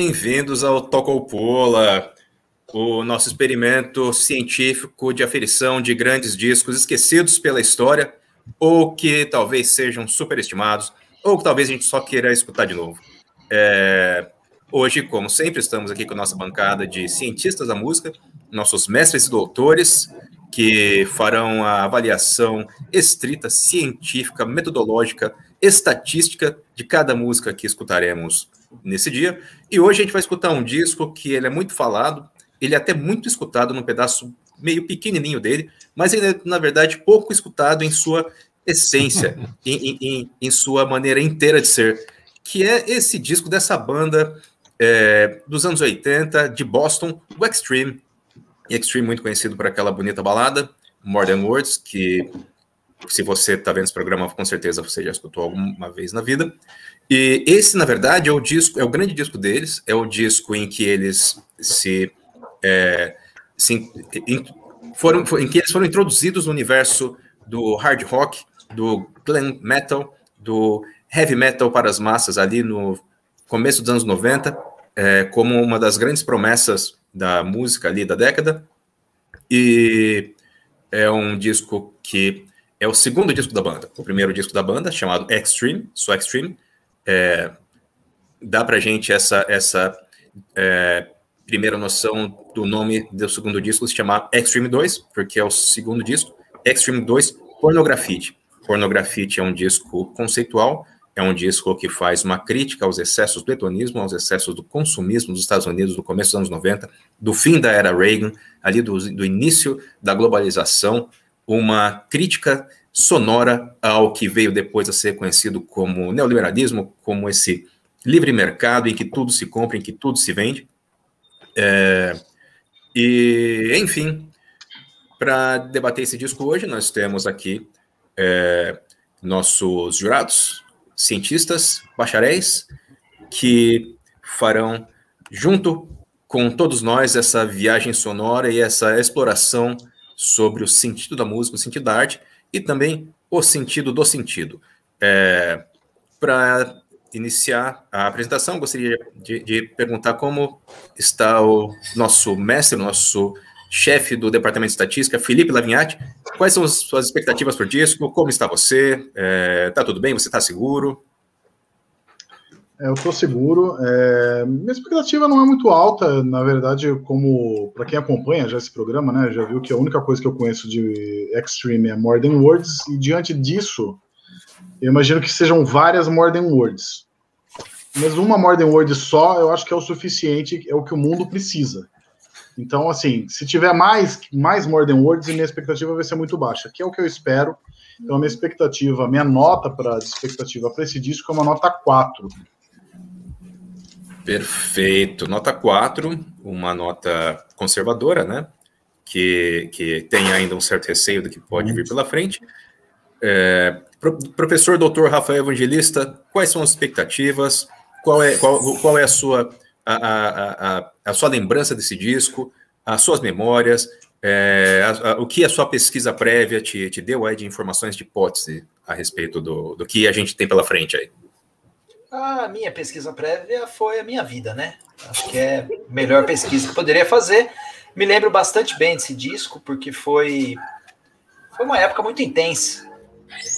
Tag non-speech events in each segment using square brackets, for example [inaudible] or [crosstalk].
Bem-vindos ao Tocopola, o nosso experimento científico de aferição de grandes discos esquecidos pela história, ou que talvez sejam superestimados, ou que talvez a gente só queira escutar de novo. É, hoje, como sempre, estamos aqui com a nossa bancada de cientistas da música, nossos mestres e doutores, que farão a avaliação estrita, científica, metodológica, estatística de cada música que escutaremos nesse dia. E hoje a gente vai escutar um disco que ele é muito falado, ele é até muito escutado num pedaço meio pequenininho dele, mas ele é, na verdade, pouco escutado em sua essência, [laughs] em, em, em, sua maneira inteira de ser, que é esse disco dessa banda é, dos anos 80, de Boston, o Extreme. Extreme, muito conhecido por aquela bonita balada, More Than Words, que se você está vendo esse programa, com certeza você já escutou alguma vez na vida. E esse, na verdade, é o disco, é o grande disco deles, é o disco em que eles se, é, se em, foram, em que eles foram introduzidos no universo do hard rock, do glam metal, do heavy metal para as massas ali no começo dos anos 90, é, como uma das grandes promessas da música ali da década. E é um disco que é o segundo disco da banda. O primeiro disco da banda, chamado Extreme, só Extreme, é, dá pra gente essa, essa é, primeira noção do nome do segundo disco, se chamar Extreme 2, porque é o segundo disco. Extreme 2, Pornografite. Pornografite é um disco conceitual, é um disco que faz uma crítica aos excessos do hedonismo, aos excessos do consumismo dos Estados Unidos no começo dos anos 90, do fim da era Reagan, ali do, do início da globalização, uma crítica sonora ao que veio depois a ser conhecido como neoliberalismo, como esse livre mercado em que tudo se compra, em que tudo se vende. É, e, enfim, para debater esse disco hoje, nós temos aqui é, nossos jurados, cientistas, bacharéis, que farão, junto com todos nós, essa viagem sonora e essa exploração sobre o sentido da música, o sentido da arte e também o sentido do sentido. É, Para iniciar a apresentação, gostaria de, de, perguntar como está o nosso mestre, o nosso chefe do Departamento de Estatística, Felipe Lavinhati. Quais são as suas expectativas para o disco? Como está você? Está é, tá tudo bem? Você está seguro? É, eu estou seguro. É, minha expectativa não é muito alta, na verdade, como para quem acompanha já esse programa, né, já viu que a única coisa que eu conheço de Extreme é More Than Words, e diante disso, eu imagino que sejam várias More Than Words. Mas uma More Than Word só, eu acho que é o suficiente, é o que o mundo precisa. Então, assim, se tiver mais, mais More Than Words, minha expectativa vai ser muito baixa, que é o que eu espero. Então, a minha expectativa, minha nota para expectativa para esse disco é uma nota 4 Perfeito. Nota 4, uma nota conservadora, né? Que, que tem ainda um certo receio do que pode vir pela frente. É, pro, professor doutor Rafael Evangelista, quais são as expectativas? Qual é, qual, qual é a, sua, a, a, a, a sua lembrança desse disco? As suas memórias? É, a, a, o que a sua pesquisa prévia te, te deu aí de informações de hipótese a respeito do, do que a gente tem pela frente aí? A minha pesquisa prévia foi a minha vida, né? Acho que é a melhor pesquisa que poderia fazer. Me lembro bastante bem desse disco, porque foi, foi uma época muito intensa.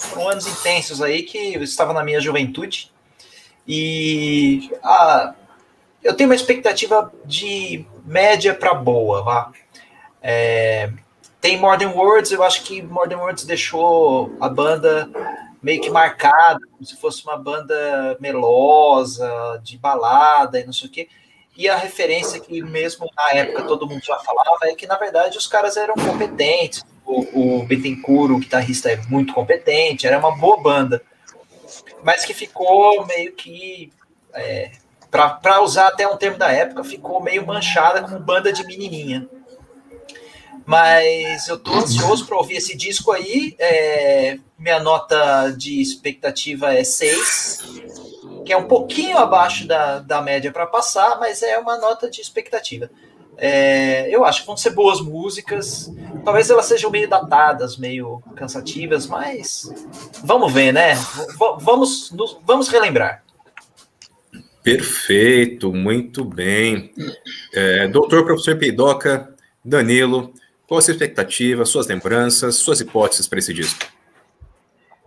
Foram anos intensos aí que eu estava na minha juventude. E a, eu tenho uma expectativa de média para boa, vá. É, tem Modern Words, eu acho que Modern Words deixou a banda meio que marcada, como se fosse uma banda melosa, de balada e não sei o quê. E a referência que mesmo na época todo mundo já falava é que, na verdade, os caras eram competentes. O, o Bittencourt, o guitarrista, é muito competente, era uma boa banda. Mas que ficou meio que... É, para usar até um termo da época, ficou meio manchada como banda de menininha. Mas eu tô ansioso para ouvir esse disco aí. É, minha nota de expectativa é 6, que é um pouquinho abaixo da, da média para passar, mas é uma nota de expectativa. É, eu acho que vão ser boas músicas. Talvez elas sejam meio datadas, meio cansativas, mas vamos ver, né? V vamos, nos, vamos relembrar. Perfeito, muito bem. É, doutor, professor Peidoca, Danilo, qual a sua expectativa, suas lembranças, suas hipóteses para esse disco?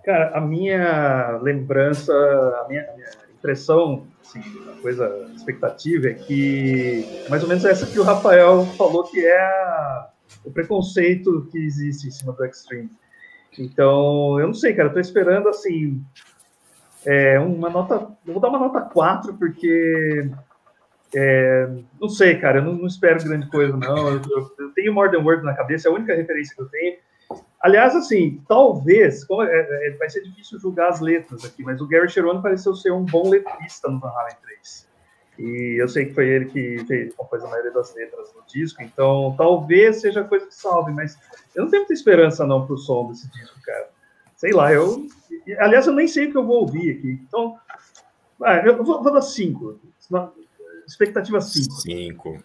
Cara, a minha lembrança, a minha, a minha impressão, assim, a coisa, a expectativa é que mais ou menos essa que o Rafael falou que é a, o preconceito que existe em cima do Extreme. Então, eu não sei, cara, eu tô esperando assim é, uma nota. Vou dar uma nota 4, porque. É, não sei, cara, eu não, não, espero grande coisa, não. Eu, eu, tenho More Than na cabeça, é a única referência que eu tenho. Aliás, assim, talvez, é, é, vai ser difícil julgar as letras aqui, mas o Gary Cherone pareceu ser um bom letrista no Van Halen 3. E eu sei que foi ele que fez, a maioria das letras no disco, então talvez seja coisa que salve, mas eu não tenho muita esperança não pro som desse disco, cara. Sei lá, eu Aliás, eu nem sei o que eu vou ouvir aqui. Então, ah, eu vou, vou dar cinco. Expectativa cinco. Cinco.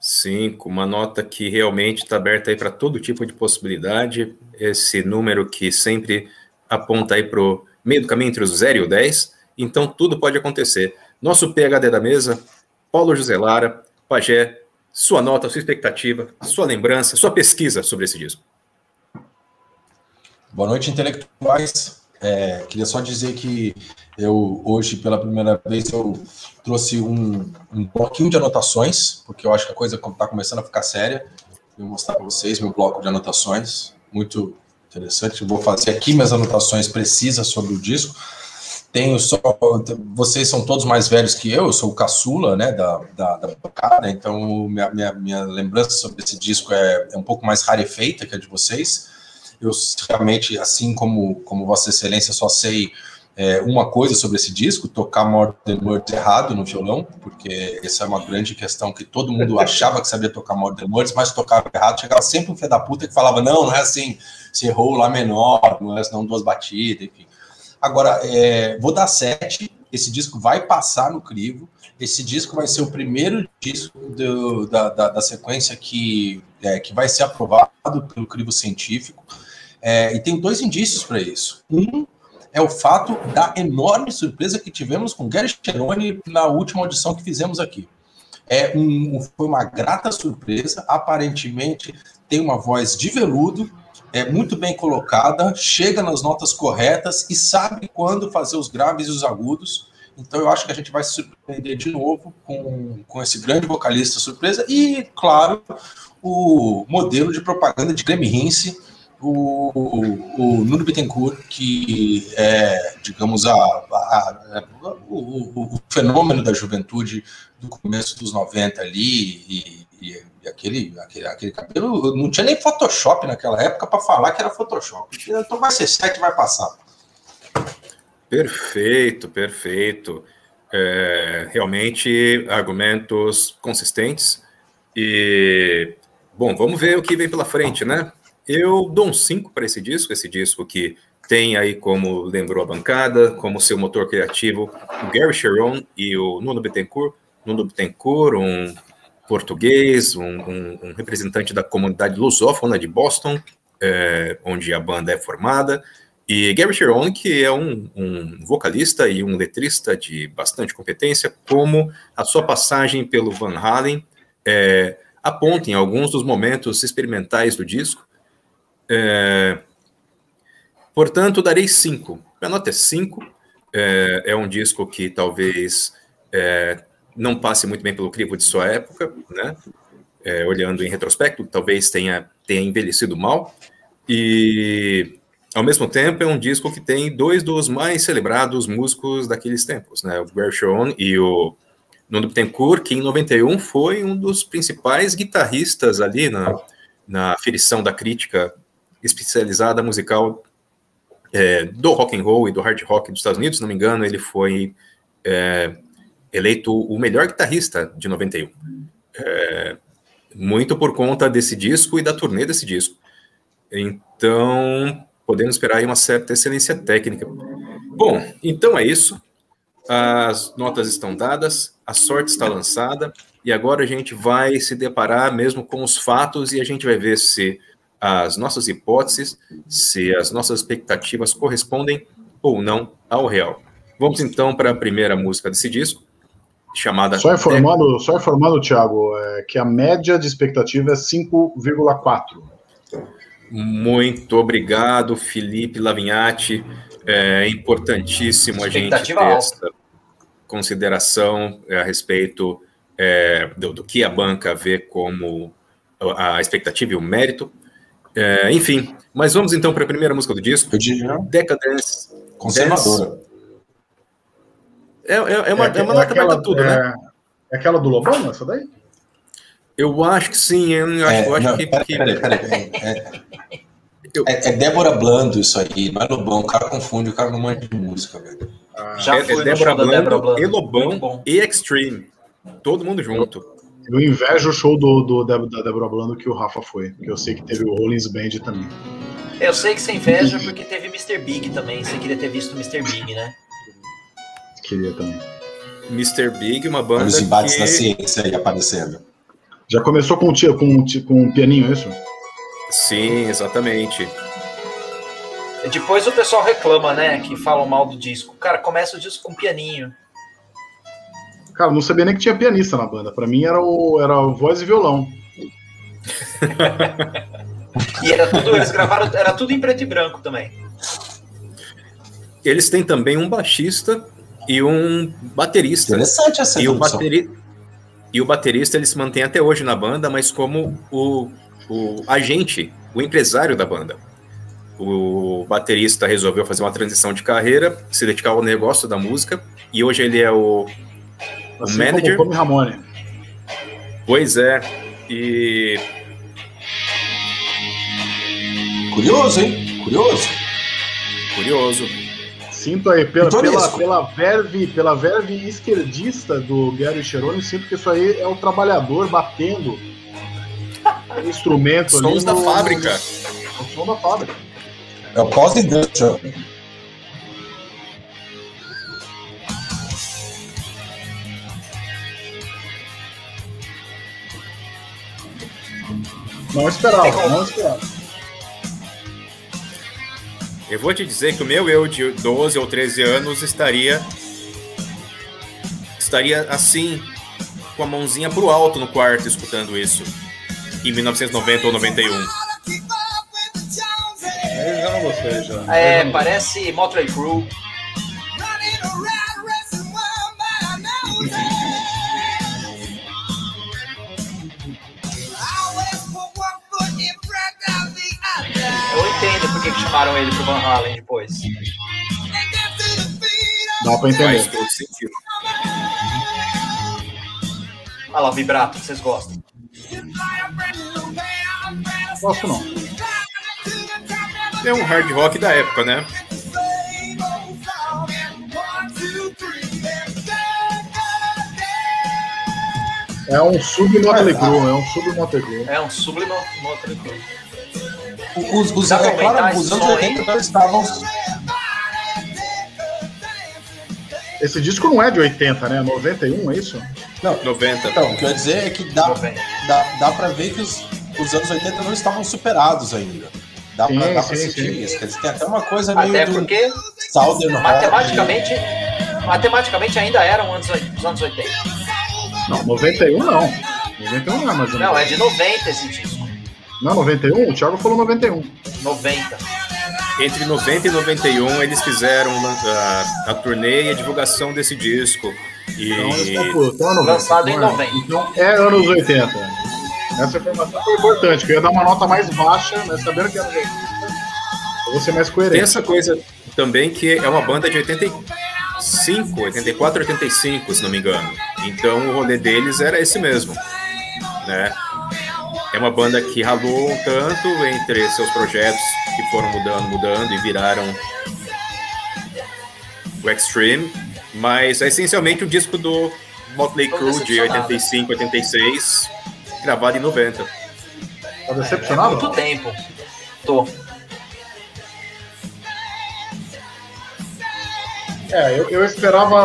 Cinco, uma nota que realmente está aberta aí para todo tipo de possibilidade. Esse número que sempre aponta aí para o meio do caminho entre os 0 e o 10. Então, tudo pode acontecer. Nosso PHD da mesa, Paulo José Lara, Pajé, sua nota, sua expectativa, sua lembrança, sua pesquisa sobre esse disco. Boa noite, intelectuais. É, queria só dizer que eu hoje, pela primeira vez, eu trouxe um, um bloquinho de anotações, porque eu acho que a coisa está começando a ficar séria. Vou mostrar para vocês meu bloco de anotações, muito interessante. Eu vou fazer aqui minhas anotações precisas sobre o disco. Tenho só. Vocês são todos mais velhos que eu, eu sou o caçula né, da, da, da bancada, então minha, minha, minha lembrança sobre esse disco é, é um pouco mais rarefeita que a de vocês eu realmente, assim como, como Vossa Excelência, só sei é, uma coisa sobre esse disco, tocar Modern Words errado no violão, porque essa é uma grande questão que todo mundo achava que sabia tocar Modern Words, mas tocava errado, chegava sempre um filho da puta que falava, não, não é assim, você errou lá menor, não é não duas batidas, enfim. Agora, é, vou dar sete, esse disco vai passar no crivo, esse disco vai ser o primeiro disco do, da, da, da, sequência que, é, que vai ser aprovado pelo crivo científico, é, e tem dois indícios para isso. Um é o fato da enorme surpresa que tivemos com Gary Cherone na última audição que fizemos aqui. É um, foi uma grata surpresa. Aparentemente tem uma voz de veludo, é muito bem colocada, chega nas notas corretas e sabe quando fazer os graves e os agudos. Então eu acho que a gente vai se surpreender de novo com, com esse grande vocalista surpresa e, claro, o modelo de propaganda de Graham Hince o, o Nuno Bittencourt, que é, digamos, a, a, a o, o, fenômeno da juventude do começo dos 90 ali, e, e, e aquele, aquele, aquele cabelo, não tinha nem Photoshop naquela época para falar que era Photoshop. Então vai ser 7, vai passar. Perfeito, perfeito. É, realmente, argumentos consistentes. E, bom, vamos ver o que vem pela frente, né? Eu dou um 5 para esse disco, esse disco que tem aí, como lembrou a bancada, como seu motor criativo, o Gary Sharon e o Nuno Bittencourt. Nuno Bittencourt, um português, um, um, um representante da comunidade lusófona de Boston, é, onde a banda é formada, e Gary Sharon, que é um, um, vocalista e um letrista de bastante competência, como a sua passagem pelo Van Halen é, aponta em alguns dos momentos experimentais do disco, é, portanto, darei cinco. A nota é cinco. É, é um disco que talvez é, não passe muito bem pelo crivo de sua época, né? É, olhando em retrospecto, talvez tenha, tenha envelhecido mal. E, ao mesmo tempo, é um disco que tem dois dos mais celebrados músicos daqueles tempos, né? O Gershon e o Nuno Bittencourt, que em 91 foi um dos principais guitarristas ali na, na aferição da crítica especializada musical é, do rock and roll e do hard rock dos Estados Unidos, se não me engano, ele foi é, eleito o melhor guitarrista de 91. É, muito por conta desse disco e da turnê desse disco. Então, podemos esperar aí uma certa excelência técnica. Bom, então é isso. As notas estão dadas, a sorte está lançada, e agora a gente vai se deparar mesmo com os fatos e a gente vai ver se as nossas hipóteses, se as nossas expectativas correspondem ou não ao real. Vamos então para a primeira música desse disco, chamada. Só informando, só informando Thiago, é, que a média de expectativa é 5,4. Muito obrigado, Felipe Lavinhati. É importantíssimo a gente ter alta. essa consideração a respeito é, do, do, que a banca vê como a expectativa e o mérito. É, enfim, mas vamos então para a primeira música do disco. Eu diria. Decadence. Conservadora. É, é, é, uma, é, é uma nota aquela, tudo, né? É aquela do Lobão, essa daí? Eu acho que sim, eu acho, é, eu acho não, que. Peraí, peraí, peraí. É, é, é, Débora Blando isso aí, não é Lobão. O cara confunde, o cara não manda de música, velho. Ah, Já é, foi Débora Blando, Débora Blando, e Lobão e Extreme. Todo mundo junto. Eu, invejo o show do, do, da, da Débora Blando que o Rafa foi, porque eu sei que teve o Rollins Band também. Eu sei que você inveja porque teve Mr. Big também. Você queria ter visto Mr. Big, né? Queria também. Mr. Big, uma banda. Os embates que... da ciência aí aparecendo. Já começou com, com, com um pianinho, é isso? Sim, exatamente. Depois o pessoal reclama, né? Que falam mal do disco. Cara, começa o disco com pianinho. Cara, não sabia nem que tinha pianista na banda. Para mim era o era voz e violão. e era tudo, eles gravaram, era tudo em preto e branco também. Eles têm também um baixista e um baterista. Interessante essa e o, bateri... e o baterista ele se mantém até hoje na banda, mas como o, o agente, o empresário da banda. O baterista resolveu fazer uma transição de carreira, se dedicar ao negócio da música, e hoje ele é o, assim o manager. Como Ramone. Pois é, e. Curioso, hein? Curioso. Curioso. Sinto aí, pela, pela, pela, verve, pela verve esquerdista do Gary Cheroni, sinto que isso aí é o trabalhador batendo o instrumento Sons ali. da no, fábrica. O som da fábrica. É o pós-industrial. Não esperava, não esperava. Eu vou te dizer que o meu eu de 12 ou 13 anos estaria estaria assim com a mãozinha pro alto no quarto escutando isso em 1990 ou 91. Eu já não gostei já. É, parece Motley Crue. Entendo por que chamaram ele pro Van Halen depois. Dá pra entender. Faz todo sentido. Olha lá, o vibrato, vocês gostam? Gosto não. É um hard rock da época, né? É um sub-Motley é um sub-Motley É um sub-Motley. Os, os, é, claro, os anos 80 estavam. Esse disco não é de 80, né? 91, é isso? Não, 90. Então, o que eu ia dizer é que dá, dá, dá pra ver que os, os anos 80 não estavam superados ainda. Dá sim, pra, dá sim, pra sentir sim. isso. Quer dizer, tem até uma coisa meio. Até porque. Southern matematicamente, matematicamente ainda eram anos, os anos 80. Não, 91 não. 91 não é mais Não, é de 90 esse disco. Não, 91? O Thiago falou 91. 90. Entre 90 e 91, eles fizeram a, a turnê e a divulgação desse disco. E... Então, Lançado em 90. Então é anos 80. Essa informação foi importante, que eu ia dar uma nota mais baixa, mas sabendo que era anos 80, eu vou ser mais coerente. Tem essa coisa também que é uma banda de 85, 84, 85, se não me engano. Então o rolê deles era esse mesmo, né? É uma banda que ralou um tanto entre seus projetos que foram mudando, mudando e viraram o Extreme, mas é essencialmente o disco do Motley Crue de 85, 86, gravado em 90. Tá decepcionado? É, é muito tempo. Tô. É, eu, eu esperava,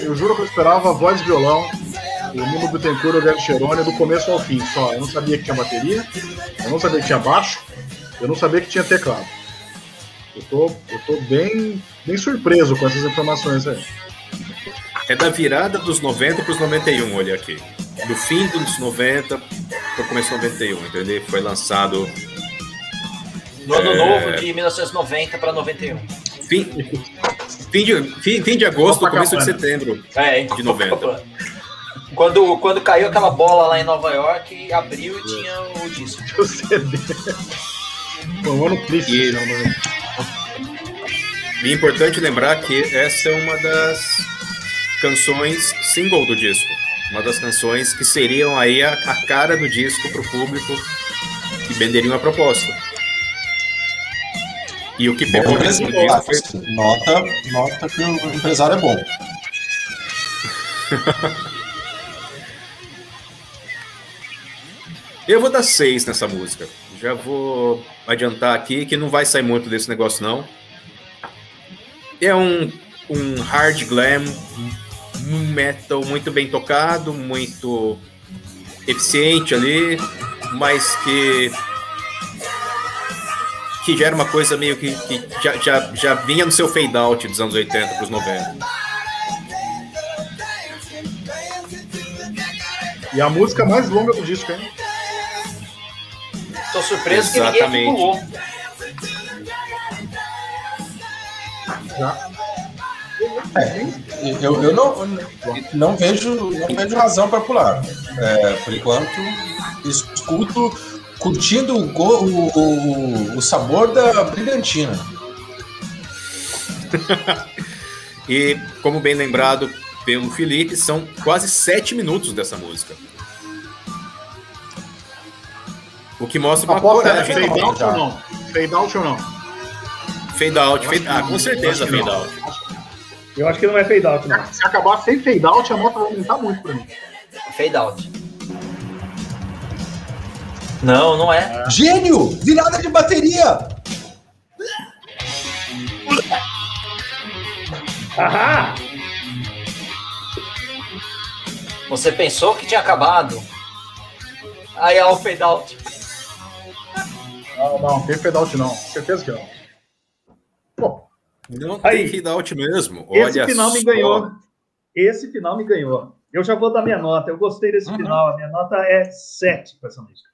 eu juro que eu esperava voz e violão o Nino Bittencourt e o Gary Cherone do começo ao fim só. Eu não sabia que tinha bateria, eu não sabia que tinha baixo, eu não sabia que tinha teclado. Eu tô, eu tô bem, bem surpreso com essas informações aí. é da virada dos 90 para os 91, olha aqui. Do fim dos 90 para o começo de 91, entendeu? Foi lançado. No ano é... novo de 1990 para 91. Fim, fim, de, fim, fim de agosto, começo de setembro é, de 90. Quando, quando caiu aquela bola lá em Nova York, abriu e tinha o disco. [laughs] O CD. Um ano triste. E... Né? E é importante lembrar que essa é uma das canções single do disco. Uma das canções que seriam aí a, a cara do disco para o público que venderiam a proposta. E o que pegou mesmo disco foi... Nota, nota que o empresário é bom. [laughs] Eu vou dar seis nessa música. Já vou adiantar aqui que não vai sair muito desse negócio, não. É um, um hard glam, um metal muito bem tocado, muito eficiente ali, mas que que já era uma coisa meio que, que já, já, já vinha no seu fade out dos anos 80 para os 90. E a música mais longa do disco, hein? Tô surpreso Exatamente. que ninguém pulou. É, eu, eu não, não, vejo, não vejo razão para pular. É, por enquanto, escuto curtindo o, o, o, o sabor da brilhantina. [laughs] e, como bem lembrado pelo Felipe, são quase sete minutos dessa música. O que mostra uma coragem. Fade out ou não? Fade out ou não? Fade out, fade... Ah, com certeza fade out. Eu acho que não é fade out, não. Se acabar sem fade out, a moto vai aumentar muito pra mim. Fade out. Não, não é. Gênio! Virada de bateria! Ahá! Você pensou que tinha acabado? Aí é o fade out. Não, não, tem fade out não. Certeza que não. Pô. Não tem fade out mesmo. Esse Olha final só. me ganhou. Esse final me ganhou. Eu já vou dar minha nota. Eu gostei desse uhum. final. A minha nota é 7 para essa música.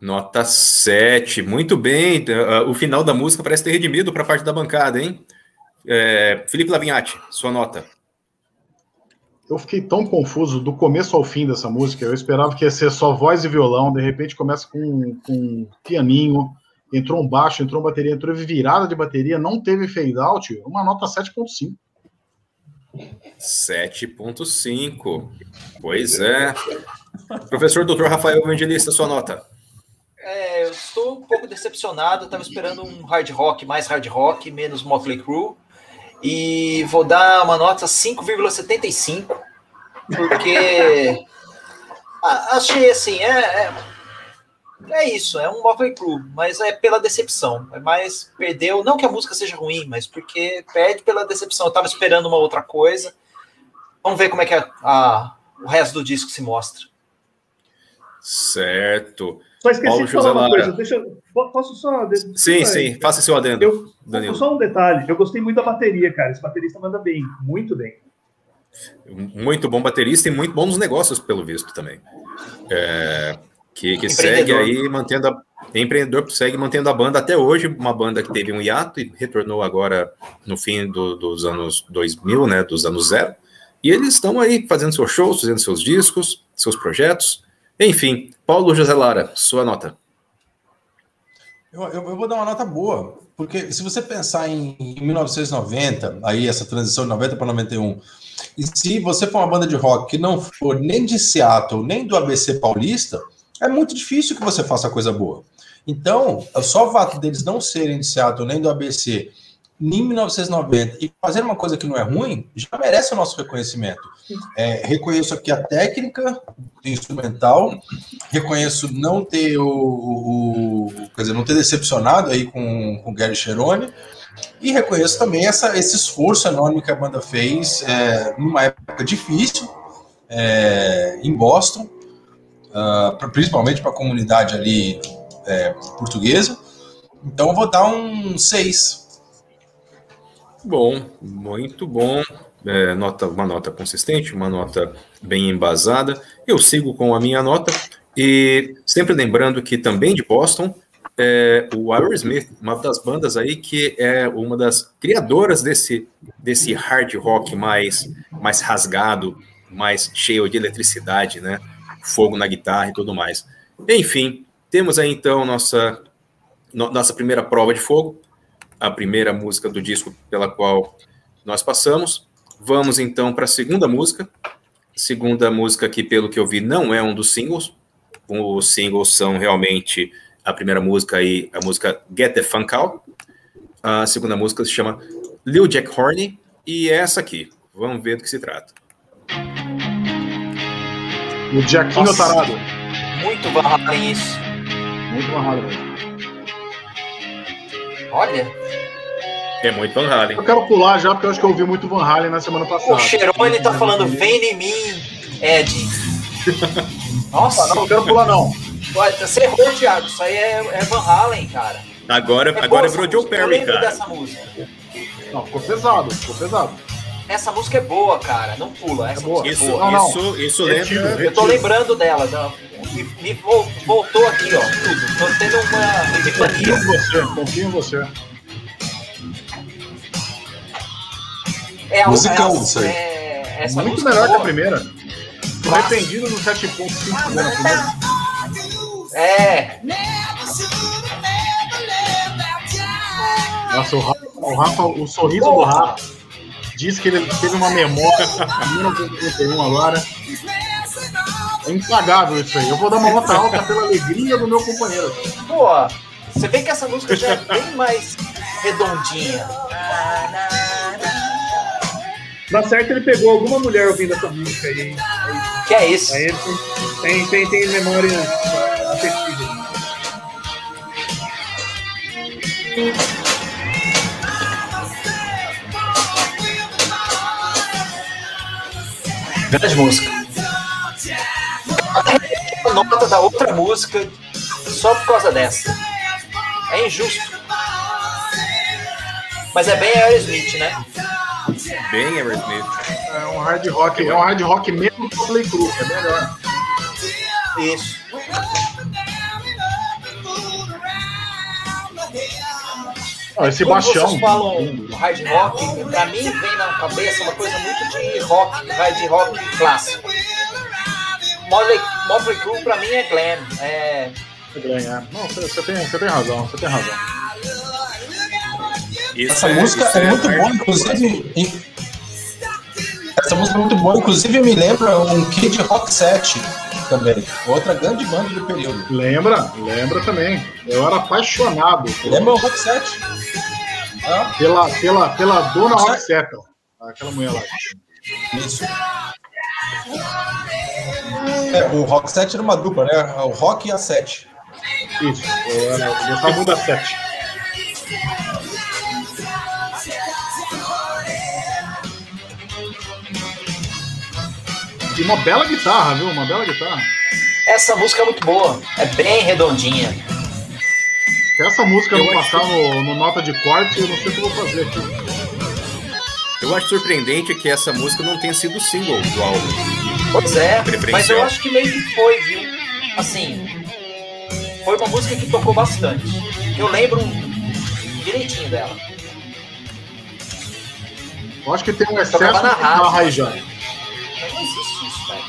Nota 7. Muito bem. O final da música parece ter redimido para a parte da bancada, hein? É, Felipe Lavinhati, sua nota eu fiquei tão confuso do começo ao fim dessa música. Eu esperava que ia ser só voz e violão, de repente começa com, com um pianinho, entrou um baixo, entrou uma bateria, entrou virada de bateria, não teve fade out, uma nota 7.5. 7.5. Pois é. Professor Dr. Rafael Evangelista, sua nota. É, eu estou um pouco decepcionado. Estava esperando um hard rock, mais hard rock, menos Motley Crue. E vou dar uma nota 5,75, porque [laughs] achei assim, é, é, é, isso, é um Motley Crue, mas é pela decepção. É mais perdeu, não que a música seja ruim, mas porque perde pela decepção. Eu tava esperando uma outra coisa. Vamos ver como é que a, a o resto do disco se mostra. Certo. Só esqueci Paulo de falar uma coisa. Deixa, posso só. Sim, sim, faça seu adendo. Eu, Danilo. Só um detalhe. Eu gostei muito da bateria, cara. Esse baterista manda bem, muito bem. Muito bom baterista e muito bom nos negócios, pelo visto também. É, que, que segue aí mantendo a. Empreendedor segue mantendo a banda até hoje, uma banda que teve um hiato e retornou agora no fim do, dos anos 2000, né, dos anos zero. E eles estão aí fazendo seus shows, fazendo seus discos, seus projetos. Enfim, Paulo José Lara, sua nota. Eu, eu, eu, vou dar uma nota boa, porque se você pensar em, em 1990, aí essa transição de 90 para 91, e se você for uma banda de rock que não for nem de Seattle, nem do ABC paulista, é muito difícil que você faça coisa boa. Então, só o fato deles não serem de Seattle nem do ABC em 1990 e fazer uma coisa que não é ruim, já merece o nosso reconhecimento. É, reconheço aqui a técnica instrumental, reconheço não ter o, o, quer dizer, não ter decepcionado aí com, com o Gary Cherone, e reconheço também essa, esse esforço enorme que a banda fez é, numa época difícil é, em Boston, uh, principalmente para a comunidade ali é, portuguesa. Então eu vou dar um 6 Bom, muito bom. é, nota, uma nota consistente, uma nota bem embasada. Eu sigo com a minha nota e sempre lembrando que também de Boston, é, o Aerosmith, uma das bandas aí que é uma das criadoras desse, desse hard rock mais, mais rasgado, mais cheio de eletricidade, né? Fogo na guitarra e tudo mais. Enfim, temos aí então nossa, no, nossa primeira prova de fogo, a primeira música do disco pela qual nós passamos. Vamos então para a segunda música. Segunda música que, pelo que eu vi, não é um dos singles. Os singles são realmente a primeira música e a música Get the Funk Out. A segunda música se chama Lil Jack Horny e é essa aqui. Vamos ver do que se trata. O Jaquinho Nossa. Tarado. Muito Halen isso. Muito mesmo. Olha, É muito Van Halen. Eu quero pular já, porque eu acho que eu ouvi muito Van Halen na semana passada. o Cheirão ele tá falando vem em mim, Ed. [laughs] Nossa, não, eu quero pular não. Olha, você errou, Thiago. Isso aí é, é Van Halen, cara. Agora, É agora essa Joe Perry, cara. dessa música. Não, ficou pesado, ficou pesado. Essa música é boa, cara. Não pula. Essa É boa. música é Isso, boa. Não, não. isso, isso Retiro, lembra. Eu tô lembrando dela. não. Me, me vol- voltou aqui, ó. Tudo. Tô tendo uma Confio epifania. em você, confio em você. É a Musicão, é, isso aí. é, essa Muito música melhor que a boa. primeira. Tô arrependido do 7.5 que deu na primeira. É, Nossa, o Rafa, o, Rafa, o sorriso do Porra. Rafa diz que ele teve uma memória de 1931 agora. É impagável isso aí. Eu vou dar uma nota alta pela alegria do meu companheiro. pô. Você vê que essa música já é bem mais redondinha. Na certa, ele pegou alguma mulher ouvindo essa música aí. Que é isso? Aí tem, tem, tem memória afetiva. Grande música. A nota da outra música só por causa dessa. É injusto. Mas é bem Aerosmith, né? Bem Aerosmith. É um hard rock, é um hard rock mesmo que o Play é melhor. Isso. Ó, esse Quando baixão. vocês falam hard rock, pra mim vem na cabeça uma coisa muito de rock, hard rock clássico. Motley, Motley Crue pra mim é glam. É, ganhar. Não, você, tem, você tem razão, você tem razão. Isso Essa música isso é muito boa, inclusive. Essa música é muito boa, inclusive me lembra um Kid Rock 7 também. Outra grande banda do período. Lembra? Lembra também. Eu era apaixonado por- Lembra o Rock 7? Ah, pela, pela, pela dona Roxetta. Aquela mulher lá. isso. É, o Rock 7 era uma dupla, né? O Rock e a 7. Isso. Eu, eu gostava muito da sete. E uma bela guitarra, viu? Uma bela guitarra. essa música é muito boa. É bem redondinha. Se essa música não passar no, no nota de corte, eu não sei o que eu vou fazer aqui. Eu acho surpreendente que essa música não tenha sido single do álbum. Pois é, mas eu acho que meio que foi, viu? Assim, foi uma música que tocou bastante. Eu lembro direitinho dela. Eu acho que tem um excesso de guitarra aí já. Não existe isso, velho.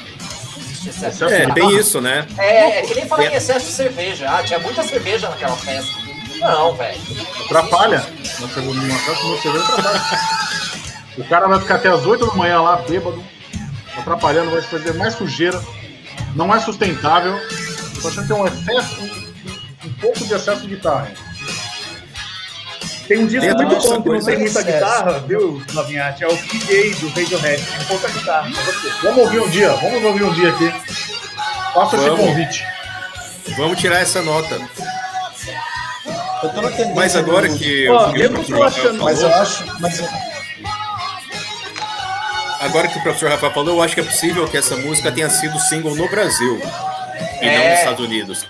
Não existe excesso. É, de tem isso, né? É, é que nem falar em excesso de cerveja. Ah, tinha muita cerveja naquela festa. Não, velho. Atrapalha. Na segunda, numa festa no cerveja atrapalha. O cara vai ficar até as 8 da manhã lá, bêbado, atrapalhando, vai fazer mais sujeira. Não é sustentável. Tô achando que tem um excesso, um, um pouco de excesso de guitarra. Tem um disco muito bom que não tem muita guitarra, viu, Lavinhati? É o PJ do Radiohead. Tem pouca guitarra pra você. Vamos ouvir um dia, vamos ouvir um dia aqui. Faça esse convite. Vamos tirar essa nota. Eu Mas agora que Ó, o, que o lembra professor que eu Rafael achando- Mas eu falou, acho. Mas eu- agora que o professor Rafael falou, eu acho que é possível que essa música tenha sido single no Brasil e não É. nos Estados Unidos.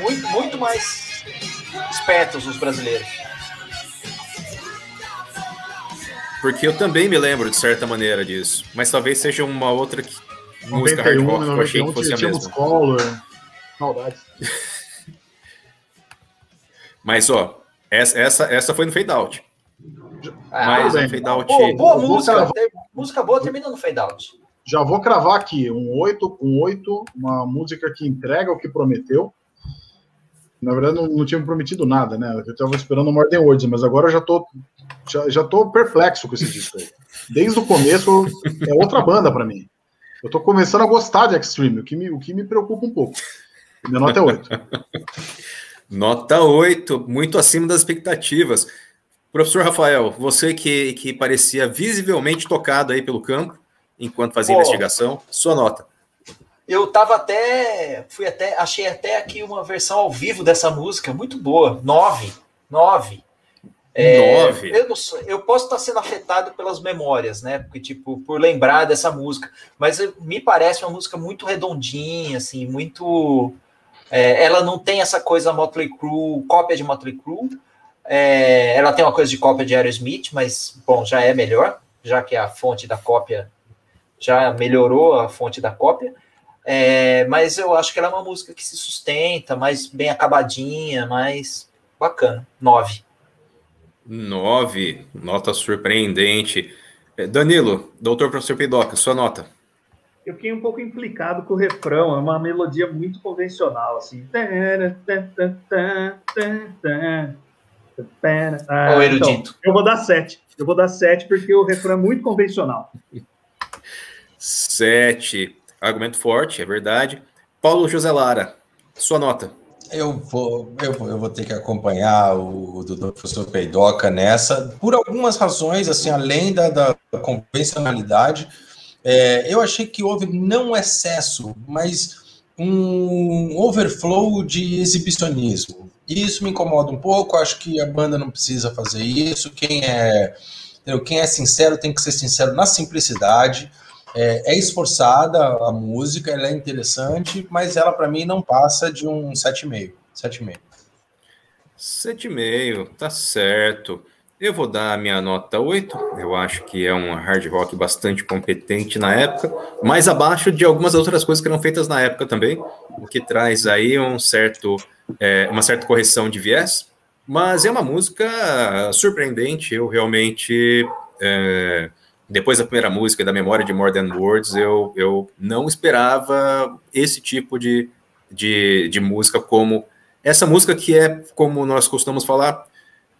Muito, muito mais espertos os brasileiros. porque eu também me lembro de certa maneira disso, mas talvez seja uma outra que, música hard 91, rock que eu achei que 91 fosse a mesma. Collor. Saudades. [laughs] Mas ó, essa, essa, essa foi no fade out. Ah, Mas bem. um fade out. Pô, boa Eu vou música. música boa termina no fade out. Já vou cravar aqui um 8 com 8, uma música que entrega o que prometeu. Na verdade, não, não tinha prometido nada, né? Eu tava esperando o Modern Words, mas agora eu já tô, já, já tô perplexo com esse disco aí. Desde o começo, é outra banda pra mim. Eu tô começando a gostar de Extreme, o que me, o que me preocupa um pouco. Minha nota é 8. [laughs] Nota 8, muito acima das expectativas. Professor Rafael, você que, que parecia visivelmente tocado aí pelo campo enquanto fazia Pô. investigação, sua nota. Eu tava até. Fui até. Achei até aqui uma versão ao vivo dessa música, muito boa. Nove. Nove. É, Nove. Eu, sei, eu posso estar sendo afetado pelas memórias, né? Porque, tipo, por lembrar dessa música. Mas me parece uma música muito redondinha, assim, muito. é, ela não tem essa coisa Motley Crue, cópia de Motley Crue. É, ela tem uma coisa de cópia de Aerosmith, mas, bom, já é melhor, já que a fonte da cópia já melhorou a fonte da cópia. É, mas eu acho que ela é uma música que se sustenta, mais bem acabadinha, mais bacana. Nove. 9, nota surpreendente. Eh, Danilo, doutor professor Peidoca, sua nota. Eu fiquei um pouco implicado com o refrão, é uma melodia muito convencional, assim. Ah, então, erudito. eu vou dar sete. Eu vou dar sete porque o refrão é muito convencional. 7, argumento forte, é verdade. Paulo José Lara, sua nota. Eu vou, eu, vou- eu vou ter que acompanhar o, o professor Peidoca nessa, por algumas razões, assim, além da, da convencionalidade. É, eu achei que houve não excesso, mas um overflow de exibicionismo. Isso me incomoda um pouco, acho que a banda não precisa fazer isso. Quem é? Quem é sincero tem que ser sincero na simplicidade. É, é esforçada a música, ela é interessante, mas ela para mim não passa de um 7,5. 7,5. 7,5, tá certo. Eu vou dar a minha nota 8. Eu acho que é um hard rock bastante competente na época, mais abaixo de algumas outras coisas que eram feitas na época também, o que traz aí um certo, é, uma certa correção de viés. Mas é uma música surpreendente. Eu realmente, é, depois da primeira música, da memória de More Than Words, eu, eu não esperava esse tipo de, de, de música como essa música que é, como nós costumamos falar,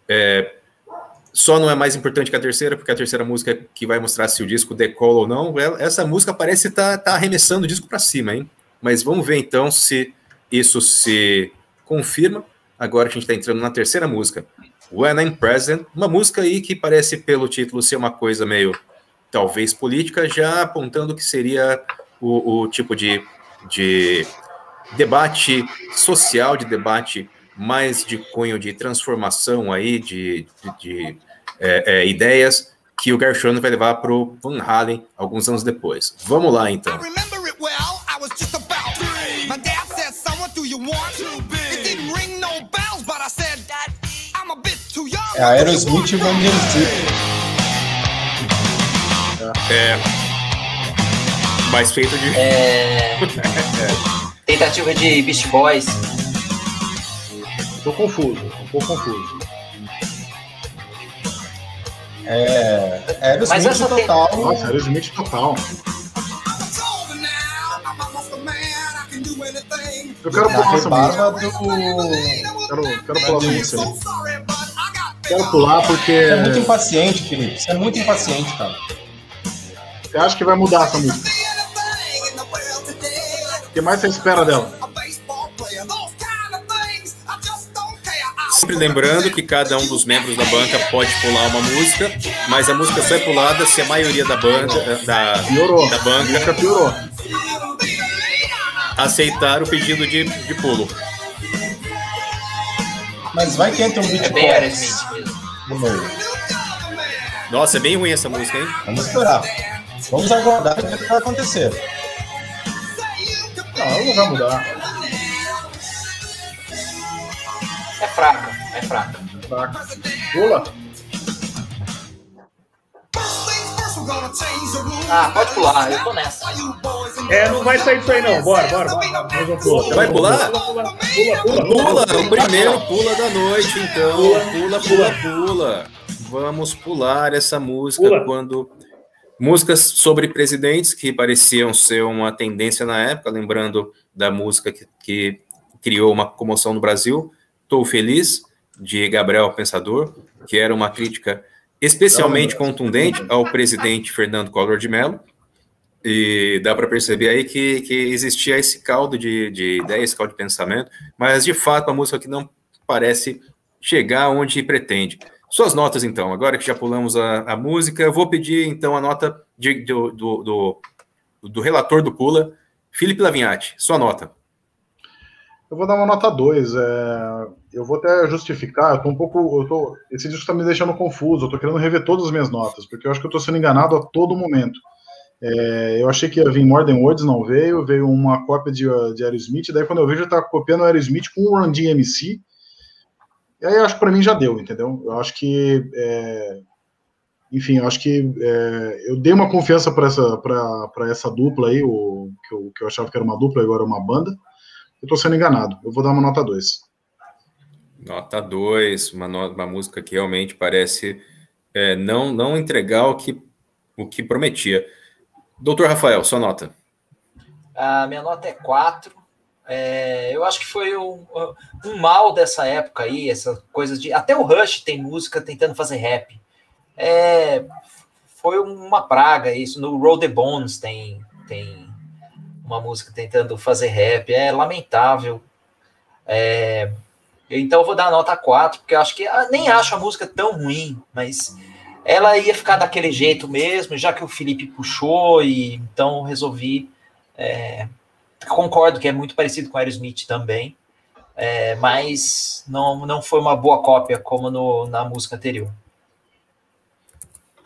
é, só não é mais importante que a terceira, porque a terceira música que vai mostrar se o disco decola ou não. Ela- Essa música parece estar tá, tá arremessando o disco para cima, hein? Mas vamos ver então se isso se confirma. Agora a gente está entrando na terceira música, When I'm Present, uma música aí que parece, pelo título, ser uma coisa meio, talvez, política, já apontando que seria o, o tipo de, de debate social, de debate mais de cunho de transformação aí, de, de, de, é, é, ideias que o Gershon vai levar para o Van Halen alguns anos depois. Vamos lá, então. I remember it well. I was just about three. My dad said, "Son, what do you want?" Too big. It didn't ring no bells, but I said, "I'm a bit too young." É Aerosmith e Van Halen. É, mais feito de. É... Tentativa de Beast Boys. Tô confuso, um pouco confuso. É, Aerosmith Mas essa tem- total. Nossa, Aerosmith total. Eu quero pular essa música. do. Quero, quero pular essa música. Quero pular porque. Você é muito impaciente, Felipe. Você é muito impaciente, cara. Você acha que vai mudar essa música? O que mais você espera dela? Sempre lembrando que cada um dos membros da banca pode pular uma música, mas a música só é pulada se a maioria da banda, da, Piorou. da banca piorou. aceitar o pedido de, de pulo. Mas vai que entra um É beat bem box Aerosmith mesmo. no meio. Nossa, é bem ruim essa música, hein? Vamos esperar. Vamos aguardar e ver o que vai acontecer. Não, não vai mudar. É fraca, é fraca. Fraca. Pula. Ah, pode pular, eu tô nessa. É, não vai sair disso aí não. Bora, bora, bora. Vai pular? Pula, pula, pula. Pula, o primeiro pula da noite, então. Pula, pula, pula. Vamos pular essa música Pula. quando. Músicas sobre presidentes que pareciam ser uma tendência na época, lembrando da música que, que criou uma comoção no Brasil, Tô Feliz, de Gabriel Pensador, que era uma crítica especialmente contundente ao presidente Fernando Collor de Mello. E dá para perceber aí que, que existia esse caldo de, de ideia, esse caldo de pensamento, mas de fato a música que não parece chegar onde pretende. Suas notas, então, agora que já pulamos a, a música, eu vou pedir então a nota de- do, do, do, do relator do Pula, Felipe Lavinhati, sua nota. Eu vou dar uma nota 2. eu vou até justificar, eu tô um pouco. Eu tô, esse disco tá me deixando confuso, eu tô querendo rever todas as minhas notas, porque eu acho que eu tô sendo enganado a todo momento. É, eu achei que ia vir More Than Words, não veio, veio uma cópia de, de Aerosmith, daí quando eu vejo, tá copiando o Aerosmith com o Run DMC. E aí eu acho que pra mim já deu, entendeu? Eu acho que. é, enfim, eu acho que é, eu dei uma confiança para essa, pra, pra essa dupla aí, o, que, eu, que eu achava que era uma dupla, agora é uma banda. Eu tô sendo enganado. Eu vou dar uma nota 2. Nota 2, uma, no- uma música que realmente parece é, não, não entregar o que, o que prometia. Doutor Rafael, sua nota. A minha nota é 4. É, eu acho que foi um, um mal dessa época aí, essa coisa de. Até o Rush tem música tentando fazer rap. É, foi uma praga isso. No Roll the Bones tem, tem uma música tentando fazer rap. É lamentável. É, então eu vou dar nota 4, porque eu acho que. ah, Nem acho a música tão ruim, mas ela ia ficar daquele jeito mesmo, já que o Felipe puxou, e então resolvi. é, concordo que é muito parecido com Aerosmith também, é, mas não, não foi uma boa cópia como no, na música anterior.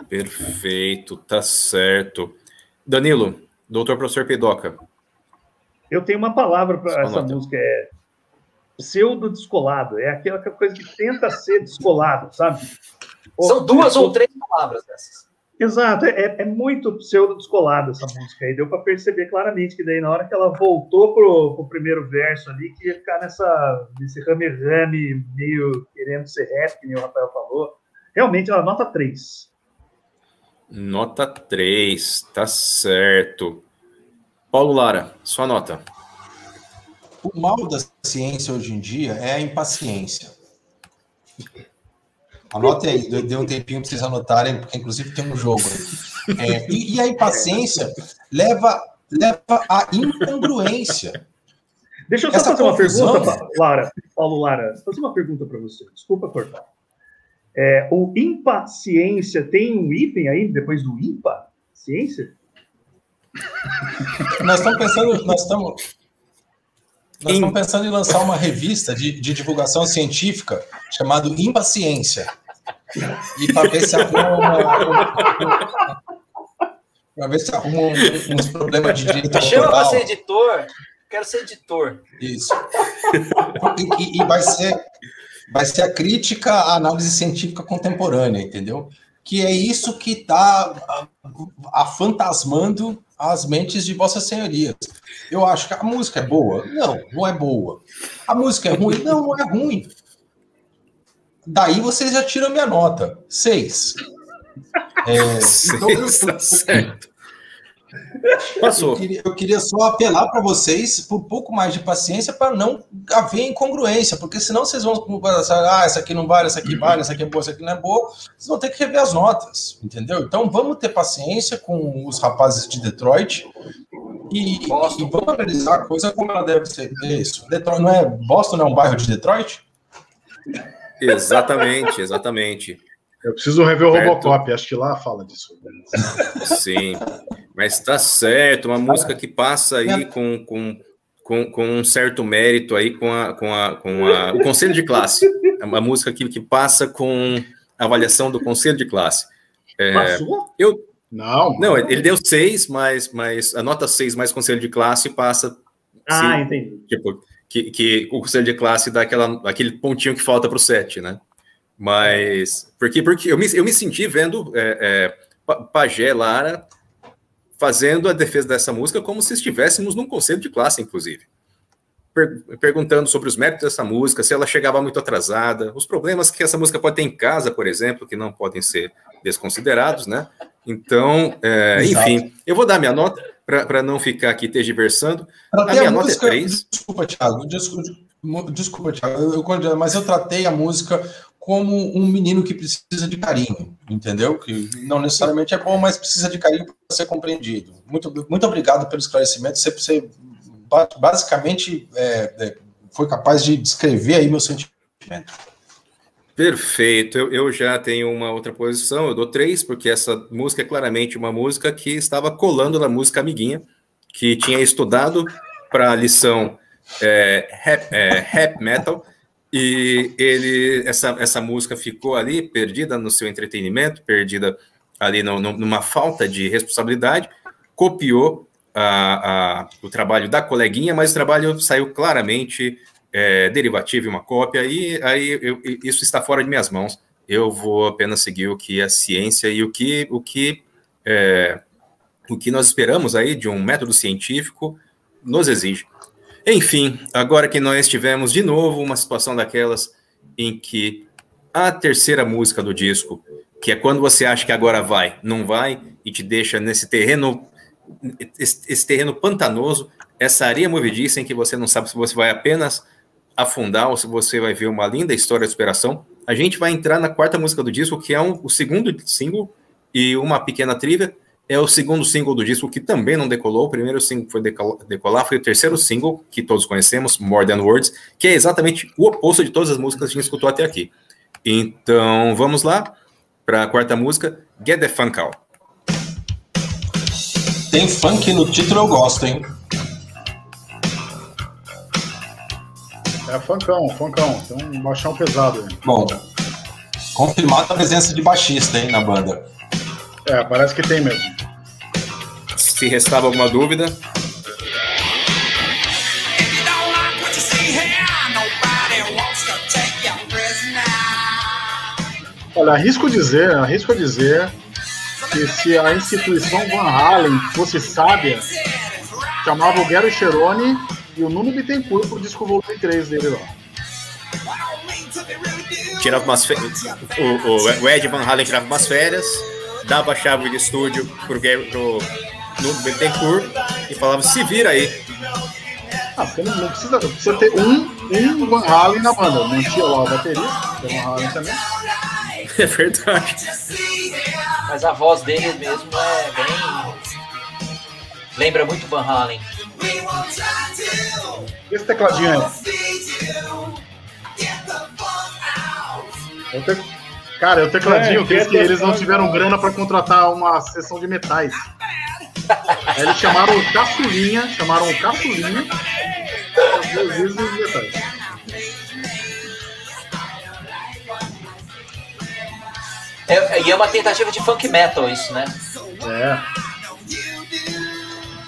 Perfeito, tá certo. Danilo, doutor professor Pedoca. Eu tenho uma palavra para essa nota. música, é pseudo descolado. É aquela coisa que tenta ser descolado, sabe? São duas ou três palavras dessas. Exato, é, é muito pseudo descolada essa música aí. Deu para perceber claramente que daí na hora que ela voltou pro, pro primeiro verso ali, que ia ficar nessa, nesse rame-rame meio querendo ser rap, que nem o Rafael falou. Realmente ela nota 3. Nota 3, tá certo. Paulo Lara, sua nota. O mal da ciência hoje em dia é a impaciência. Anote aí, dê dê um tempinho para vocês anotarem, porque inclusive tem um jogo aí. É, e, e a impaciência leva, leva à incongruência. Deixa eu só Essa fazer uma confusão- pergunta, Lara. Paulo Lara, fazer uma pergunta para você. Desculpa cortar. É, o impaciência tem um item aí depois do impa? Ciência? Nós estamos pensando, nós estamos, nós estamos pensando em lançar uma revista de, de divulgação científica chamada Impaciência. E para ver se arruma para ver se arruma um- uns problemas de direito Chama para ser editor. Quero ser editor. Isso. E, e- e vai ser vai ser a crítica à análise científica contemporânea, entendeu? Que é isso que está afantasmando as mentes de vossas senhorias. Eu acho que a música é boa? Não, não é boa. A música é ruim? Não, não é ruim. Daí vocês já tiram minha nota. Seis. [laughs] É, então, eu- Seis, tá certo. Passou. eu queria, eu queria só apelar para vocês por um pouco mais de paciência para não haver incongruência, porque senão vocês vão pensar, ah, essa aqui não vale, essa aqui vale, essa aqui é boa, essa aqui não é boa. Vocês vão ter que rever as notas, entendeu? Então vamos ter paciência com os rapazes de Detroit e, e vamos analisar a coisa como ela deve ser. É Isso. Detroit não é Boston não é um bairro de Detroit? Exatamente, exatamente. Eu preciso rever o Certo. Robocop, acho que lá fala disso. Sim. Mas tá certo, uma música que passa aí com, com, com, com um certo mérito aí com, a, com, a, com a, o conselho de classe. É uma música que, que passa com a avaliação do conselho de classe. É, Passou? eu, Não, não, ele deu seis, mas, mas a nota seis mais conselho de classe passa. Ah, se- entendi. tipo, que, que o conselho de classe dá aquela, aquele pontinho que falta para o 7, né? Mas. Porque, porque eu, me, eu me senti vendo é, é, Pa- Pajé Lara fazendo a defesa dessa música como se estivéssemos num conselho de classe, inclusive. Per- perguntando sobre os méritos dessa música, se ela chegava muito atrasada, os problemas que essa música pode ter em casa, por exemplo, que não podem ser desconsiderados, né? Então, é, enfim, eu vou dar minha nota para não ficar aqui tergiversando. A Tratei minha a nota é música. 3. Desculpa, Thiago. Desculpa, desculpa Thiago. Eu- mas eu tratei a música como um menino que precisa de carinho, entendeu? Que não necessariamente é bom, mas precisa de carinho para ser compreendido. Muito, muito obrigado pelo esclarecimento. Você, você ba- basicamente é, é, foi capaz de descrever aí meu sentimento. Perfeito, eu, eu já tenho uma outra posição, eu dou três, porque essa música é claramente uma música que estava colando na música amiguinha, que tinha estudado para a lição é, rap, é, rap metal, e ele essa, essa música ficou ali perdida no seu entretenimento, perdida ali no, no, numa falta de responsabilidade, copiou a, a, o trabalho da coleguinha, mas o trabalho saiu claramente é, derivativo e uma cópia, e aí eu, isso está fora de minhas mãos. Eu vou apenas seguir o que a ciência e o que, o que, é, o que nós esperamos aí de um método científico nos exige. Enfim, agora que nós tivemos de novo uma situação daquelas em que a terceira música do disco, que é quando você acha que agora vai, não vai, e te deixa nesse terreno, esse, terreno pantanoso, essa areia movediça em que você não sabe se você vai apenas afundar ou se você vai ver uma linda história de superação. A gente vai entrar na quarta música do disco, que é um, o segundo single e uma pequena trivia. É o segundo single do disco que também não decolou. O primeiro single foi decolar foi o terceiro single que todos conhecemos, More Than Words, que é exatamente o oposto de todas as músicas que a gente escutou até aqui. Então, vamos lá para a quarta música, Get the Funk Out. Tem funk no título, eu gosto, hein? É funkão, funkão. Tem um baixão pesado aí. Bom, confirmada a presença de baixista, hein, na banda. É, parece que tem mesmo. Se restava alguma dúvida. Olha, arrisco dizer, arrisco dizer que se a instituição Van Halen fosse sábia, chamava o Gary Cherone e o Nuno Bittencourt pro disco volume 3 dele lá. tirava umas férias. O, o, o Ed Van Halen tirava umas férias, dava a chave de estúdio pro, pro Nuno Bittencourt e falava: se vira aí. Ah, porque não, não precisa, precisa ter um, um Van Halen na banda. Não tinha lá o baterista, que é o Van Halen também. [laughs] É verdade. Mas a voz dele mesmo é bem. Lembra muito Van Halen. Esse tecladinho aí. É o te- Cara, é o tecladinho É, que eles, que eles não the tiveram grana pra contratar uma sessão de metais. Aí eles chamaram o Caçulinha, chamaram o Caçulinha dos metais. É, e é uma tentativa de funk metal isso, né? É.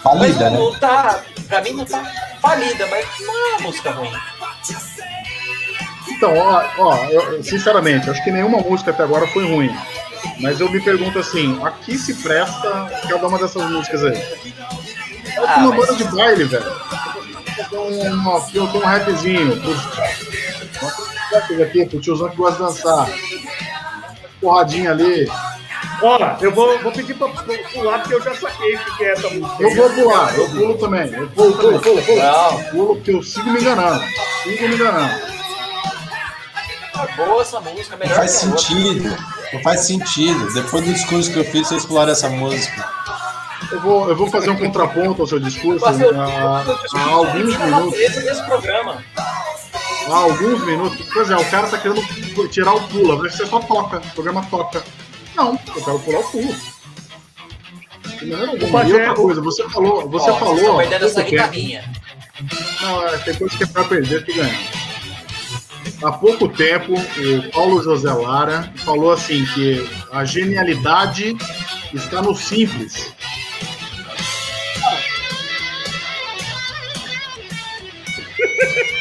Mas Falida, não, né? tá. Pra mim não tá falida, mas não é uma música ruim. Então, ó, ó, eu, sinceramente, acho que nenhuma música até agora foi ruim. Mas eu me pergunto assim, a que se presta cada uma dessas músicas aí? É Ah, uma mas- banda de baile, velho. Um, uma, tem um rapzinho. Aqui, pro tiozão que gosta de dançar. Porradinha ali. Ó, eu vou, vou pedir pra pular, porque eu já saquei o que é essa música. Eu vou pular, eu pulo também. Eu pulo, pulo, pulo, pulo. Não, Pulo porque eu sigo me enganando. Sigo me enganando. é boa essa música, Não melhor faz a outra. sentido. Não faz sentido. Depois do discurso que eu fiz, vocês pularam essa música. Eu vou, eu vou fazer um contraponto ao seu discurso. Mas eu- Há, eu- eu- há alguns eu- eu- minutos. Esse desse programa. Há alguns minutos. Pois é, o cara tá querendo tirar o pula. Mas você só toca. O programa toca. Não, eu quero pular o pulo. Pajé, E outra coisa, você falou. Você Ó, falou. Há perdendo essa pouco tempo- guitarrinha. Não, é, tem coisa que é pra perder que ganhar. Há pouco tempo, o Paulo José Lara falou assim que a genialidade está no simples. [laughs]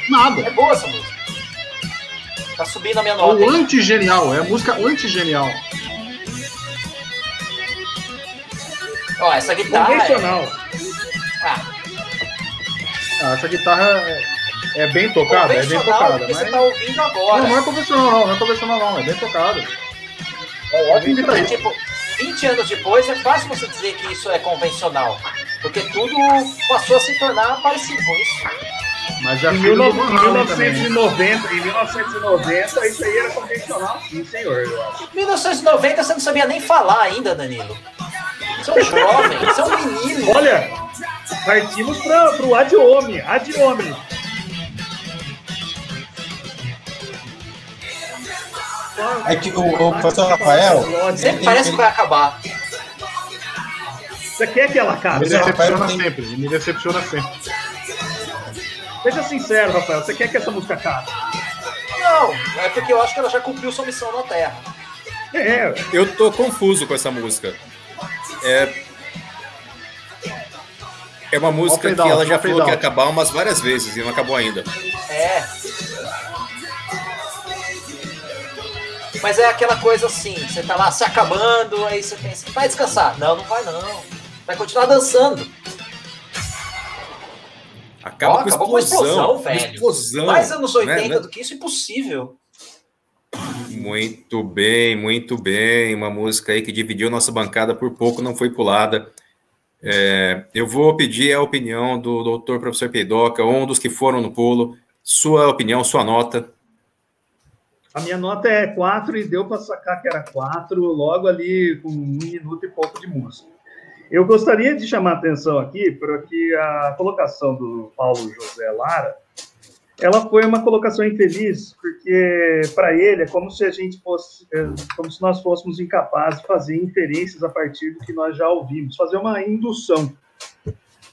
É Nada. boa essa música. Tá subindo a minha É nota. o hein? anti-genial, é a música anti-genial. Ó, essa guitarra. É... Convencional. Ah, Ah, essa guitarra é, é bem tocada, é bem tocada. Mas... você tá ouvindo agora. Não, não é convencional, não, não é convencional, não, é bem tocada. É ótimo É, tipo, 20 anos depois é fácil você dizer que isso é convencional. Porque tudo passou a se tornar parecido com isso. Mas já Em 19- em Van Halen também. 1990, em 1990, isso aí era convencional, sim, senhor. acho. 1990 você não sabia nem falar ainda, Danilo. Você é um jovem, você é um menino. Olha, partimos para o ad hominem, ad hominem. É que o, o professor Rafael. Sempre ele- parece que vai acabar. Você quer que ela Me acabe? Você- decepciona tem- sempre, me decepciona sempre. Seja sincero, Rafael, você quer que essa música acabe? Não, é porque eu acho que ela já cumpriu sua missão na Terra. É, Eu tô confuso com essa música. É, é uma música que ela já falou que ia acabar umas várias vezes e não acabou ainda. É. Mas é aquela coisa assim, você tá lá se acabando, aí você pensa, vai descansar. Não, não vai não. Vai continuar dançando. Acaba Ó, com acabou com explosão. explosão, velho. explosão. Mais anos 80 né? do que isso, impossível. Muito bem, muito bem. Uma música aí que dividiu nossa bancada por pouco, não foi pulada. É, eu vou pedir a opinião do doutor professor Peidoca, um dos que foram no pulo. Sua opinião, sua nota. a minha nota é 4 e deu para sacar que era 4 logo ali com um minuto e pouco de música. Eu gostaria de chamar a atenção aqui para que a colocação do Paulo José Lara, ela foi uma colocação infeliz, porque para ele é como se a gente fosse, é, como se nós fôssemos incapazes de fazer inferências a partir do que nós já ouvimos, fazer uma indução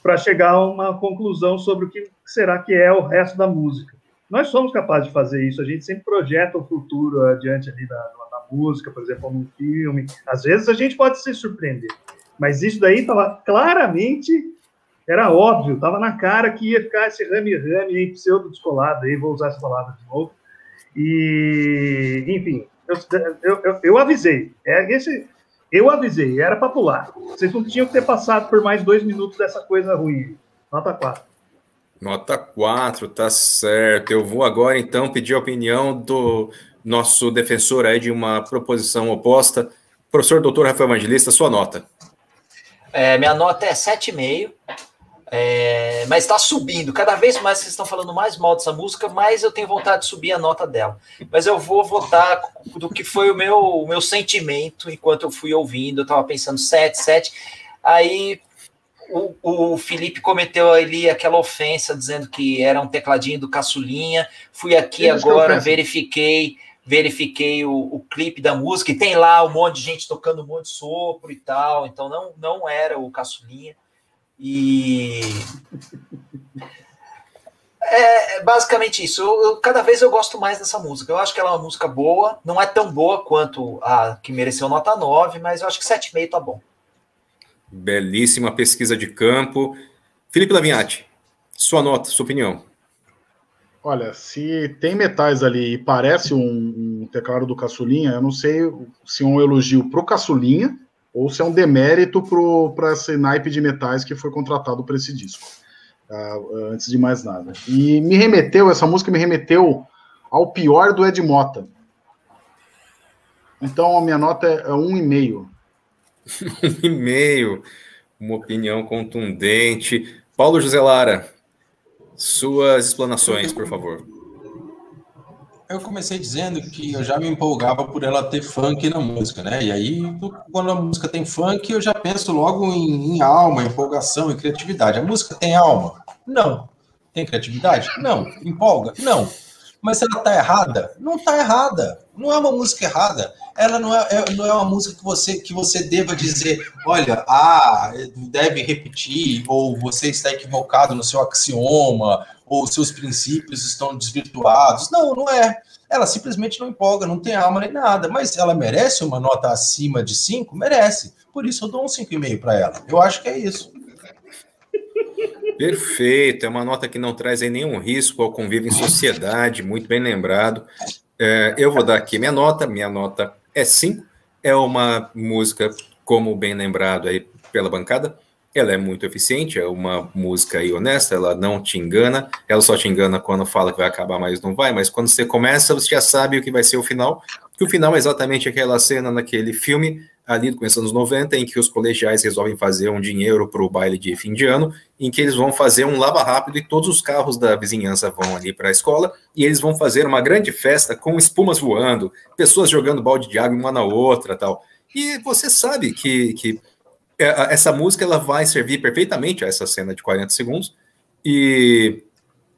para chegar a uma conclusão sobre o que será que é o resto da música. Nós somos capazes de fazer isso, a gente sempre projeta o futuro adiante ali da, da música, por exemplo, num filme. Às vezes a gente pode se surpreender, mas isso daí estava claramente, era óbvio, estava na cara que ia ficar esse rame-rame aí, pseudo-descolado, aí vou usar essa palavra de novo. E, enfim, eu, eu, eu, eu avisei, é esse, eu avisei, era para pular. Vocês não tinham que ter passado por mais dois minutos dessa coisa ruim. Nota 4. Nota 4, tá certo. Eu vou agora então pedir a opinião do nosso defensor aí de uma proposição oposta. Professor doutor Rafael Evangelista, sua nota. É, minha nota é 7,5. É, mas está subindo. Cada vez mais vocês estão falando mais mal dessa música, mais eu tenho vontade de subir a nota dela. Mas eu vou votar do que foi o meu, o meu sentimento enquanto eu fui ouvindo. Eu estava pensando 7, 7. Aí o, o Felipe cometeu ali aquela ofensa dizendo que era um tecladinho do caçulinha. Fui aqui agora, verifiquei, verifiquei o, o clipe da música e tem lá um monte de gente tocando um monte de sopro e tal. Então não, não era o caçulinha. E é é basicamente isso. Eu, eu- cada vez eu gosto mais dessa música. Eu acho que ela é uma música boa. Não é tão boa quanto a que mereceu nota 9, mas eu acho que 7,5 tá bom. Belíssima pesquisa de campo. Felipe Lavinhati, sua nota, sua opinião. Olha, se tem metais ali e parece um, um teclado do Caçulinha, eu não sei se é um elogio pro Caçulinha ou se é um demérito para esse naipe de metais que foi contratado para esse disco. Ah, antes de mais nada. E me remeteu, essa música me remeteu ao pior do Ed Mota. Então a minha nota é, é um e meio. [laughs] Um e-mail, uma opinião contundente. Paulo José Lara, suas explanações, por favor. Eu comecei dizendo que eu já me empolgava por ela ter funk na música, né? E aí, quando a música tem funk, eu já penso logo em, em alma, empolgação e criatividade. A música tem alma? Não. Tem criatividade? Não. Empolga? Não. Mas ela tá errada? Não tá errada. Não é uma música errada. Ela não é, é- não é uma música que você, que você deva dizer, olha, ah, deve repetir, ou você está equivocado no seu axioma, ou seus princípios estão desvirtuados. Não, não é. Ela simplesmente não empolga, não tem alma nem nada. Mas ela merece uma nota acima de 5? Merece. Por isso eu dou um 5,5 para ela. Eu acho que é isso. Perfeito, é uma nota que não traz nenhum risco ao convívio em sociedade, muito bem lembrado. É, eu vou dar aqui minha nota, minha nota é 5, é uma música, como bem lembrado aí pela bancada. Ela é muito eficiente, é uma música aí honesta, ela não te engana, ela só te engana quando fala que vai acabar, mas não vai, mas quando você começa, você já sabe o que vai ser o final, que o final é exatamente aquela cena naquele filme ali do começo dos anos 90, em que os colegiais resolvem fazer um dinheiro para o baile de fim de ano, em que eles vão fazer um lava rápido e todos os carros da vizinhança vão ali para a escola, e eles vão fazer uma grande festa com espumas voando, pessoas jogando balde de água uma na outra tal. E você sabe que, que é, essa música ela vai servir perfeitamente a essa cena de 40 segundos e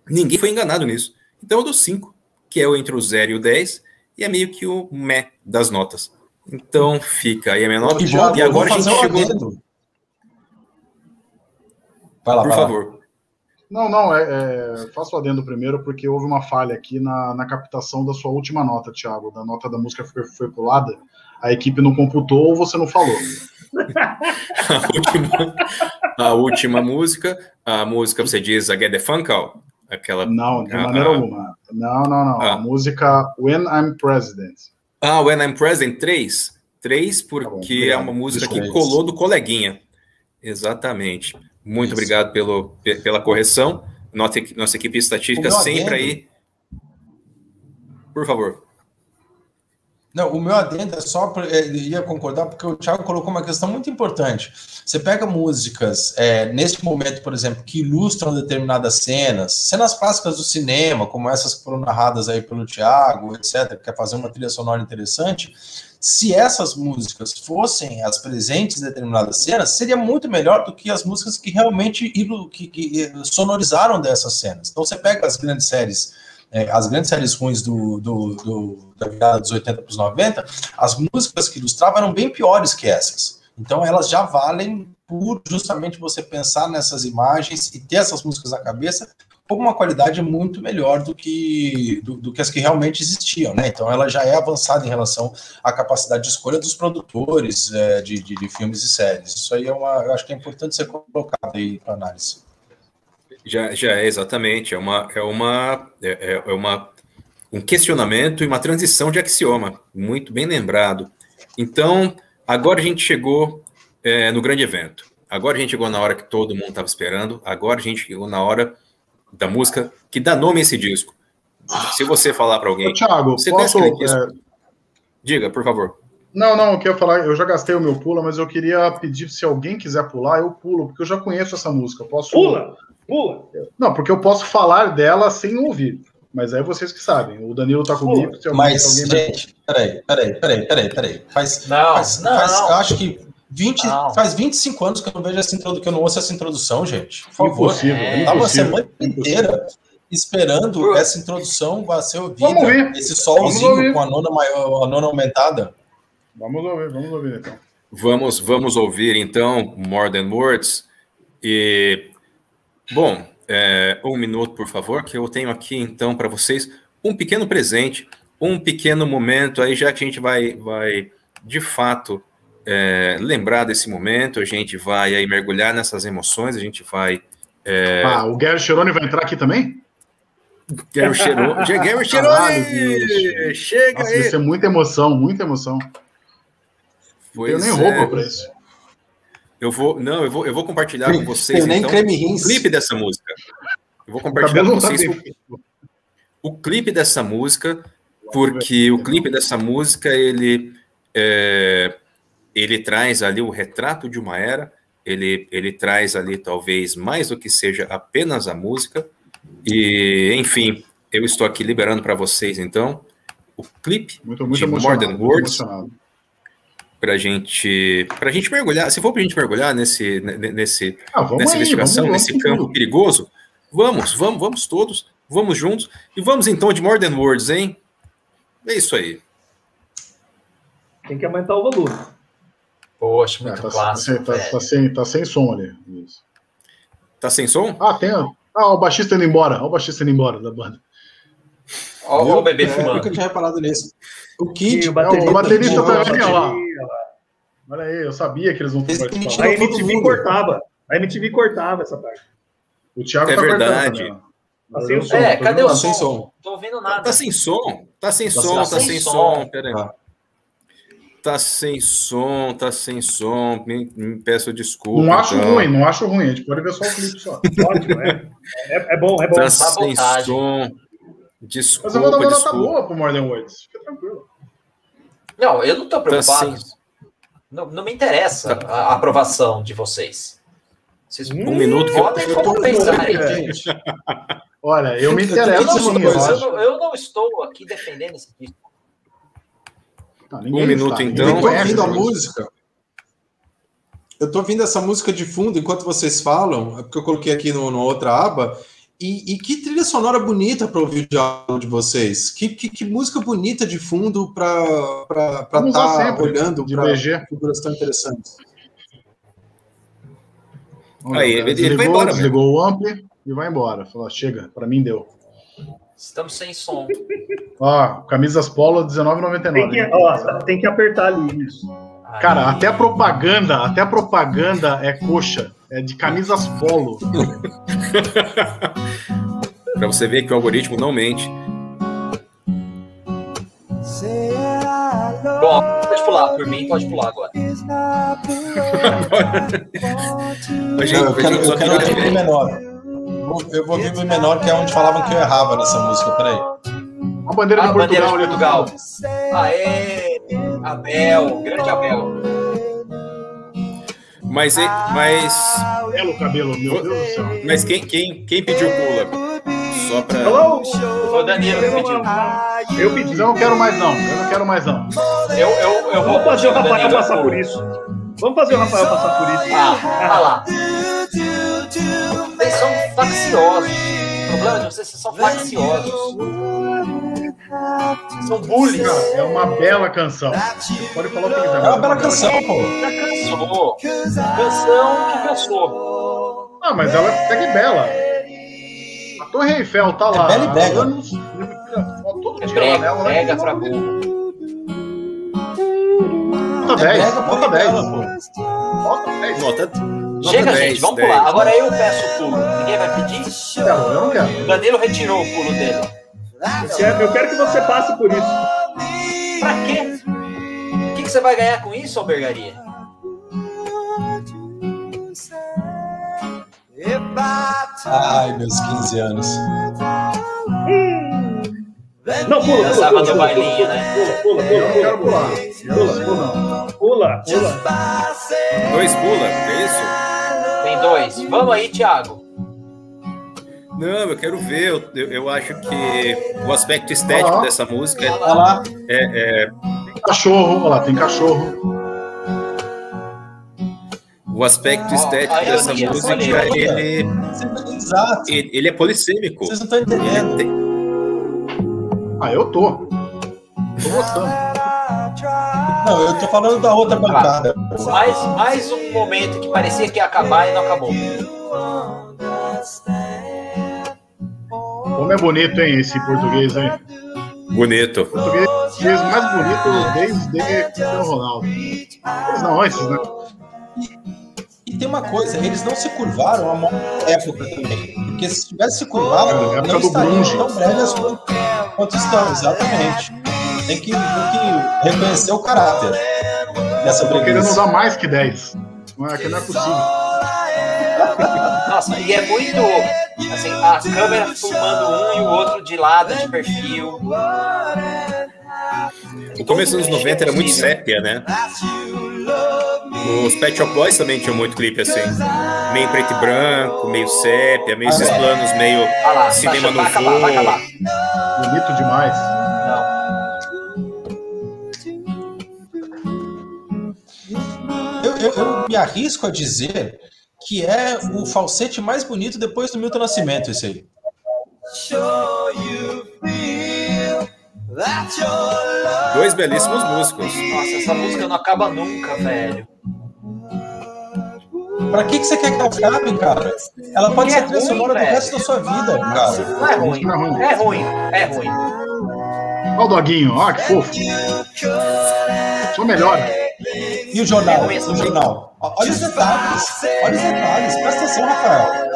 ninguém foi enganado nisso. Então eu dou 5, que é o entre o 0 e o 10, e é meio que o meh das notas. Então fica aí a minha nota. E agora a gente chegou. adendo. Vai lá, Por vai lá. favor. Não, não, é, é, faço adendo primeiro, porque houve uma falha aqui na, na captação da sua última nota, Thiago. Da nota da música foi, foi pulada. A equipe não computou ou você não falou. [laughs] A última, a última música, a música você diz a Get the Funk Out? Aquela. Não, de Ah, maneira ah. alguma. Não, não, não. Ah. A música When I'm President. Ah, When I'm Present 3. 3 Tá bom, porque é uma música que colou do coleguinha. Exatamente. Muito Isso. obrigado pelo, pe- pela correção. Nossa, nossa equipe estatística sempre adendo- aí. Por favor. Não, o meu adendo é só é, ia concordar porque o Thiago colocou uma questão muito importante. Você pega músicas é, neste momento, por exemplo, que ilustram determinadas cenas, cenas clássicas do cinema, como essas que foram narradas aí pelo Thiago, etc., que quer fazer uma trilha sonora interessante. Se essas músicas fossem as presentes em determinadas cenas, seria muito melhor do que as músicas que realmente que, que, eh, sonorizaram dessas cenas. Então você pega as grandes séries é, as grandes séries ruins do, do, do- da virada dos 80 para os 90, as músicas que ilustravam eram bem piores que essas. Então elas já valem por justamente você pensar nessas imagens e ter essas músicas na cabeça com uma qualidade muito melhor do que, do, do que as que realmente existiam, né? Então ela já é avançada em relação à capacidade de escolha dos produtores é, de, de, de filmes e séries. Isso aí é uma, eu acho que é importante ser colocado aí para análise. Já, já é exatamente. É uma, é uma, é, é- é uma um questionamento e uma transição de axioma. Muito bem lembrado. Então, agora a gente chegou é, no grande evento. Agora a gente chegou na hora que todo mundo estava esperando. Agora a gente chegou na hora da música que dá nome a esse disco. Se você falar para alguém, Ô, Thiago, Você posso. é, diga, por favor. Não, não, eu queria falar, eu já gastei o meu pula, mas eu queria pedir se alguém quiser pular, eu pulo, porque eu já conheço essa música. Eu posso. Pula! Pula! Não, porque eu posso falar dela sem ouvir. Mas aí vocês que sabem. O Danilo tá comigo. Se alguém, Mas, se alguém gente, peraí, peraí, peraí, peraí, peraí. Faz, Não, faz, não, faz- não. eu acho que 20, Não. faz 25 anos que eu não vejo essa introdução, que eu não ouço essa introdução, gente. Por favor. Impossível, É. Eu tava a impossível. semana inteira esperando essa introdução vai ser ouvida. Vamos ouvir. Esse Vamos solzinho com a nona, maior, a nona aumentada. Vamos ouvir, vamos ouvir então. Vamos, vamos ouvir então More Than Words. E, bom, é, um minuto, por favor, que eu tenho aqui então para vocês um pequeno presente, um pequeno momento aí, já que a gente vai, vai de fato é, lembrar desse momento, a gente vai aí mergulhar nessas emoções, a gente vai. É, Ah, o Gary Cherone vai entrar aqui também? Gary Cherone, [laughs] Gary bicho. chega Nossa, vai aí. ser muita emoção, muita emoção. Pois eu nem é. roupa pra isso. Eu vou, não, eu vou, eu vou compartilhar com vocês nem então, creme o rins. clipe dessa música. Eu vou O compartilhar com tá vocês bem. o clipe dessa música, porque o clipe dessa música ele é, ele traz ali o retrato de uma era, ele ele traz ali talvez mais do que seja apenas a música e enfim, eu estou aqui liberando para vocês então o clipe Muito, muito de More emocionado. Than muito Words emocionado. Para gente para gente mergulhar, se for para gente mergulhar nesse nesse Ah, nessa aí, investigação, vamos, nesse vamos, campo vamos. perigoso. Vamos, vamos, vamos todos, vamos juntos e vamos então de More Than Words, hein? É isso aí. Tem que aumentar o volume. Poxa, Ah, muito tá, clássico. tá, tá, tá sem, tá sem som ali. Isso. Tá sem som? Ah, tem. ó. Ah, o baixista indo embora. Olha o baixista indo embora da banda. Ó o bebê É, fumando. nunca tinha reparado nisso. O E Kid, o baterista, o baterista também, também, ó, ó lá. Olha aí, eu sabia que eles vão Esse participar. A MTV mundo. cortava. A MTV cortava essa parte. O Thiago É tá cortando verdade. também, ó. Tá sem o som. É, tô cadê vendo o sem som? som. Tô ouvindo nada. Tá sem som, tá sem Tá som, tá sem sem som. som. Pera aí. Tá. Tá sem som, tá sem som. Me, me peço desculpa. Não acho então. ruim, não acho ruim. A gente pode ver só o clipe só. [laughs] Ótimo, é. É, é bom, é bom. Tá sem som. Mas Desculpa, eu vou dar uma nota desculpa. boa pro More Than Words. Fica tranquilo. Não, eu não tô preocupado. Tá sem- Não, não me interessa a a aprovação de vocês. Vocês Um minuto que eu- podem Eu tô é, gente. Olha, eu me Eu Eu interesso não, sou- Eu não- eu não estou aqui defendendo esse disco. Não, Um minuto, ninguém então. Eu tô conhece ouvindo a música. Eu tô ouvindo essa música de fundo enquanto vocês falam, é porque eu coloquei aqui no outra aba. E, e que trilha sonora bonita para ouvir o diálogo de vocês. Que, que, que música bonita de fundo para estar sempre, olhando de para figuras tão interessantes. Aí, o cara ele- ele vai desligou, embora desligou o ampli e vai embora. Falou, chega, pra mim deu. Estamos sem som. Ó, camisas polo Tem que, R$19,99. ó, tem que apertar ali isso. Cara, Aí, até a propaganda, até a propaganda é coxa. É de camisas polo. [laughs] Pra você ver que o algoritmo não mente. Bom, pode pular. Por mim, pode pular agora. Mas, Eu, eu quero, eu quero ver. o menor. Eu vou ouvir o menor, que é onde falavam que eu errava nessa música. Peraí. Uma bandeira Ah, de bandeira Portugal de ali do Portugal. Aê! Abel, grande Abel. Mas, mas, Belo cabelo, meu Deus do céu. mas quem, quem, quem pediu pula? Só pra. Hello? Foi o Danilo que pediu. Eu pedi. eu não quero mais, não. Eu não quero mais, não. Eu, eu, eu vou Vamos fazer o Rafael Danilo. passar por isso. Vamos fazer o Rafael passar por isso. Ah, olha lá. Vocês são facciosos. O problema de vocês é que vocês são facciosos. São bullies. Cara, é uma bela canção. Pode falar o que quiser. É uma bela canção, pô. Já cansou. Canção que cansou. Ah, mas ela segue bela. A Torre Eiffel tá lá. É bela e brega. anos, todo É dia brega, nela, né? brega pra burro. Nota 10, brega, nota põe 10. bela, pô. Nota 10. Nota, nota Chega, 10, gente, vamos 10. pular. Agora eu peço o pulo. Ninguém vai pedir? Quero, eu não quero. O Danilo retirou o pulo dele. Eu quero, eu quero que você passe por isso. Pra quê? O que, que você vai ganhar com isso, albergaria? Ai, meus 15 anos. Não, pula, pula. Dançava pula, pula, né? Pula, pula, Eu não quero pula, pular. Quero pular. pula, pula. Dois pula, é isso? Tem dois. Vamos aí, Thiago. Não, eu quero ver. Eu, eu, eu acho que o aspecto estético dessa música Olha lá. é, é- Tem cachorro, olha lá, tem cachorro. o aspecto estético dessa ironia, música. ironia. Ele, ele, ele é polissêmico. Vocês não estão entendendo. Tem- Ah, eu tô. Tô gostando. Não, eu tô falando da outra bancada. Mais, mais um momento que parecia que ia acabar e não acabou. Como é bonito, hein, esse português, hein? Bonito. Português mais bonito desde Cristiano Ronaldo. Eles não, antes, né? E tem uma coisa, eles não se curvaram a maior época também. Porque se tivesse se curvado, É, época não estariam tão bregas quanto, estão, exatamente. Tem que, tem que reconhecer o caráter dessa Tô querendo dar mais que 10. Não é que não é possível. [laughs] E é muito. Assim, a câmera filmando um e o outro de lado, de perfil. O começo dos anos 90 era muito sépia, né? Os Pet Shop Boys também tinham muito clipe assim. Meio preto e branco, meio sépia, meio esses planos meio Olha lá, cinema no acabar. Bonito demais. Não. Eu, eu- eu me arrisco a dizer que é o falsete mais bonito depois do Milton Nascimento, esse aí. dois belíssimos músicos. Nossa, essa música não acaba nunca, velho. Pra que, que você quer que ela acabe, cara? Ela pode ser é trilha sonora do resto da sua vida, cara. Não é ruim. Não é ruim. É ruim, é ruim. Olha o doguinho, ó, que fofo. Só melhora. E o jornal? É o jornal. Olha os detalhes. Olha os detalhes. Presta atenção, Rafael.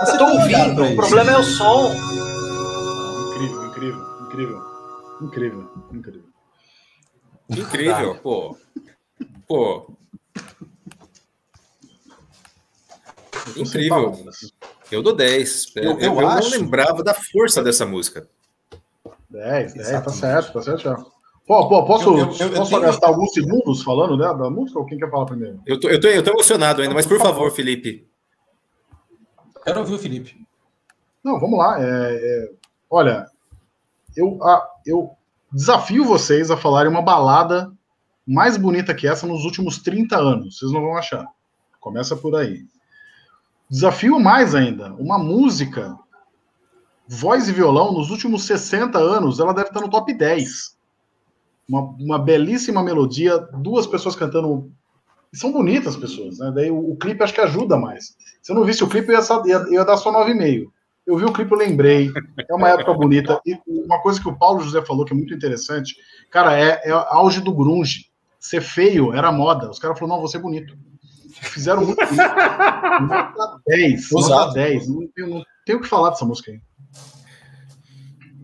Você Eu tô ouvindo, o problema é o som. Incrível, incrível, incrível. Incrível, incrível. Incrível, pô. Pô. Incrível. Eu dou 10. Eu, Eu- eu eu acho- não lembrava da força dessa música. 10, 10, tá certo, tá certo. já. Pô, pô, posso, Eu- eu- eu- eu posso tenho- gastar alguns segundos falando né, da música ou quem quer falar primeiro? Eu tô, eu tô, eu tô emocionado ainda, mas por favor, Felipe. Quero ouvir o Felipe. Não, vamos lá. é, é, olha, eu, a- eu desafio vocês a falarem uma balada mais bonita que essa nos últimos 30 anos. Vocês não vão achar. Começa por aí. Desafio mais ainda, uma música, voz e violão, nos últimos 60 anos, ela deve estar no top 10. Uma, uma belíssima melodia, duas pessoas cantando. São bonitas as pessoas, né? Daí o, o clipe acho que ajuda mais. Se eu não visse o clipe, eu ia, ia, eu ia dar só 9,5. Eu vi o clipe, eu lembrei. É uma época bonita. E uma coisa que o Paulo José falou que é muito interessante, cara, é, é auge do grunge. Ser feio era moda. Os caras falaram, não, você é bonito. Fizeram muito bonito. Nota 10. Nota Ousado. 10. Não tenho, não tenho o que falar dessa música aí.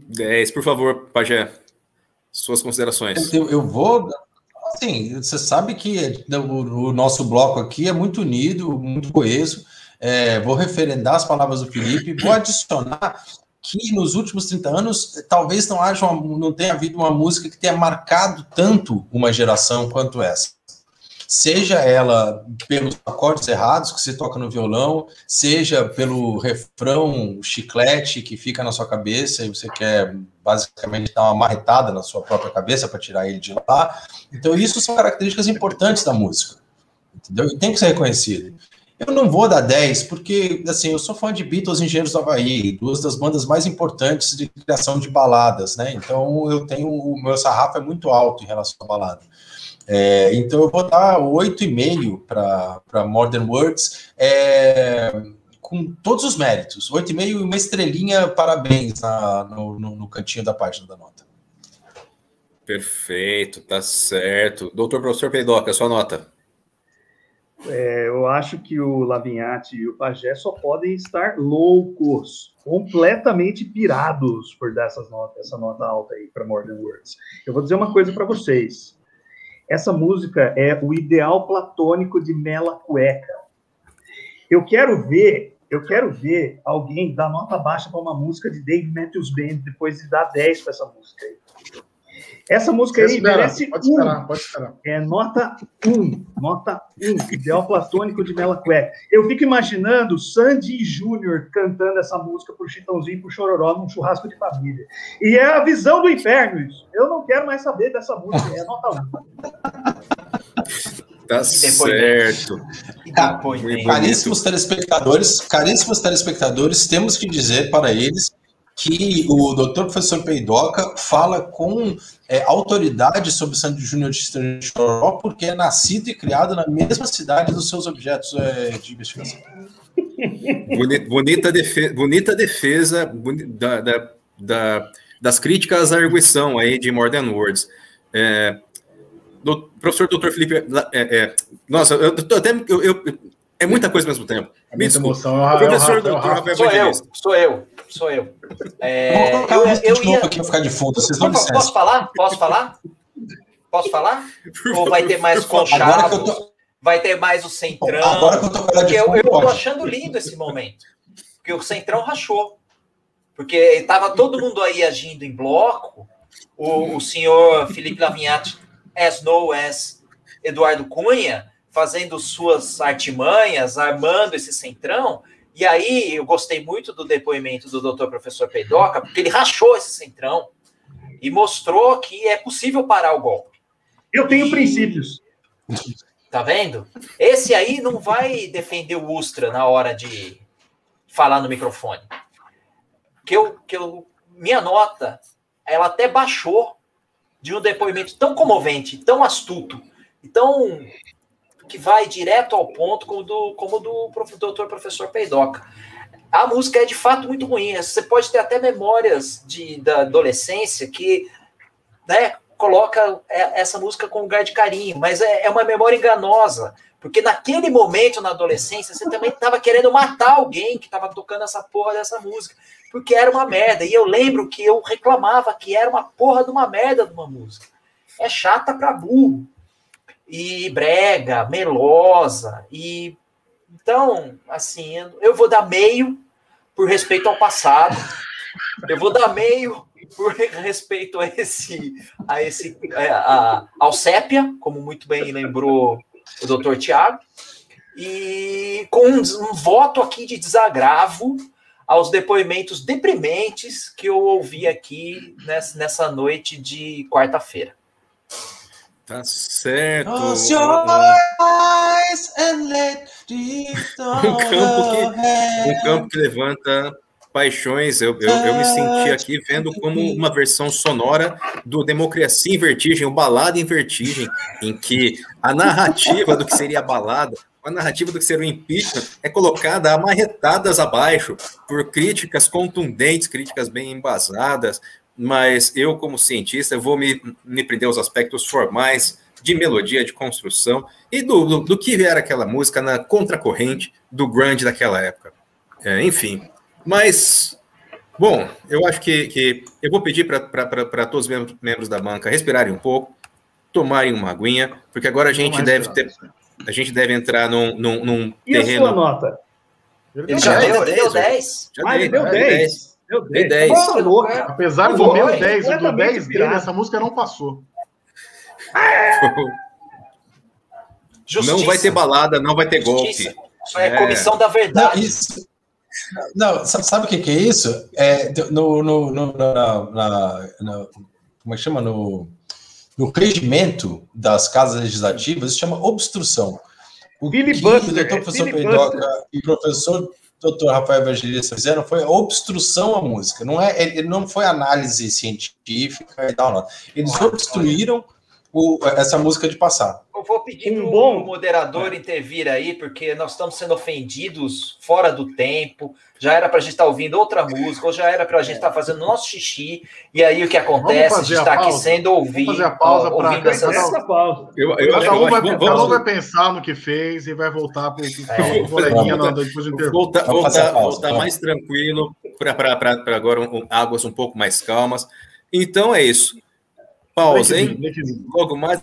10, por favor, Pajé. Suas considerações. Eu, eu vou. Assim, você sabe que o, o nosso bloco aqui é muito unido, muito coeso. É, vou referendar as palavras do Felipe, vou adicionar que nos últimos 30 anos talvez não haja uma, não tenha havido uma música que tenha marcado tanto uma geração quanto essa. Seja ela pelos acordes errados que se toca no violão, seja pelo refrão chiclete que fica na sua cabeça e você quer basicamente dar uma marretada na sua própria cabeça para tirar ele de lá. Então, isso são características importantes da música. Entendeu? E tem que ser reconhecido. Eu não vou dar 10, porque assim, eu sou fã de Beatles Engenheiros do Havaí, duas das bandas mais importantes de criação de baladas, né? Então eu tenho. O meu sarrafo é muito alto em relação à balada. É, então eu vou dar 8,5 para Modern Words, é, com todos os méritos. 8,5 e uma estrelinha, parabéns na, no, no, no cantinho da página da nota. Perfeito, tá certo. Doutor Professor Peidoca, sua nota. É, eu acho que o Lavinhati e o Pajé só podem estar loucos, completamente pirados por dar essas notas, essa nota alta aí para Modern Words. Eu vou dizer uma coisa para vocês. Essa música é o ideal platônico de Mela Cueca. Eu quero ver, eu quero ver alguém dar nota baixa para uma música de Dave Matthews Band depois de dar 10 para essa música aí. Essa música aí Espera, merece pode um. esperar, pode esperar. É nota 1, nota 1, ideal platônico de Mela Cueca. Eu fico imaginando Sandy Júnior cantando essa música pro Chitãozinho e pro Chororó num churrasco de família. E é a visão do inferno isso. Eu não quero mais saber dessa música, é nota 1. [laughs] Tá certo. Tá. Caríssimos telespectadores, caríssimos telespectadores, temos que dizer para eles que o doutor professor Peidoca fala com é, autoridade sobre Sandy Júnior de Choró, porque é nascido e criado na mesma cidade dos seus objetos é, de investigação. Boni- Bonita defesa, bonita defesa da- da- da- das críticas à arguição aí de Modern Words. É, do, professor Dr. Felipe, é, é, nossa, eu tô até eu, eu- é muita coisa ao mesmo tempo. Me desculpa. emoção. É professor. Rafa. Rafael Sou eu, sou eu, sou eu. É, eu, eu novo ia. aqui ficar de fundo, vocês dão Posso, licença. falar? Posso falar? Posso falar? Ou vai ter mais eu conchavos? tô- Vai ter mais o centrão? Agora que eu tô ela de Porque eu, fundo, eu tô achando lindo esse momento. Porque o Centrão rachou. Porque estava todo mundo aí agindo em bloco. O, o senhor Felipe Lavinhati, as no as Eduardo Cunha, fazendo suas artimanhas, armando esse Centrão. E aí eu gostei muito do depoimento do doutor professor Peidoca, porque ele rachou esse Centrão e mostrou que é possível parar o golpe. Eu tenho E- princípios. Tá vendo? Esse aí não vai defender o Ustra na hora de falar no microfone. Que eu, que eu, minha nota, ela até baixou de um depoimento tão comovente, tão astuto, tão que vai direto ao ponto como do, como do doutor professor Peidoca. A música é de fato muito ruim. Você pode ter até memórias de, da adolescência que né, coloca é, essa música com lugar de carinho, mas é, é uma memória enganosa, porque naquele momento na adolescência você também estava querendo matar alguém que estava tocando essa porra dessa música, porque era uma merda. E eu lembro que eu reclamava que era uma porra de uma merda de uma música. é chata pra burro. E brega, melosa. E então, assim, eu vou dar meio por respeito ao passado. Eu vou dar meio por respeito a esse, a esse a, a, ao sépia, como muito bem lembrou o doutor Tiago, e com um, um voto aqui de desagravo aos depoimentos deprimentes que eu ouvi aqui nessa, nessa noite de quarta-feira. Tá certo. Close your eyes and let [laughs] um campo que um campo que levanta paixões. Eu, eu, eu, me senti aqui vendo como uma versão sonora do Democracia em Vertigem, o Balada em Vertigem, em que a narrativa do que seria a balada, a narrativa do que seria o impeachment é colocada amarretadas abaixo por críticas contundentes, críticas bem embasadas, mas eu, como cientista, vou me, me prender aos aspectos formais de melodia, de construção e do, do, do que era aquela música na contracorrente do grunge daquela época. É, enfim, mas, bom, eu acho que, que eu vou pedir para todos os membros, membros da banca respirarem um pouco, tomarem uma aguinha, porque agora a gente deve ter, a gente deve entrar num, num, num e terreno. a sua nota? Ele já deu, deu 10. Já Ah, ele deu 10. Deu 10. Dei 10. Tá louco. Apesar do meu 10 e do completamente 10 dele, essa música não passou. [laughs] Justiça. Não vai ter balada, não vai ter Justiça. golpe. Isso é, É. comissão da Não, verdade. isso. Não, sa- sabe o que, que é isso? É, no, no, no- na, na- na- como é que chama? No, no regimento das casas legislativas, isso chama obstrução. O que doutor é professor filibuster. Peidoca e o professor doutor Rafael Evangelista fizeram foi obstrução à música. Não, é, ele não foi análise científica e tal, não. Eles obstruíram o- essa música de passar. Eu vou pedir Um para o bom- moderador intervir aí, porque nós estamos sendo ofendidos fora do tempo. Já era para a gente estar ouvindo outra música, ou já era para a gente estar fazendo nosso xixi. E aí o que acontece? A gente está aqui sendo ouvido, Vamos fazer a pausa ouvindo essas. Essa pausa. Eu, eu, Cada eu um, acho- vai, vamos- cada um vamos- vai pensar no que fez e vai voltar para É. o coleguinha Vamos- na- depois do intervalo. voltar, voltar, vamos. mais tranquilo para agora um- um- águas um pouco mais calmas. Então é isso. Pausa, hein? Logo mais.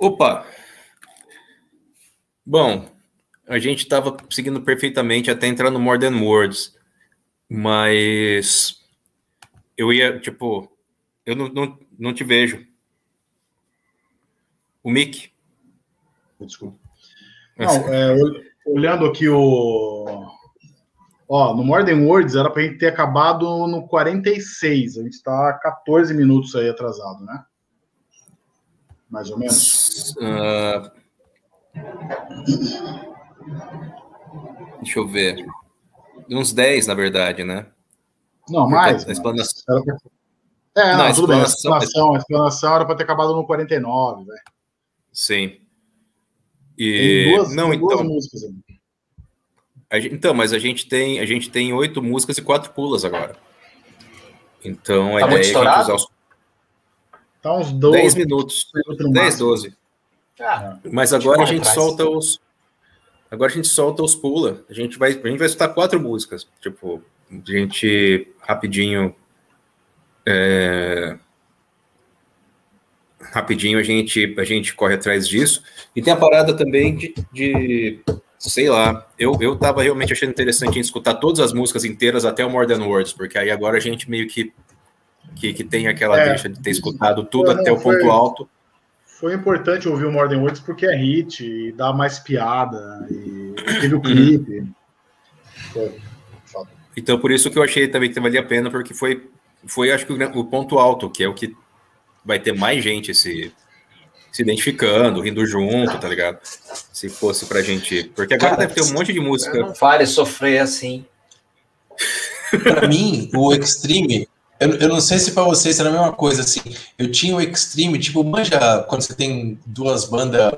Opa! Bom, a gente estava seguindo perfeitamente até entrar no More Than Words, mas eu ia, tipo, eu não, não, não te vejo. O Mick? Desculpa. Não, é, ol- olhando aqui o. Ó, no More Than Words era pra gente ter acabado no 46. A gente tá 14 minutos aí atrasado, né? Mais ou menos. Ah, deixa eu ver. Uns 10, na verdade, né? Não, mais. A explanação- Era É, não, Não, tudo bem. A explanação- explanação, a explanação era para ter acabado no 49, velho. Sim. Tem E duas, não, tem duas então, músicas aí. a gente- então, mas a gente tem a gente tem oito músicas e quatro pulas agora. Então a Tá ideia é a gente usar os Tá uns 12 10 minutos, minutos no 10, máximo. 12. Ah, Mas agora a corre gente atrás. solta os. Agora a gente solta os pula. A gente vai, a gente vai escutar quatro músicas. Tipo, a gente rapidinho. é, Rapidinho a gente, a gente corre atrás disso. E tem a parada também de. de- sei lá. Eu, eu tava realmente achando interessante em escutar todas as músicas inteiras até o More Than Words, porque aí agora a gente meio que. Que, que tem aquela É. deixa de ter escutado tudo Não, até o foi- ponto alto. Foi importante ouvir o Modern Words porque é hit e dá mais piada. E teve o clipe. Foi. Então, por isso que eu achei também que valia a pena, porque foi, foi acho que o, o ponto alto, que é o que vai ter mais gente se, se identificando, rindo junto, tá ligado? Se fosse pra gente. Porque agora Cara, deve ter um monte de música. não vale sofrer assim. Pra mim, o Extreme, eu, eu não sei se pra vocês era a mesma coisa, assim. Eu tinha o Extreme, tipo, manja quando você tem duas bandas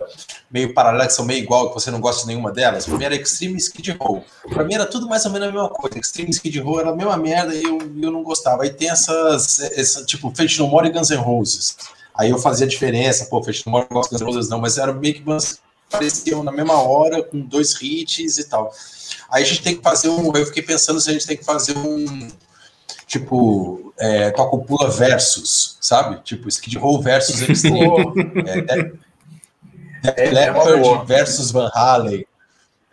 meio paralelas que são meio igual, que você não gosta de nenhuma delas. Pra mim era Extreme e Skid Row. Pra mim era tudo mais ou menos a mesma coisa. Extreme e Skid Row era a mesma merda e eu, eu não gostava. Aí tem essas, essa, tipo, Fate No More e Guns N' Roses. Aí eu fazia diferença, pô, Fate No More Guns N' Roses não, mas era meio que bandas apareciam na mesma hora, com dois hits e tal. Aí a gente tem que fazer um. Eu fiquei pensando se a gente tem que fazer um. Tipo, é, Toca o Pula versus, sabe? Tipo, Skid Row versus Extreme. [laughs] é, É- é uma boa. Leppard versus Van Halen.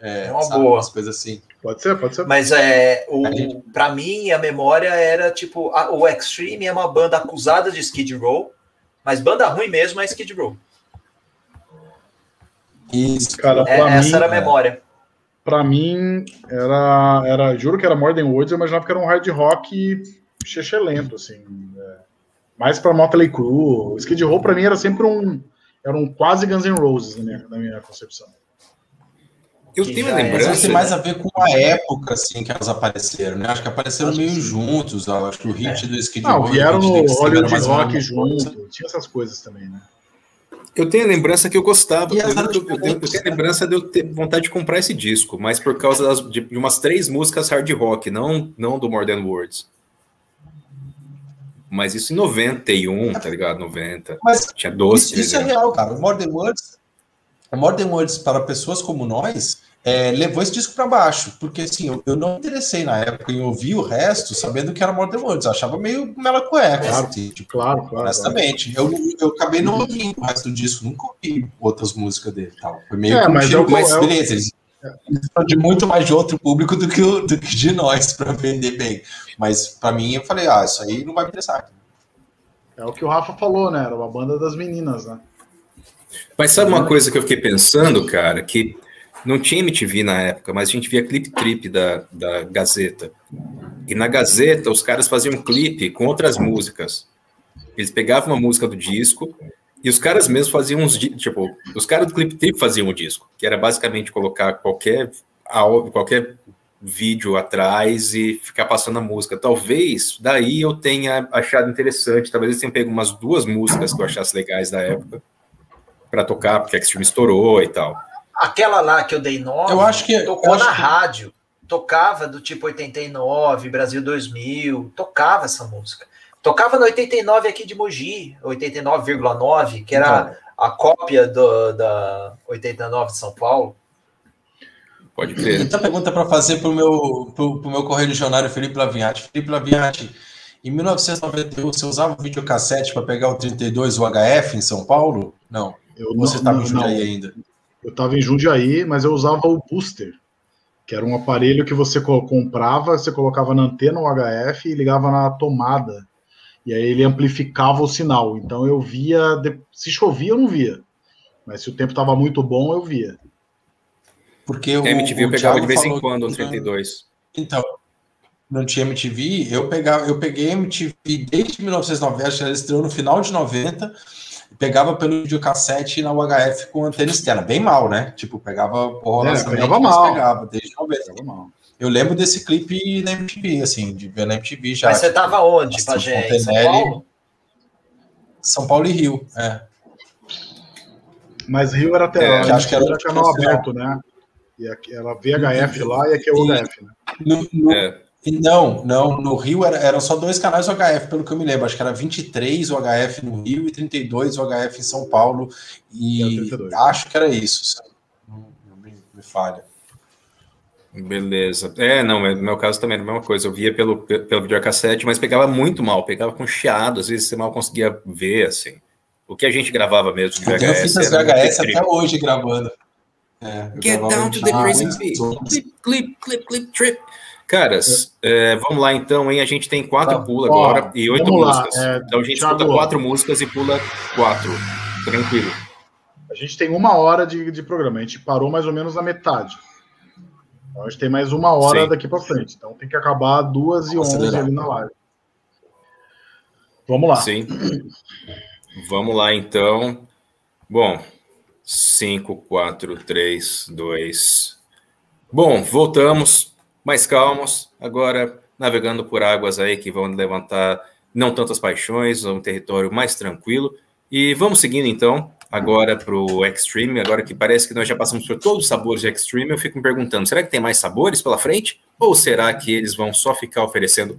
É, É uma sabe? boa. Umas coisas assim. Pode ser, pode ser. Mas é, o, gente- pra mim, a memória era tipo: a- o Extreme é uma banda acusada de Skid Row, mas banda ruim mesmo é Skid Row. Isso. Cara, É, essa mim, era a memória. Pra mim era, era. Juro que era Modern Words, eu imaginava que era um hard rock lento, assim. é. mais pra Motley Crue. O Skid Row pra mim era sempre um. Era um quase Guns N' Roses na minha, na minha concepção. Eu Que tenho uma é. Mas lembrança. vai ter mais a ver com a época assim, que elas apareceram, né? Acho que apareceram Acho que meio sim. juntos. Acho que o hit do Skid Não, Row e o vieram no Hollywood mais ou menos Rock junto. Tinha essas coisas também, né? Eu tenho a lembrança que eu gostava. Eu, eu, eu tenho, eu tenho a lembrança de eu ter vontade de comprar esse disco, mas por causa das- de, de umas três músicas hard rock, não, não do More Than Words. Mas isso em 91, tá ligado? 90. Mas Tinha 12, Isso, isso é 13 anos. real, cara. O Modern Words, o Modern Words para pessoas como nós é, levou esse disco para baixo, porque assim, eu, eu não me interessei na época em ouvir o resto sabendo que era Modern Words, eu achava meio mela cueca, Claro. assim, tipo, Claro, claro. claro. honestamente. Eu, eu acabei não ouvindo o resto do disco, nunca ouvi outras músicas dele tal. Foi meio É, mas é o- beleza, eles são de muito mais de outro público do que, do que de nós para vender bem. Mas para mim, eu falei, ah, isso aí não vai me interessar. É o que o Rafa falou, né? Era uma banda das meninas, né? Mas sabe uma coisa que eu fiquei pensando, cara? Que não tinha MTV na época, mas a gente via clipe trip da, da Gazeta. E na Gazeta, os caras faziam clipe com outras músicas. Eles pegavam uma música do disco e os caras mesmos faziam uns. Tipo, os caras do clipe trip faziam o disco, que era basicamente colocar qualquer, qualquer vídeo atrás e ficar passando a música. Talvez daí eu tenha achado interessante. Talvez eles tenham pego umas duas músicas que eu achasse legais da época para tocar, porque a Extreme estourou e tal. Aquela lá que eu dei nome, Eu acho que- tocou eu acho na que- rádio. Tocava do tipo 89, Brasil 2000, tocava essa música. Tocava no 89 aqui de Mogi, 89,9, que era a cópia do, da 89 de São Paulo. Pode crer. Então, pergunta para fazer para o meu, pro, pro meu correligionário Felipe Laviati. Felipe Laviati, em 1991, você usava o videocassete para pegar o 32 UHF em São Paulo? Não. Eu Ou você não- estava em não, Jundiaí não. ainda? Eu estava em Jundiaí, mas eu usava o Booster, que era um aparelho que você co- comprava, você colocava na antena UHF e ligava na tomada. E aí ele amplificava o sinal. Então eu via. Se chovia, eu não via. Mas se o tempo estava muito bom, eu via. Porque o, A MTV eu pegava Thiago de vez em quando, que- 32. Então, não tinha MTV, eu, pegava, eu peguei MTV desde 1990, acho que ela estreou no final de 90, pegava pelo videocassete na UHF com antena externa. Bem mal, né? Tipo, pegava porra É, pegava mal. pegava, desde 90. Pegava mal. Eu lembro desse clipe na MTV, assim, de ver na MTV já. Mas você tipo, tava onde, Bastante Pajé? Em São. Paulo? São Paulo e Rio, é. Mas Rio era até É, que acho que era era canal aberto, né? E aqui, era VHF lá e aqui é UHF, né? No- no- É, E Não, não, no Rio era, eram só dois canais UHF, pelo que eu me lembro. Acho que era 23 UHF no Rio e 32 UHF em São Paulo. E É, 32. acho que era isso. me, me falha. beleza. É, não, no meu caso também era a mesma coisa. Eu via pelo, pelo videocassete, mas pegava muito mal, pegava com chiado, às vezes você mal conseguia ver, assim. O que a gente gravava mesmo de Eu tenho VHS. fitas VHS até hoje gravando. É, Get down to the crazy beat. Clip, clip, clip, clip, trip. Caras, é, vamos lá então, hein? A gente tem quatro Tá, agora e oito vamos lá, músicas. é, então a gente Thiago, escuta quatro músicas e pula quatro. Tranquilo. A gente tem uma hora de, de programa, a gente parou mais ou menos na metade. Então a gente tem mais uma hora Sim. daqui para frente. Então tem que acabar duas e onze ali na live. Vamos lá. Sim. Vamos lá então. Bom, 5, 4, 3, 2. Bom, voltamos mais calmos, agora navegando por águas aí que vão levantar não tantas paixões, um território mais tranquilo. E vamos seguindo então agora para o Extreme, agora que parece que nós já passamos por todos os sabores de Extreme, eu fico me perguntando, será que tem mais sabores pela frente? Ou será que eles vão só ficar oferecendo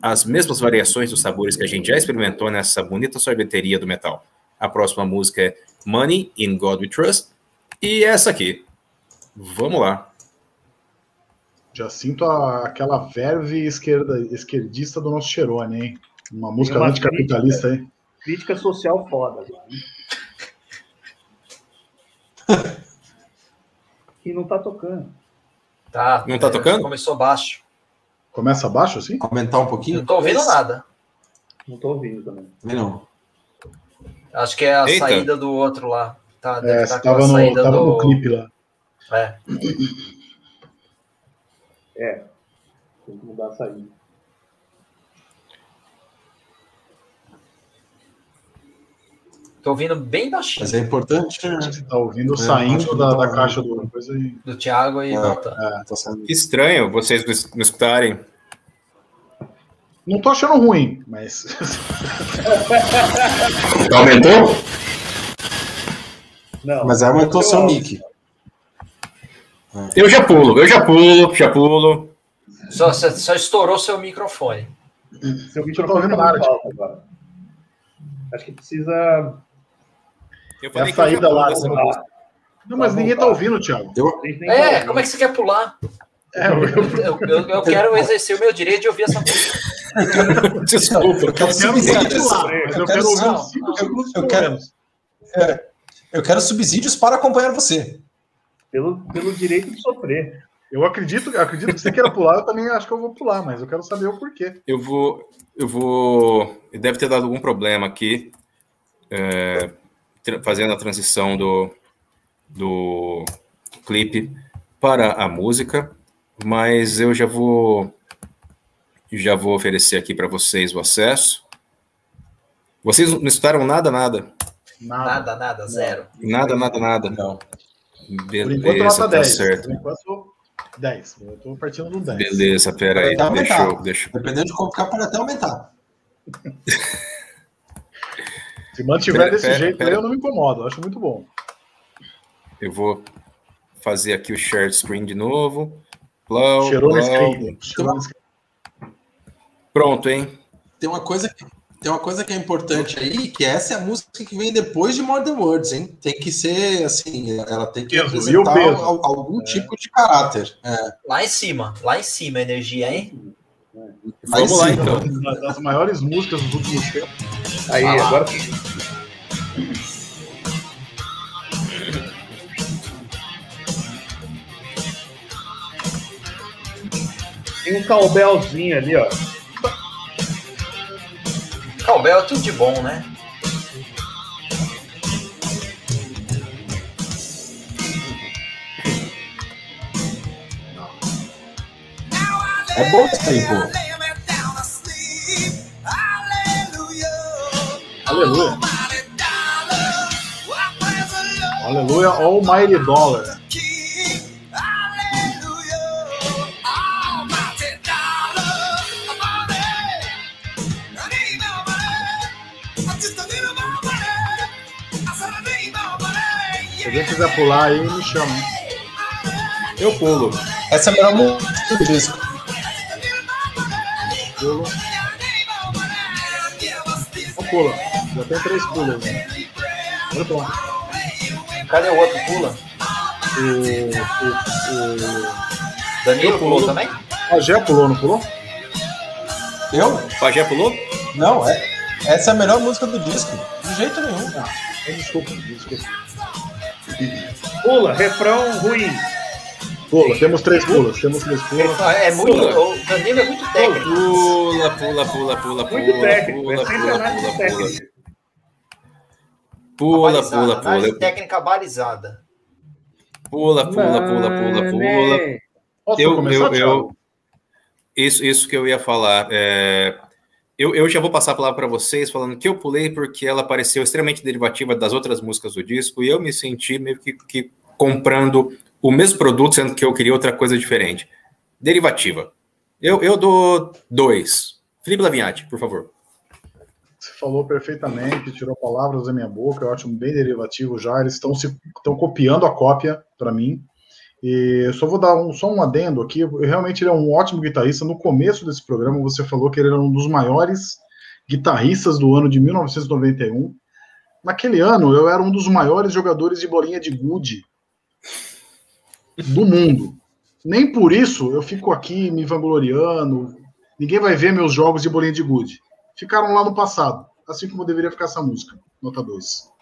as mesmas variações dos sabores que a gente já experimentou nessa bonita sorveteria do metal? A próxima música é Money in God We Trust e essa aqui. Vamos lá. Já sinto a- aquela verve esquerda, esquerdista do nosso Cherone, hein? Uma música uma anticapitalista, hein? Crítica social foda. [laughs] E não tá tocando. Tá. Não tá é, tocando? Começou baixo. Começa abaixo assim? Aumentar um pouquinho? Não tô ouvindo talvez? nada. Não tô ouvindo também. Também não. Acho que é a Eita. saída do outro lá. Tá, deve É, tá tava, no, saída tava do... no clipe lá. É. [coughs] É. Tem que mudar a saída. Tô ouvindo bem baixinho Mas é importante. né? Você tá ouvindo É, saindo que da, tá- da caixa do coisa do Thiago e É. voltando. Tá sendo- Que estranho vocês me escutarem. Não tô achando ruim, mas Aumentou? Não, Mas aí aumentou eu- seu nick. Eu já pulo, eu já pulo, já pulo. Só, só, só estourou seu microfone. Seu tô microfone ouvindo tá nada, agora. Acho que precisa. Eu É a que eu saída lá, dessa né? Não, mas Tá ninguém tá voltar. ouvindo, Thiago. tá É, ouvindo. como é que você quer pular? É, eu, Eu, eu, eu quero exercer o meu direito de ouvir essa música. [laughs] Desculpa. Eu quero eu quero subsídios. eu Eu quero não, não. Eu. Eu quero subsídios para acompanhar você. Pelo, pelo direito de sofrer. Eu acredito, eu acredito que você queira pular, eu também acho que eu vou pular, mas eu quero saber o porquê. Eu vou. Eu vou. Deve ter dado algum problema aqui. é, tra- fazendo a transição do, do clipe para a música. Mas eu já vou. Já vou oferecer aqui para vocês o acesso. Vocês não escutaram nada, nada. Nada. Nada, nada, zero. Nada, nada, nada. Não. Por enquanto, Beleza, nota tá 10. certo. Por enquanto, 10. Eu tô partindo do 10. Beleza, pera aí. Vai Deixa eu, deixa, Dependendo de como ficar, pode até aumentar. [laughs] Se mantiver Pera, desse pera, jeito pera. aí, eu não me incomodo. Eu acho muito bom. eu vou fazer aqui o share screen de novo. Plau, Cheirou no plau. screen. Cheirou no screen. Pronto, hein? Tem uma coisa que. Tem uma coisa que é importante aí, que essa é a música que vem depois de Modern Words, hein? Tem que ser assim, ela tem que Peso, al- algum tipo de caráter. É, Lá em cima, lá em cima a energia, hein? Vamos lá então. Uma das maiores músicas dos últimos tempos. Aí, Ah agora. Tem um cowbellzinho ali, ó. Calbel é tudo de bom, né? É bom isso pô. Aleluia. Aleluia, Almighty Dollar. Se alguém quiser pular aí, me chama. Eu pulo. Essa é a melhor música do disco. Pulo. Não pula. Já tem três pulos. Né? Muito bom. Cadê o outro pula? O, o, o... Danilo pulou também? A Gé pulou, não pulou? Eu? Pajé pulou? Não, é, essa é a melhor música do disco. De jeito nenhum. Ah, desculpa, desculpa. Pula, refrão ruim. Pula, temos três pulas, temos três pulas. É muito. Pula. O Danilo é muito técnico. Pula, pula, pula, pula, pula. Muito técnico. Pula, é sempre pula, análise pula, pula. técnica. Pula, pula, análise pula. técnica balizada. Pula, pula, pula, pula, pula. Mané. Posso Eu, começar, eu, eu, isso, isso que eu ia falar. é, eu, eu já vou passar a palavra para vocês, falando que eu pulei porque ela pareceu extremamente derivativa das outras músicas do disco e eu me senti meio que, que comprando o mesmo produto, sendo que eu queria outra coisa diferente. Derivativa. Eu, eu dou dois. Felipe Lavinhati, por favor. Você falou perfeitamente, tirou palavras da minha boca, eu acho bem derivativo já. Eles estão se estão copiando a cópia para mim. E só vou dar um, só um adendo aqui. Realmente ele é um ótimo guitarrista. No começo desse programa, você falou que ele era um dos maiores guitarristas do ano de 1991. Naquele ano, eu era um dos maiores jogadores de bolinha de gude do mundo. Nem por isso eu fico aqui me vangloriando. Ninguém vai ver meus jogos de bolinha de gude. Ficaram lá no passado, assim como deveria ficar essa música. Nota 2.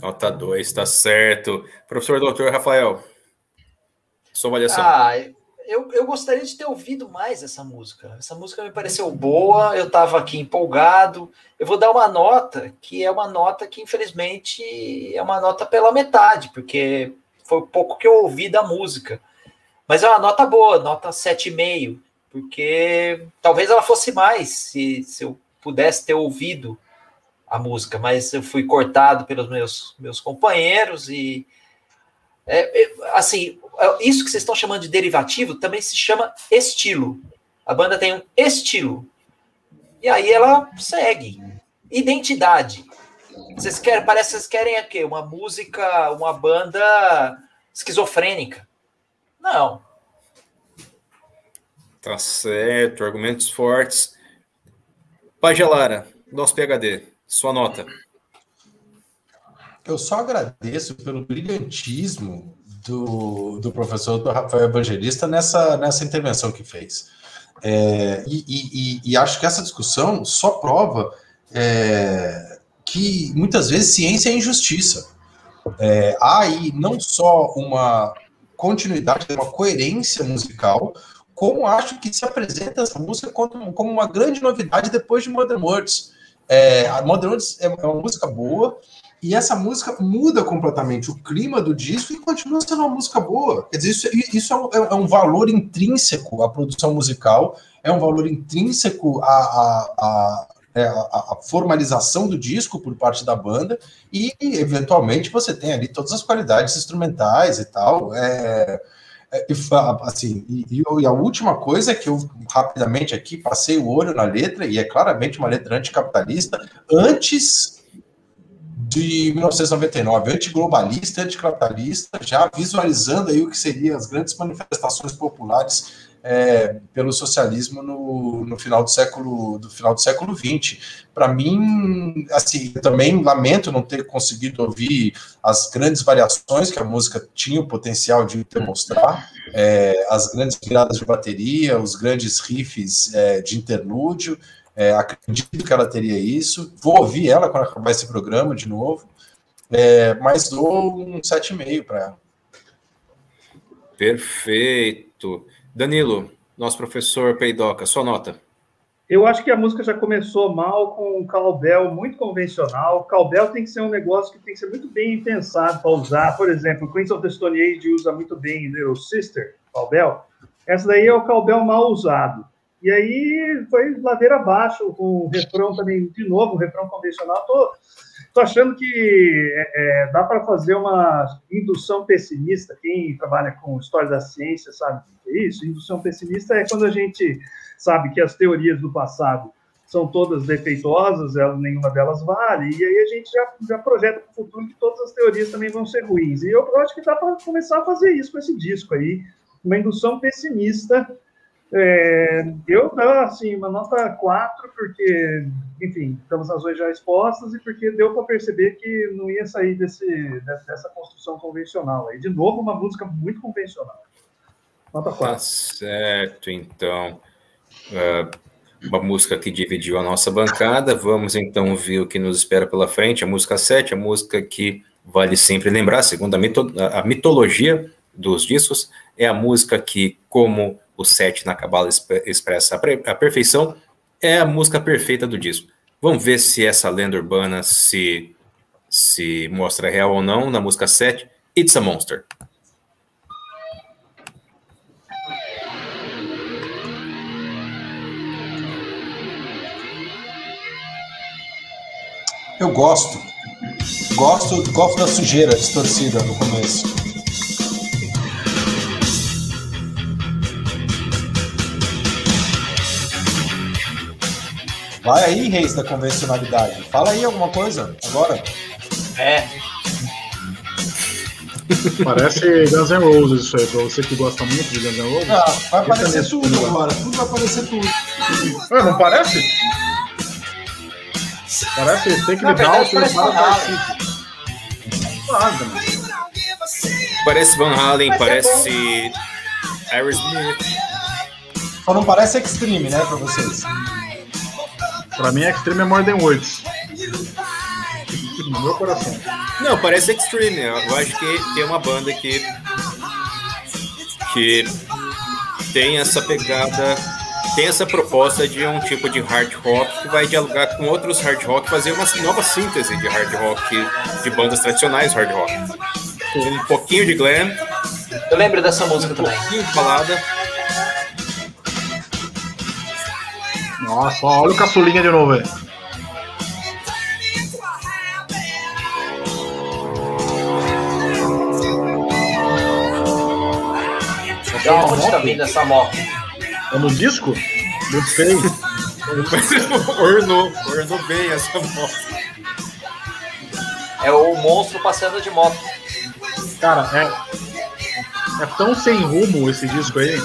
Nota 2, tá certo. Professor doutor Rafael, sua avaliação. Ah, eu, eu gostaria de ter ouvido mais essa música. Essa música me pareceu boa, eu estava aqui empolgado. Eu vou dar uma nota que é uma nota que, infelizmente, é uma nota pela metade, porque foi pouco que eu ouvi da música. Mas é uma nota boa, nota 7,5, porque talvez ela fosse mais se, se eu pudesse ter ouvido a música, mas eu fui cortado pelos meus, meus companheiros e é, é, assim, isso que vocês estão chamando de derivativo também se chama estilo. A banda tem um estilo. E aí ela segue. Identidade. Vocês querem, parece que vocês querem o quê? Uma música, uma banda esquizofrênica. Não. Tá certo, argumentos fortes. Pagelara, nosso PHD, sua nota. Eu só agradeço pelo brilhantismo do, do professor do Rafael Evangelista nessa, nessa intervenção que fez. É, e, e, e, acho que essa discussão só prova é, que muitas vezes ciência é injustiça. É, há aí não só uma continuidade, uma coerência musical, como acho que se apresenta essa música como, como uma grande novidade depois de Modern Words. É, a Modern Words é uma música boa, e essa música muda completamente o clima do disco e continua sendo uma música boa. Quer dizer, isso, isso é, um, é, um, valor intrínseco à produção musical, é um valor intrínseco à, à, à, à, formalização do disco por parte da banda, e eventualmente você tem ali todas as qualidades instrumentais e tal. É, é, assim, e, e, a última coisa é que eu rapidamente aqui passei o olho na letra, e é claramente uma letra anticapitalista, antes de 1999, antiglobalista, anticapitalista, já visualizando aí o que seriam as grandes manifestações populares é, pelo socialismo no, no, final do século do final do século 20. Para mim, assim, também lamento não ter conseguido ouvir as grandes variações que a música tinha o potencial de demonstrar, é, as grandes viradas de bateria, os grandes riffs é, de interlúdio. É, acredito que ela teria isso. Vou ouvir ela quando acabar esse programa de novo. É, mas dou um 7,5 para ela. Perfeito. Danilo, nosso professor Peidoca, sua nota. Eu acho que a música já começou mal com um cowbell muito convencional. Cowbell tem que ser um negócio que tem que ser muito bem pensado para usar. Por exemplo, Queens of the Stone Age usa muito bem Little Sister, cowbell. Essa daí é o cowbell mal usado. E aí foi ladeira abaixo, com o refrão também, de novo, o refrão convencional. Tô, tô achando que é, é, dá para fazer uma indução pessimista. Quem trabalha com história da ciência sabe o que é isso. Indução pessimista é quando a gente sabe que as teorias do passado são todas defeituosas, nenhuma delas vale, e aí a gente já, já projeta para o futuro que todas as teorias também vão ser ruins. E eu acho que dá para começar a fazer isso com esse disco aí, uma indução pessimista. É, eu dou, assim, uma nota 4, porque, enfim, pelas razões já expostas e porque deu para perceber que não ia sair desse, dessa construção convencional. Aí, de novo, uma música muito convencional. Nota 4. Tá certo, então. Uh, uma música que dividiu a nossa bancada. Vamos então ver o que nos espera pela frente. A música 7, a música que vale sempre lembrar, segundo a, mito a mitologia dos discos, é a música que, como o 7 na Cabala expressa a, perfeição, é a música perfeita do disco. Vamos ver se essa lenda urbana se, se mostra real ou não na música 7, It's a Monster. Eu gosto. Gosto, gosto da sujeira distorcida no começo. Vai aí, reis da convencionalidade. Fala aí alguma coisa agora. É. Parece Guns N' Roses isso aí, pra você que gosta muito de Guns N' Roses. Ah, vai aparecer nisso, tudo né? agora. Tudo vai aparecer tudo. Ah, não parece? Parece Take Na Me Down, tem parece para Van Halen. Nada, mano. Parece Van Halen, é parece Aerosmith. Só não parece extreme, né, pra vocês. Pra mim, Extreme é More Than Words. No meu coração. Não, parece Extreme. Eu acho que tem uma banda que que tem essa pegada, tem essa proposta de um tipo de hard rock que vai dialogar com outros hard rock, fazer uma nova síntese de hard rock de bandas tradicionais hard rock. Com um pouquinho de glam, Eu lembro dessa música um também. pouquinho de balada. Nossa, olha o caçulinha de novo aí. Da onde tá vindo essa moto? É no disco? Gostei. [laughs] ornou, ornou bem essa moto. É o monstro passeando de moto. Cara, é, é tão sem rumo esse disco aí.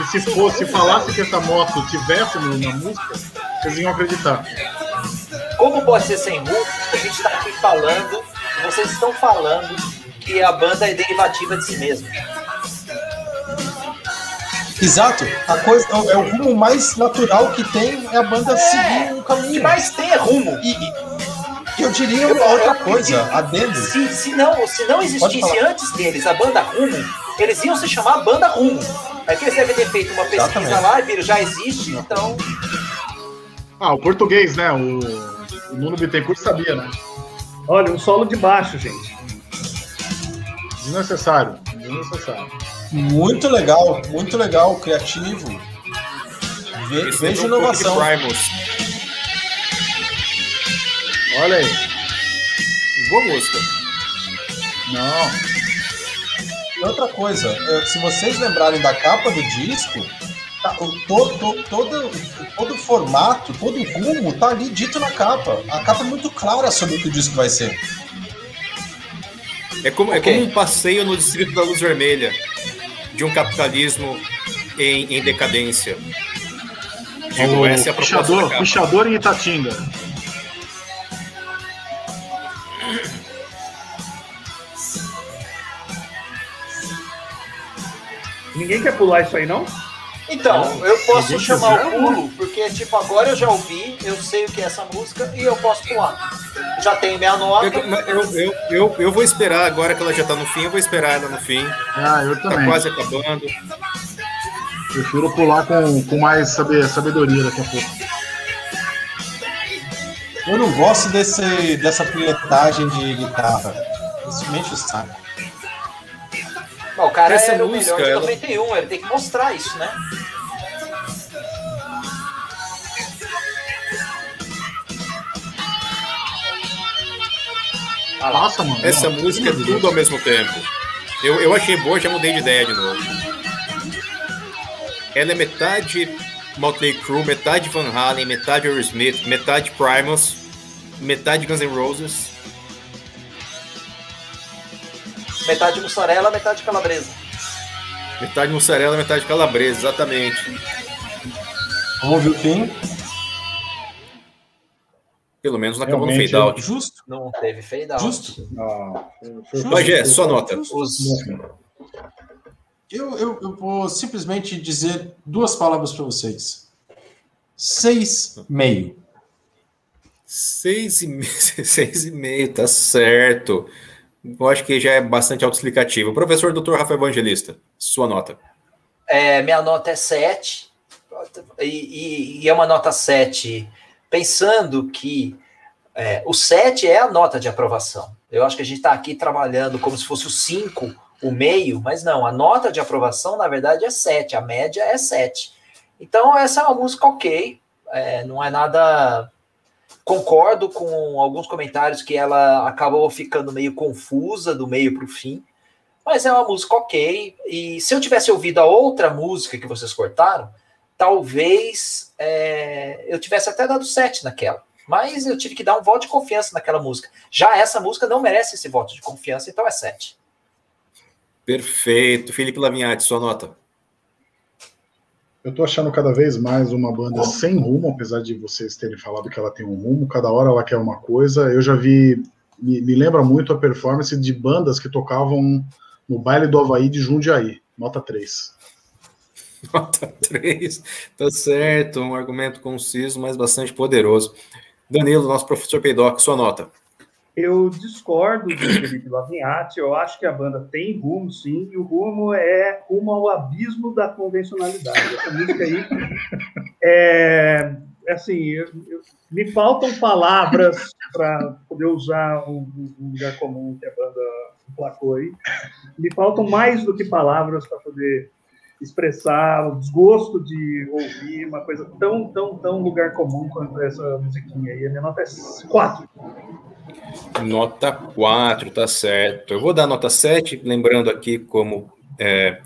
Que se fosse, se falasse que essa moto tivesse no- na música, vocês iam acreditar. Como pode ser sem rumo? A gente tá aqui falando, vocês estão falando que a banda é derivativa de si mesma. Exato. A coisa, é o rumo mais natural que tem é a banda seguir um O que caminho. mais tem é rumo. E, e- e eu diria uma outra coisa, adendo. Se, se, não, se não existisse antes deles a banda Rumo, eles iam se chamar Banda Rumo. É que eles devem ter feito uma pesquisa Exatamente. lá e viram, já existe, então. Ah, o português, né? O, o Nuno Bittencourt sabia, né? Olha, um solo de baixo, gente. Desnecessário. Desnecessário. Muito legal, muito legal, criativo. Ve, vejo um inovação. Primus. Olha aí. Boa música. Não. E outra coisa, é, se vocês lembrarem da capa do disco, tá, o, todo, todo, todo, todo o formato, todo o rumo tá ali dito na capa. A capa é muito clara sobre o que o disco vai ser. É como, é Ok. como um passeio no distrito da luz vermelha de um capitalismo em, em decadência. Digo, o essa é a proposta capa. pichador em Itatinga. Ninguém quer pular isso aí, não? Então, eu posso chamar o pulo, porque, tipo, agora eu já ouvi, eu sei o que é essa música e eu posso pular. Já tenho minha nota. Eu, eu, eu, eu, eu vou esperar agora que ela já tá no fim, eu vou esperar ela no fim. Ah, eu Tá também. quase acabando. Prefiro pular com, com mais sabe- sabedoria daqui a pouco. Eu não gosto desse, dessa punhetagem de guitarra. Isso me enche o saco. O cara Essa era música, o melhor de ela- 91, ele tem que mostrar isso, né? Ah. Nossa, mano. Essa Nossa, música é tudo ao mesmo tempo. Eu, eu achei boa, já mudei de ideia de novo. Ela é metade Motley Crue, metade Van Halen, metade Aerosmith, metade Primus, metade Guns N' Roses. Metade mussarela, metade calabresa. Metade mussarela, metade calabresa, exatamente. Vamos ouvir o fim. Pelo menos não acabou no Realmente, fade out. Justo, Não teve fade out. justo. Ah, Bagé, sua nota. Os, Eu, eu, eu vou simplesmente dizer duas palavras para vocês. Seis meio. Seis e, me- [laughs] seis e meio, tá certo. Eu acho que já é bastante autoexplicativo. Professor Dr. Rafael Evangelista, sua nota. é, minha nota é 7. E, e- e é uma nota 7 pensando que é, o 7 é a nota de aprovação. Eu acho que a gente está aqui trabalhando como se fosse o 5, o meio, mas não, a nota de aprovação, na verdade, é 7, a média é 7. Então, essa é uma música ok, é, não é nada. Concordo com alguns comentários que ela acabou ficando meio confusa do meio para o fim, mas é uma música ok. E se eu tivesse ouvido a outra música que vocês cortaram, talvez é, eu tivesse até dado 7 naquela. Mas eu tive que dar um voto de confiança naquela música. Já essa música não merece esse voto de confiança, então é 7. Perfeito. Felipe Lavinhati, sua nota. Eu tô achando cada vez mais uma banda sem rumo, apesar de vocês terem falado que ela tem um rumo, cada hora ela quer uma coisa. Eu já vi, me, me lembra muito a performance de bandas que tocavam no baile do Havaí de Jundiaí, nota 3. [laughs] Nota 3. Tá certo. Um argumento conciso, mas bastante poderoso. Danilo, nosso professor Peidoc, sua nota. Eu discordo de Felipe Lavinhati, eu acho que a banda tem rumo, sim, e o rumo é rumo ao abismo da convencionalidade. Essa música aí é, é assim, eu- eu- me faltam palavras para poder usar um, um lugar comum que a banda emplacou aí. Me faltam mais do que palavras para poder expressar o desgosto de ouvir uma coisa tão, tão, tão lugar comum quanto essa musiquinha aí. A minha nota é 4. Nota 4, tá certo. Eu vou dar nota 7, lembrando aqui, como é,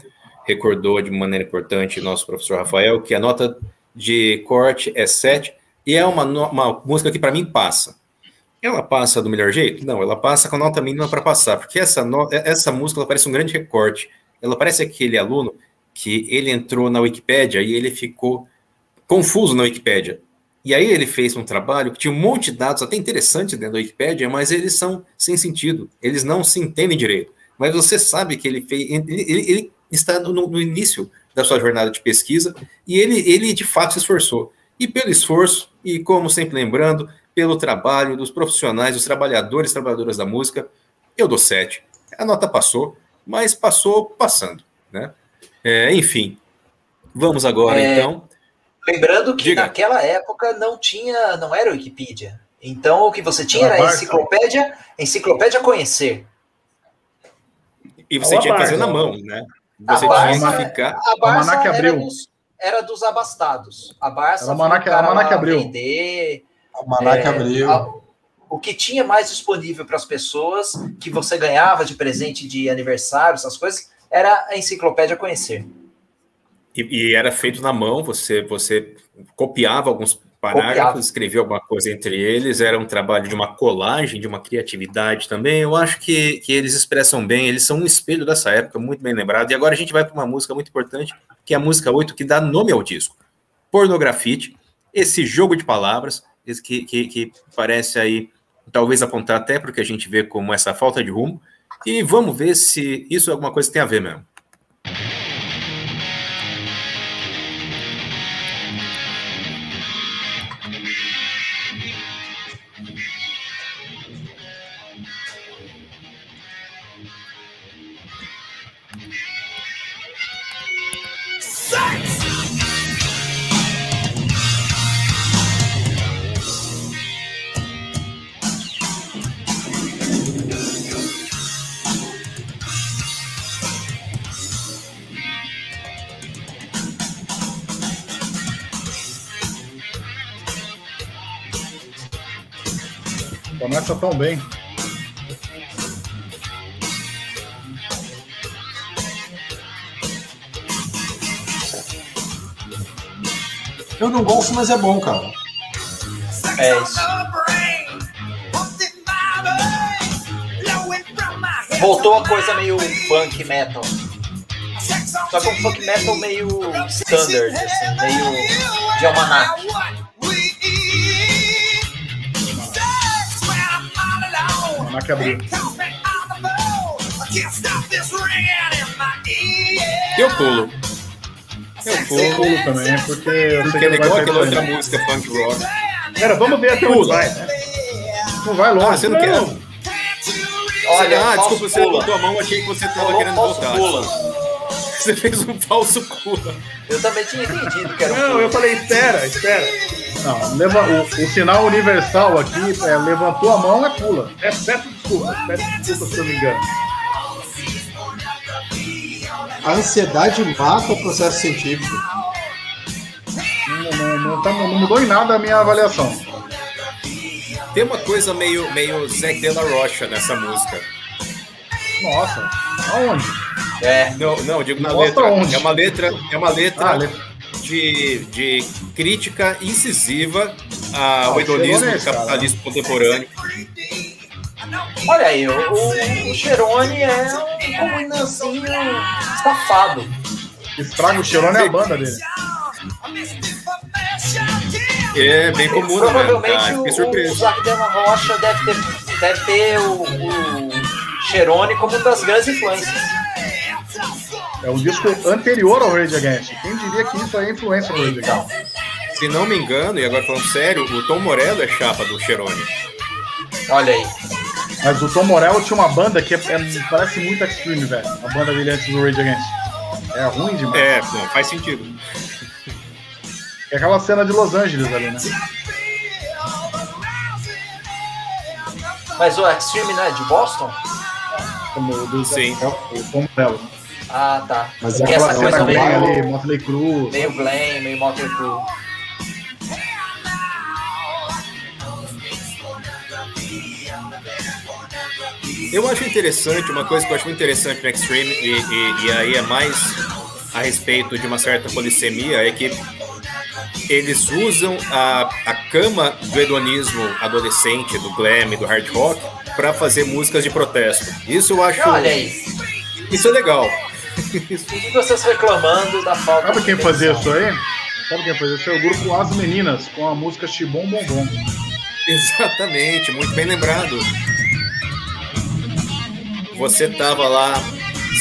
recordou de maneira importante nosso professor Rafael, que a nota de corte é 7 e é uma, uma música que para mim passa. Ela passa do melhor jeito? Não, ela passa com a nota mínima para passar, porque essa, no- essa música ela parece um grande recorte. Ela parece aquele aluno que ele entrou na Wikipédia e ele ficou confuso na Wikipédia. E aí ele fez um trabalho que tinha um monte de dados até interessantes dentro da Wikipédia, mas eles são sem sentido, eles não se entendem direito. Mas você sabe que ele fez, ele, ele- ele está no, no início da sua jornada de pesquisa e ele, ele de fato se esforçou. E pelo esforço, e como sempre lembrando, pelo trabalho dos profissionais, dos trabalhadores e trabalhadoras da música, eu dou 7. A nota passou, mas passou passando, né? É, enfim, vamos agora É, então. Lembrando que Diga. naquela época não tinha, não era Wikipedia. Então o que você tinha Era era a enciclopédia, enciclopédia conhecer. E você tinha que fazer na mão, né? A Você Barça- tinha que ficar. A Barça Almanac era dos, era dos abastados. A Barça Era cara Almanac lá Abril. vender. Almanac é, abriu. a- o que tinha mais disponível para as pessoas, que você ganhava de presente de aniversário, essas coisas, era a enciclopédia conhecer. E, e era feito na mão, você, você copiava alguns parágrafos, Copiava. escrevia alguma coisa entre eles, era um trabalho de uma colagem, de uma criatividade também. Eu acho que, que eles expressam bem, eles são um espelho dessa época, muito bem lembrado. E agora a gente vai para uma música muito importante, que é a música 8, que dá nome ao disco. Pornografite, esse jogo de palavras, que, que, que parece aí, talvez apontar até porque a gente vê como essa falta de rumo. E vamos ver se isso é alguma coisa que tem a ver mesmo. passa tão bem. Eu não gosto, mas é bom, cara. É isso. Voltou a coisa meio funk metal. Só que um funk metal meio standard, assim, meio de almanac. Almanac abriu. Eu pulo. Eu Eu pulo. pulo também, porque eu sei Porque que é não igual vai aquela outra música punk rock. Cara, vamos ver até onde vai? Não vai longe. Ah, você não quer? Olha, ah, desculpa, você pula. levantou a mão, achei que você tava querendo voltar. pula. Você fez um falso pula. Eu também tinha entendido que era um Não, eu falei, espera, espera. Não, leva, o, o sinal universal aqui é levantou a mão é pula. É, peço desculpa, peço desculpa se eu me engano. A ansiedade mata o processo científico. Não, não, não, tá- não mudou em nada a minha avaliação. Tem uma coisa meio, meio Zé de la Rocha nessa música. Nossa, aonde? É, Não, não, eu digo na letra. onde? É uma letra, é uma letra Ah, le- de, de crítica incisiva Ah, ao o hedonismo do cara. capitalismo contemporâneo. olha aí, o, o, Cherone é um comunancinho safado. Estraga o cheirone é a banda dele. É bem comum, né? Provavelmente Cara, o, o. Zac de la Rocha deve ter, deve ter o, o Cherone como uma das grandes influências. É um disco anterior ao Rage Against. Quem diria que isso aí é influência do Rage Against? Se não me engano, e agora falando sério, o Tom Morello é chapa do Cherone. olha aí. Mas o Tom Morello tinha uma banda que é- é- parece muito Extreme, velho. A banda dele antes do Rage Against. É ruim demais. É, não, faz sentido. É aquela cena de Los Angeles ali, né? Mas o Extreme não é de Boston? Como do Sim. é o Tom Morello. Ah, tá. Mas é essa coisa meio, ali, Motley Crue. meio Glenn, meio Motley Crue. Eu acho interessante, uma coisa que eu acho muito interessante no Extreme, e, e- e aí é mais a respeito de uma certa polissemia, é que eles usam a, a cama do hedonismo adolescente, do glam, do hard rock, para fazer músicas de protesto. Isso eu acho. Olha aí. Isso é legal. E vocês reclamando da falta Sabe quem fazia isso aí? Sabe quem fazia isso aí? O grupo As Meninas, com a música Chibom Bom Bom. Exatamente, muito bem lembrado. Você tava lá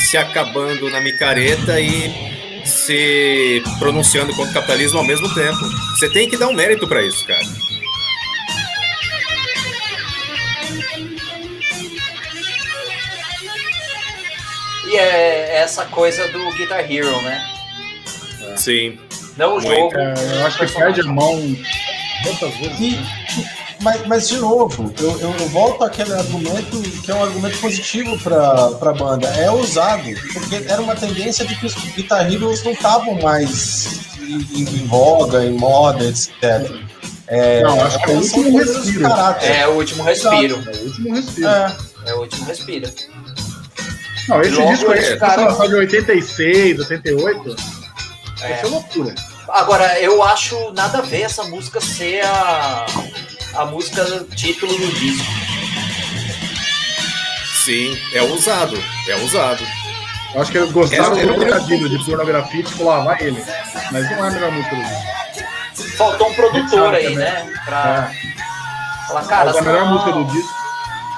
se acabando na micareta e se pronunciando contra o capitalismo ao mesmo tempo. Você tem que dar um mérito pra isso, cara. E é essa coisa do Guitar Hero, né? Sim. Não o jogo. É, eu acho que perde a mão quantas vezes? E, mas, mas, de novo, eu, eu, eu volto àquele argumento que é um argumento positivo para a banda. É ousado, porque era uma tendência de que os Guitar Heroes não estavam mais em, em voga, em moda, etc. É, Não, acho que é o último de respiro. caráter. É o último respiro. É o último respiro. É, É o último respiro. Não, esse Logo disco aí, esse se cara- lançado de 86, 88, É. ia ser loucura. Agora, eu acho nada a ver essa música ser a, a música título do disco. Sim, é ousado. É ousado. Eu acho que eles gostaram Essa do era- trocadilho de pornografia e tipo, lá vai ele. Mas não é a melhor música do disco. Faltou um produtor aí, também. né? Pra É. falar, cara, Mas a melhor não- música do disco.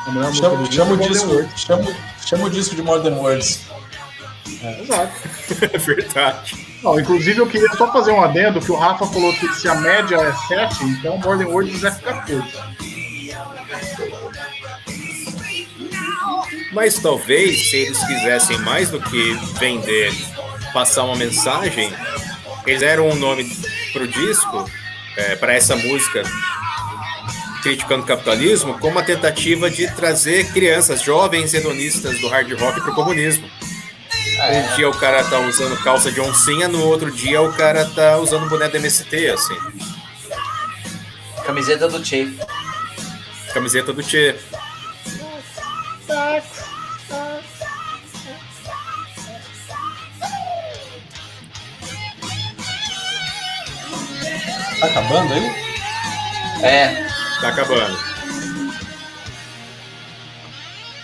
A melhor música do chama, disco chama, é o disco, Words. chama, chama o disco de Modern Words. Exato. [laughs] É verdade. Não, inclusive eu queria só fazer um adendo que o Rafa falou que se a média é 7, então Golden Words é 14. Mas talvez, se eles quisessem mais do que vender, passar uma mensagem, eles deram um nome pro disco, é, para essa música, criticando o capitalismo, como uma tentativa de trazer crianças, jovens hedonistas do hard rock pro comunismo. É, Um dia o cara tá usando calça de oncinha, no outro dia o cara tá usando boné do MST, assim. camiseta do Che. Camiseta do Che. Tá acabando aí? É, Tá acabando.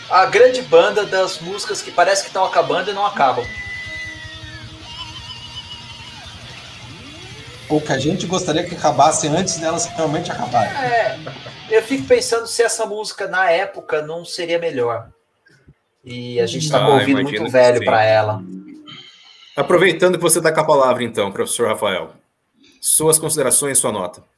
a grande banda das músicas que parece que estão acabando e não acabam. Ou que a gente gostaria que acabasse antes delas realmente acabarem. É, eu fico pensando se essa música na época não seria melhor. E a gente tá Ah, com o ouvido imagino muito velho para ela. Aproveitando que você está com a palavra, então, professor Rafael. Suas considerações, sua nota.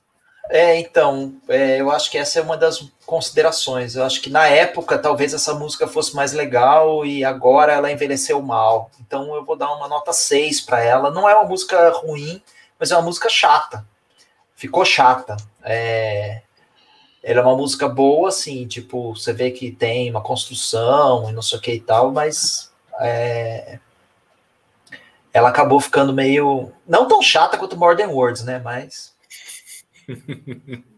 É, então, é, eu acho que essa é uma das considerações. Eu acho que na época talvez essa música fosse mais legal e agora ela envelheceu mal. Então eu vou dar uma nota 6 para ela. Não é uma música ruim, mas é uma música chata. Ficou chata. É, ela é uma música boa, assim, tipo, você vê que tem uma construção e não sei o que e tal, mas é, ela acabou ficando meio. Não tão chata quanto Modern Words, né? Mas. [laughs]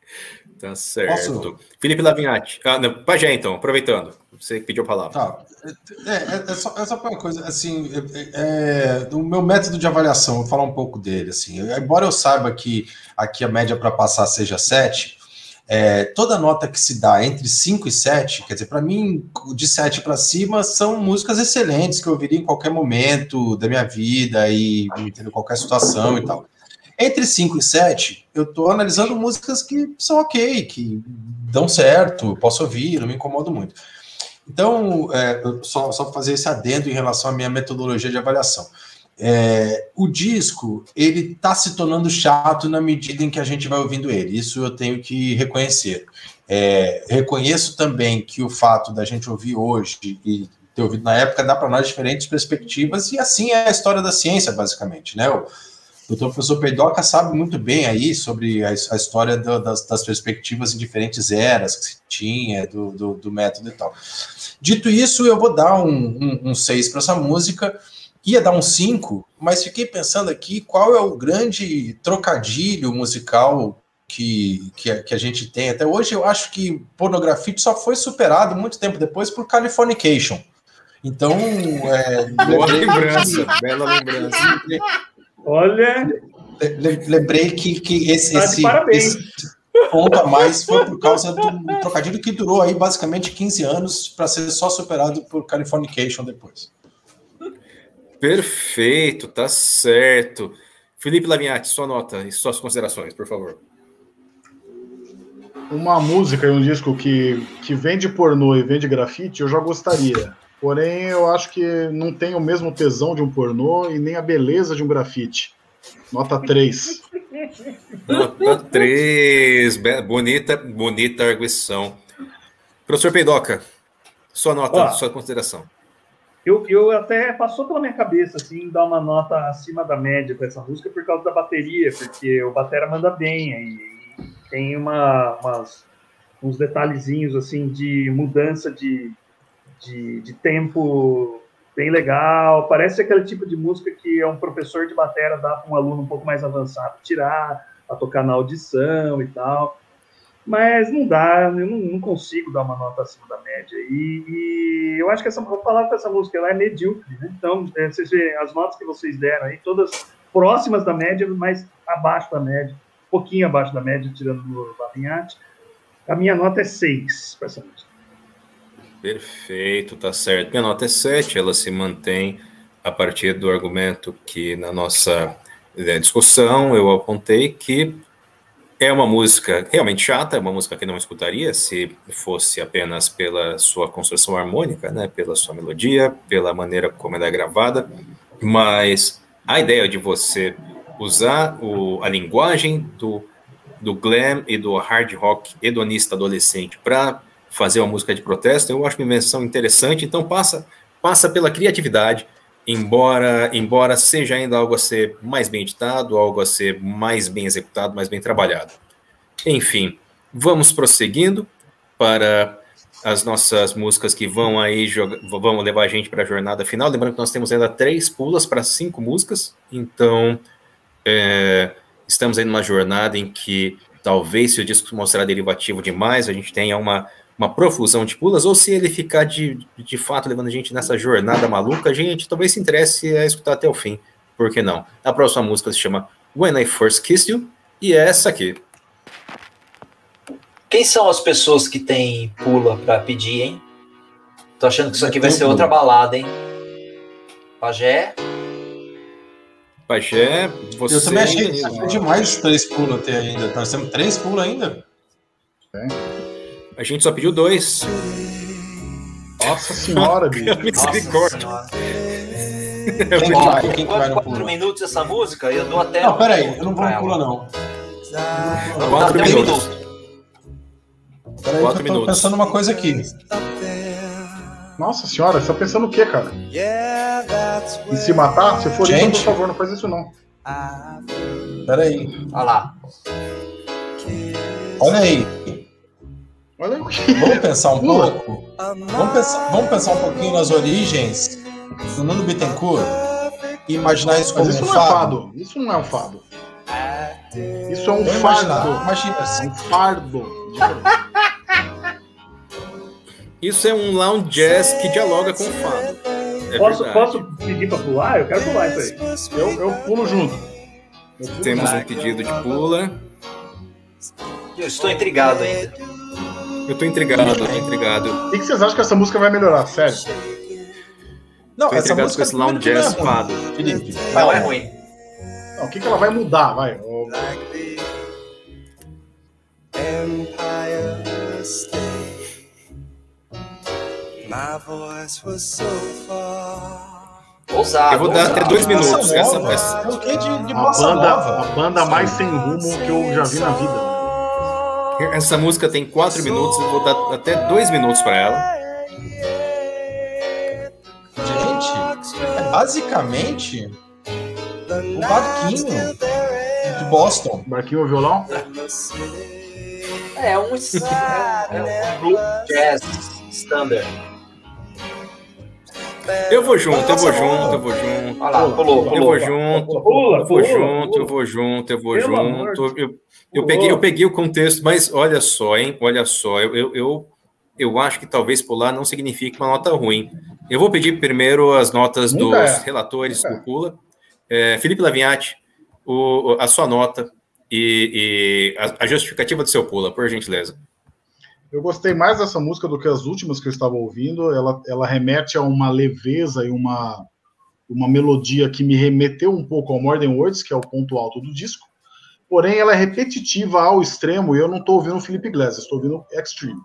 Tá certo. Posso? Felipe Lavinhati. Ah, não, Pajé, então, aproveitando. Você pediu a palavra. Tá. É, é, é só, é só uma coisa, assim, é, é, o meu método de avaliação, vou falar um pouco dele, assim, embora eu saiba que aqui a média para passar seja 7, é, toda nota que se dá entre 5 e 7, quer dizer, para mim, de 7 para cima, são músicas excelentes que eu ouviria em qualquer momento da minha vida e em qualquer situação e tal. Entre 5 e 7, eu estou analisando músicas que são ok, que dão certo, posso ouvir, não me incomodo muito. Então, é, só, só fazer esse adendo em relação à minha metodologia de avaliação. É, o disco, ele está se tornando chato na medida em que a gente vai ouvindo ele. Isso eu tenho que reconhecer. É, reconheço também que o fato da gente ouvir hoje e ter ouvido na época dá para nós diferentes perspectivas, e assim é a história da ciência, basicamente, né? O, o professor Peidoca sabe muito bem aí sobre a, a história do, das, das, perspectivas em diferentes eras que se tinha, do, do, do, método e tal. Dito isso, eu vou dar um 6 um, um para essa música, ia dar um 5, mas fiquei pensando aqui qual é o grande trocadilho musical que, que, a, que a gente tem. Até hoje eu acho que Pornografite só foi superado muito tempo depois por Californication. Então, é, [laughs] boa lembrança, bela lembrança. [laughs] Olha. Lembrei que, que esse, tá esse, esse, ponto a mais foi por causa do trocadilho que durou aí basicamente 15 anos para ser só superado por Californication depois. Perfeito, tá certo. Felipe Lavinhati, sua nota e suas considerações, por favor. Uma música e um disco que, que vende pornô e vende grafite, eu já gostaria. Porém, eu acho que não tem o mesmo tesão de um pornô e nem a beleza de um grafite. Nota 3. Nota 3. Bonita, bonita arguição. Professor Peidoca, sua nota, Ó, sua consideração. Eu, eu até passou pela minha cabeça assim dar uma nota acima da média para essa música por causa da bateria, porque o batera manda bem aí tem uma, umas, uns detalhezinhos assim de mudança de, de, de, tempo bem legal. Parece aquele tipo de música que é um professor de bateria dá para um aluno um pouco mais avançado tirar, a tocar na audição e tal. Mas não dá, eu não, não consigo dar uma nota acima da média. E, e, eu acho que essa, falar com essa música, ela é medíocre, né? Então, é, vocês veem, as notas que vocês deram aí, todas próximas da média, mas abaixo da média, um pouquinho abaixo da média, tirando o Lavinhate. A minha nota é 6 para essa música. Perfeito, tá certo. Minha nota é 7, ela se mantém a partir do argumento que na nossa né, discussão eu apontei que é uma música realmente chata, é uma música que não escutaria se fosse apenas pela sua construção harmônica, né, pela sua melodia, pela maneira como ela é gravada, mas a ideia de você usar o, a linguagem do, do glam e do hard rock hedonista adolescente para fazer uma música de protesto, eu acho uma invenção interessante, então passa, passa pela criatividade, embora, embora seja ainda algo a ser mais bem editado, algo a ser mais bem executado, mais bem trabalhado. Enfim, vamos prosseguindo para as nossas músicas que vão aí vão levar a gente para a jornada final. Lembrando que nós temos ainda três pulas para cinco músicas, então é, estamos aí numa jornada em que talvez se o disco mostrar derivativo demais, a gente tenha uma uma profusão de pulas, ou se ele ficar de, de fato levando a gente nessa jornada maluca, a gente talvez se interesse a escutar até o fim. Por que não? A próxima música se chama When I First Kissed You, E essa aqui. Quem são as pessoas que tem pula pra pedir, hein? Tô achando que isso aqui vai ser outra balada, hein? Pajé, Pajé, você. Eu também achei que foi demais os três pulos ter ainda. Nós temos três pulos ainda? A gente só pediu dois. Nossa senhora, bicho. [laughs] Misericórdia. Quem Ó, vai, quem minutos essa música, eu dou até. Não, um peraí, eu não vou no pulo, não. Eu Quatro até um minutos. minuto. Peraí, Quatro que eu tô minutos. pensando uma coisa aqui. Nossa senhora, você tá pensando o quê, cara? Em se matar? Se for isso, por favor, não faz isso não. Peraí. Olha lá. Olha aí. Vamos pensar um Pula. pouco. Vamos pensar, vamos pensar um pouquinho nas origens do Nuno Bittencourt e imaginar isso como Mas isso um não é fado. fado. Isso não é um fado. Isso é um Vamos imaginar, fardo. imagina É assim. um fardo. [laughs] Isso é um lounge jazz que dialoga com o fado. É posso, verdade. posso pedir pra pular? Eu quero pular isso aí. Eu, eu pulo junto. Eu pulo Temos um pedido de pula. Eu estou intrigado ainda. Eu tô intrigado, eu tô intrigado. O que que vocês acham que essa música vai melhorar? Sério? Não, Tô essa música com esse lounge jazz não é fado. Felipe. Não é ruim. Não, o que, que ela vai mudar? Vai. Ô, Empire State. My voice was so far. Ousado. Eu vou dar ousado. até dois minutos. Essa, nova. essa- É o que de, de A banda, nova? a banda mais sem rumo que eu já vi na vida. Essa música tem quatro minutos. Eu vou dar até dois minutos para ela. Gente, é basicamente o barquinho de Boston. Barquinho ou violão? É um, é um blues jazz standard. Eu vou junto, eu vou junto, eu vou junto. Olha lá, pulou, Eu pulou. vou junto, Pula, eu vou pula, junto, pula. eu vou junto, eu vou junto. Eu, eu peguei, eu peguei o contexto, mas olha só, hein? Olha só, eu, eu, eu, eu acho que talvez pular não signifique uma nota ruim. Eu vou pedir primeiro as notas dos é. relatores Nunca é. do Pula. É, Felipe Lavinhati, o- a sua nota e, e a, a justificativa do seu Pula, por gentileza. Eu gostei mais dessa música do que as últimas que eu estava ouvindo. Ela, ela remete a uma leveza e uma, uma melodia que me remeteu um pouco ao Modern Words, que é o ponto alto do disco. Porém, ela é repetitiva ao extremo e eu não estou ouvindo Felipe Iglesias, estou ouvindo Extreme.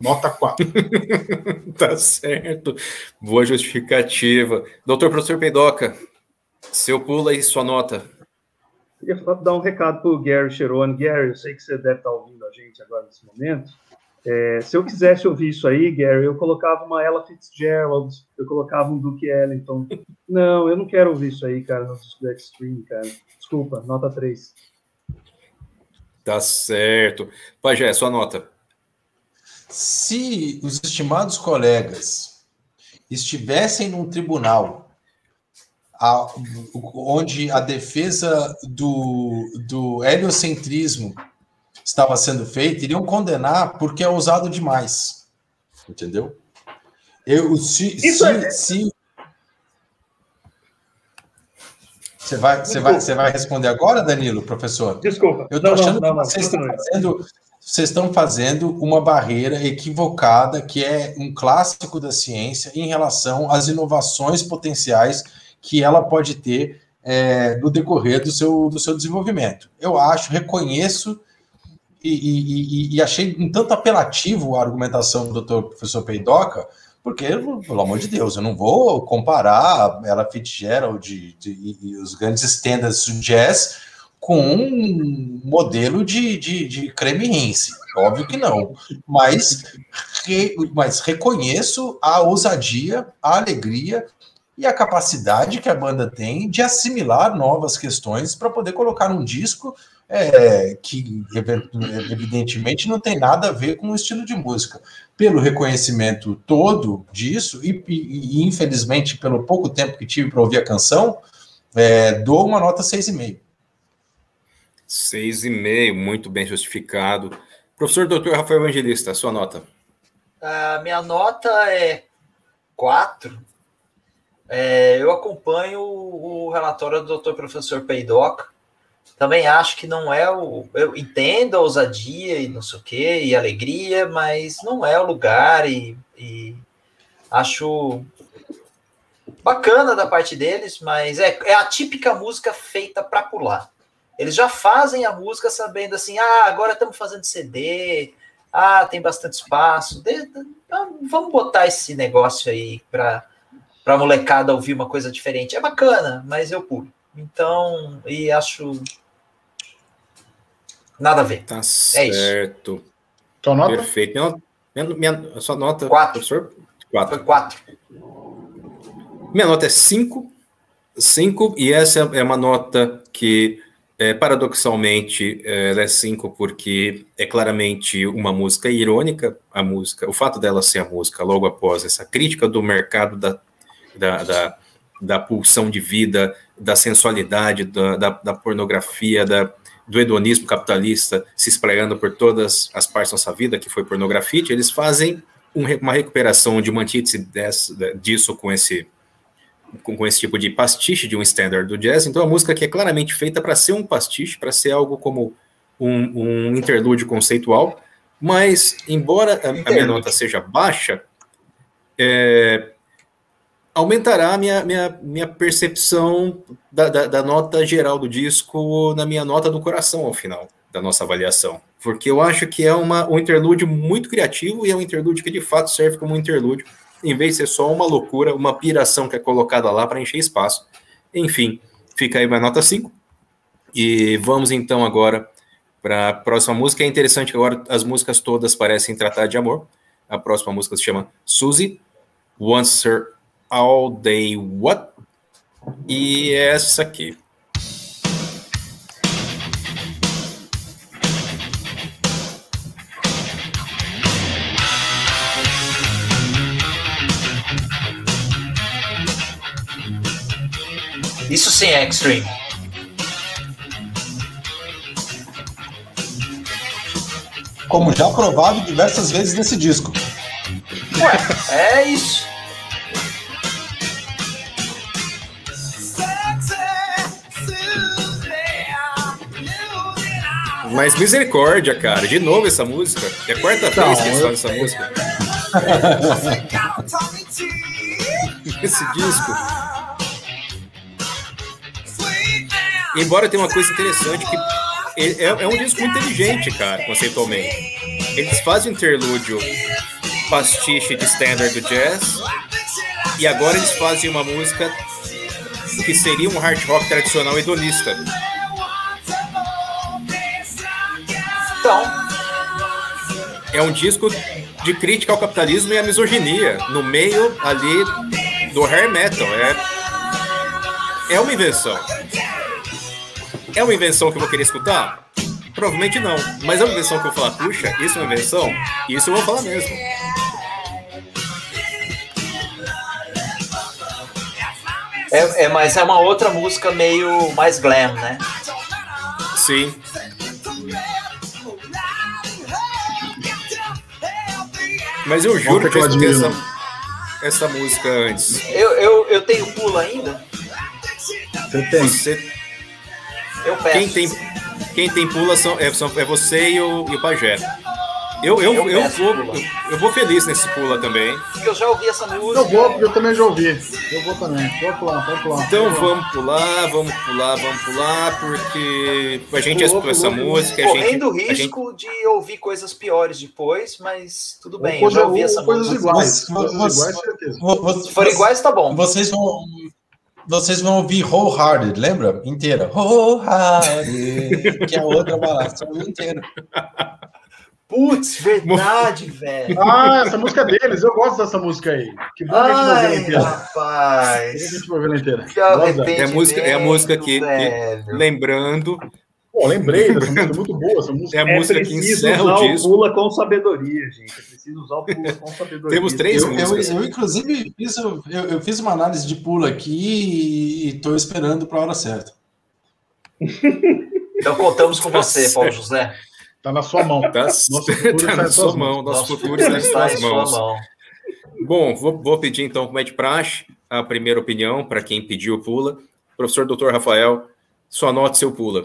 Nota 4. [laughs] Tá certo. Boa justificativa. Doutor Professor Peidoca, seu Pula e sua nota. Queria só dar um recado para o Gary Cherone. Gary, eu sei que você deve estar ouvindo a gente agora nesse momento. É, se eu quisesse ouvir isso aí, Gary, eu colocava uma Ella Fitzgerald, eu colocava um Duke Ellington. Não, eu não quero ouvir isso aí, cara, no disco do Extreme, cara. Desculpa, nota 3. Tá certo. Pajé, sua nota. Se os estimados colegas estivessem num tribunal a- onde a defesa do, do heliocentrismo estava sendo feita, iriam condenar porque é usado demais. Entendeu? Eu, se, Isso se, é- se- Você vai, você, vai, você vai responder agora, Danilo, professor? Desculpa. Eu não, achando não, não, que não, vocês estão fazendo, vocês estão fazendo uma barreira equivocada, que é um clássico da ciência em relação às inovações potenciais que ela pode ter é, no decorrer do seu, do seu desenvolvimento. Eu acho, reconheço e, e- e- achei um tanto apelativo a argumentação do doutor professor Peidoca, porque, pelo amor de Deus, eu não vou comparar ela Fitzgerald de, de- e, e os grandes standards do jazz com um modelo de, de, de creme rinse. Óbvio que não. Mas, re- mas reconheço a ousadia, a alegria e a capacidade que a banda tem de assimilar novas questões para poder colocar um disco é, que ev- evidentemente não tem nada a ver com o estilo de música. Pelo reconhecimento todo disso, e, e- e, infelizmente pelo pouco tempo que tive para ouvir a canção, é, dou uma nota 6,5. Seis e meio, muito bem justificado. Professor Dr. Rafael Evangelista, sua nota. A minha nota é 4. É, eu acompanho o relatório do Dr. Professor Peidoc. Também acho que não é o. Eu entendo a ousadia e não sei o quê, e alegria, mas não é o lugar, e, e acho bacana da parte deles, mas é, é a típica música feita para pular. Eles já fazem a música sabendo assim, ah, agora estamos fazendo CD, ah, tem bastante espaço, de- de- então vamos botar esse negócio aí para para molecada ouvir uma coisa diferente. É bacana, mas eu pulo. Então, e acho nada a ver. Tá É isso. certo. Tua nota? Perfeito. Minha, minha, minha- sua nota, Quatro. professor? Quatro. Foi quatro. Minha nota é 5. 5, e essa é uma nota que, é, paradoxalmente, é, ela é 5 porque é claramente uma música irônica, a música, o fato dela ser a música logo após essa crítica do mercado da, da, da, da pulsão de vida, da sensualidade, da, da, da pornografia, da, do hedonismo capitalista se espraiando por todas as partes da nossa vida, que foi pornografia, eles fazem um uma recuperação de uma antítese dessa- disso com esse com, esse tipo de pastiche de um standard do jazz. Então, uma música que é claramente feita para ser um pastiche, para ser algo como um, um interlúdio conceitual. Mas, embora a, a minha nota seja baixa, é, aumentará a minha, minha, minha percepção da, da, da nota geral do disco na minha nota do coração ao final da nossa avaliação. Porque eu acho que é uma, um interlúdio muito criativo e é um interlúdio que de fato serve como um interlúdio em vez de ser só uma loucura, uma piração que é colocada lá para encher espaço. Enfim, fica aí minha nota 5. E vamos então agora para a próxima música. É interessante que agora as músicas todas parecem tratar de amor. A próxima música se chama Suzy, Once Her All Day What? E essa aqui. Isso sim é extreme. Como já provado diversas vezes nesse disco. É isso. Mas misericórdia, cara. De novo essa música. É a quarta Não, vez que eles eu- fazem essa música. [laughs] Esse disco. Embora tenha uma coisa interessante que é, é um disco muito inteligente, cara, conceitualmente. Eles fazem um interlúdio pastiche de standard do jazz e agora eles fazem uma música que seria um hard rock tradicional hedonista. Então, É um disco de crítica ao capitalismo e à misoginia no meio ali do hair metal. É, é uma invenção. É uma invenção que eu vou querer escutar? Provavelmente não. Mas é uma invenção que eu vou falar, puxa, isso é uma invenção? Isso eu vou falar mesmo. é, é, mas é uma outra música meio mais glam, né? Sim. Mas eu juro que eu escutei essa, admiro. essa música antes. Eu, eu, eu tenho pulo ainda? Você tem. Você, Eu peço. quem, tem, quem tem pula são, é, são- é você e o, e o Pajé. Eu, eu, Eu eu, vou, eu, eu vou feliz nesse pula também. Porque eu já ouvi essa música. Eu vou, porque eu também já ouvi. Eu vou também. Vamos pular, vamos pular. Então Vamos lá. vamos pular, vamos pular, vamos pular, porque a gente Pulou, escutou essa pulou, música, a gente, Correndo a gente risco de ouvir coisas piores depois, mas tudo bem, eu já ouvi essa coisas música. iguais. Coisas iguais, Se for iguais, tá bom. Vocês vão. Vocês vão ouvir Wholehearted, lembra? Inteira. Wholehearted, que é a outra balada, inteira. [laughs] Putz, [laughs] verdade, velho. Ah, essa música é deles. Eu gosto dessa música aí. Que bom que a gente vai ver ela Ai, inteira. Que que a rapaz. gente vai ver ela inteira. Que É a música- é a música que- que- velho. lembrando, Pô, lembrei dessa música. Muito boa essa música. é a É música que preciso encerra usar o o disco. pula com sabedoria, gente. É preciso usar o pula com [laughs] sabedoria. Temos três Eu, eu, músicas. eu, inclusive, fiz, eu, eu fiz uma análise de pulo aqui e estou esperando para a hora certa. Então contamos com você, Paulo. [laughs] José. Tá na sua mão. Tá, Nosso futuro tá está na sua mão, nosso futuro está em está suas mãos. mão. Bom, vou, vou pedir então, como é de praxe, a primeira opinião para quem pediu o pula. Professor Dr. Rafael, sua nota e seu pula.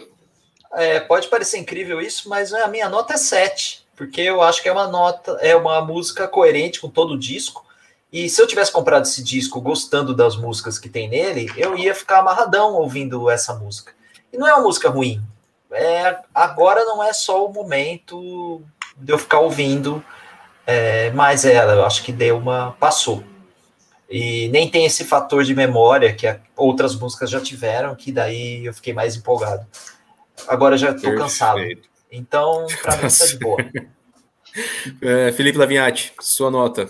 é, pode parecer incrível isso, mas a minha nota é 7, porque eu acho que é uma nota, é uma música coerente com todo o disco. E se eu tivesse comprado esse disco gostando das músicas que tem nele, eu ia ficar amarradão ouvindo essa música. E não é uma música ruim. É, agora não é só o momento de eu ficar ouvindo, é, mas ela, eu acho que deu uma. passou. E nem tem esse fator de memória que a- outras músicas já tiveram, que daí eu fiquei mais empolgado. Agora já tô cansado. Então, pra mim tá de boa. [laughs] É, Felipe Lavinhati, sua nota.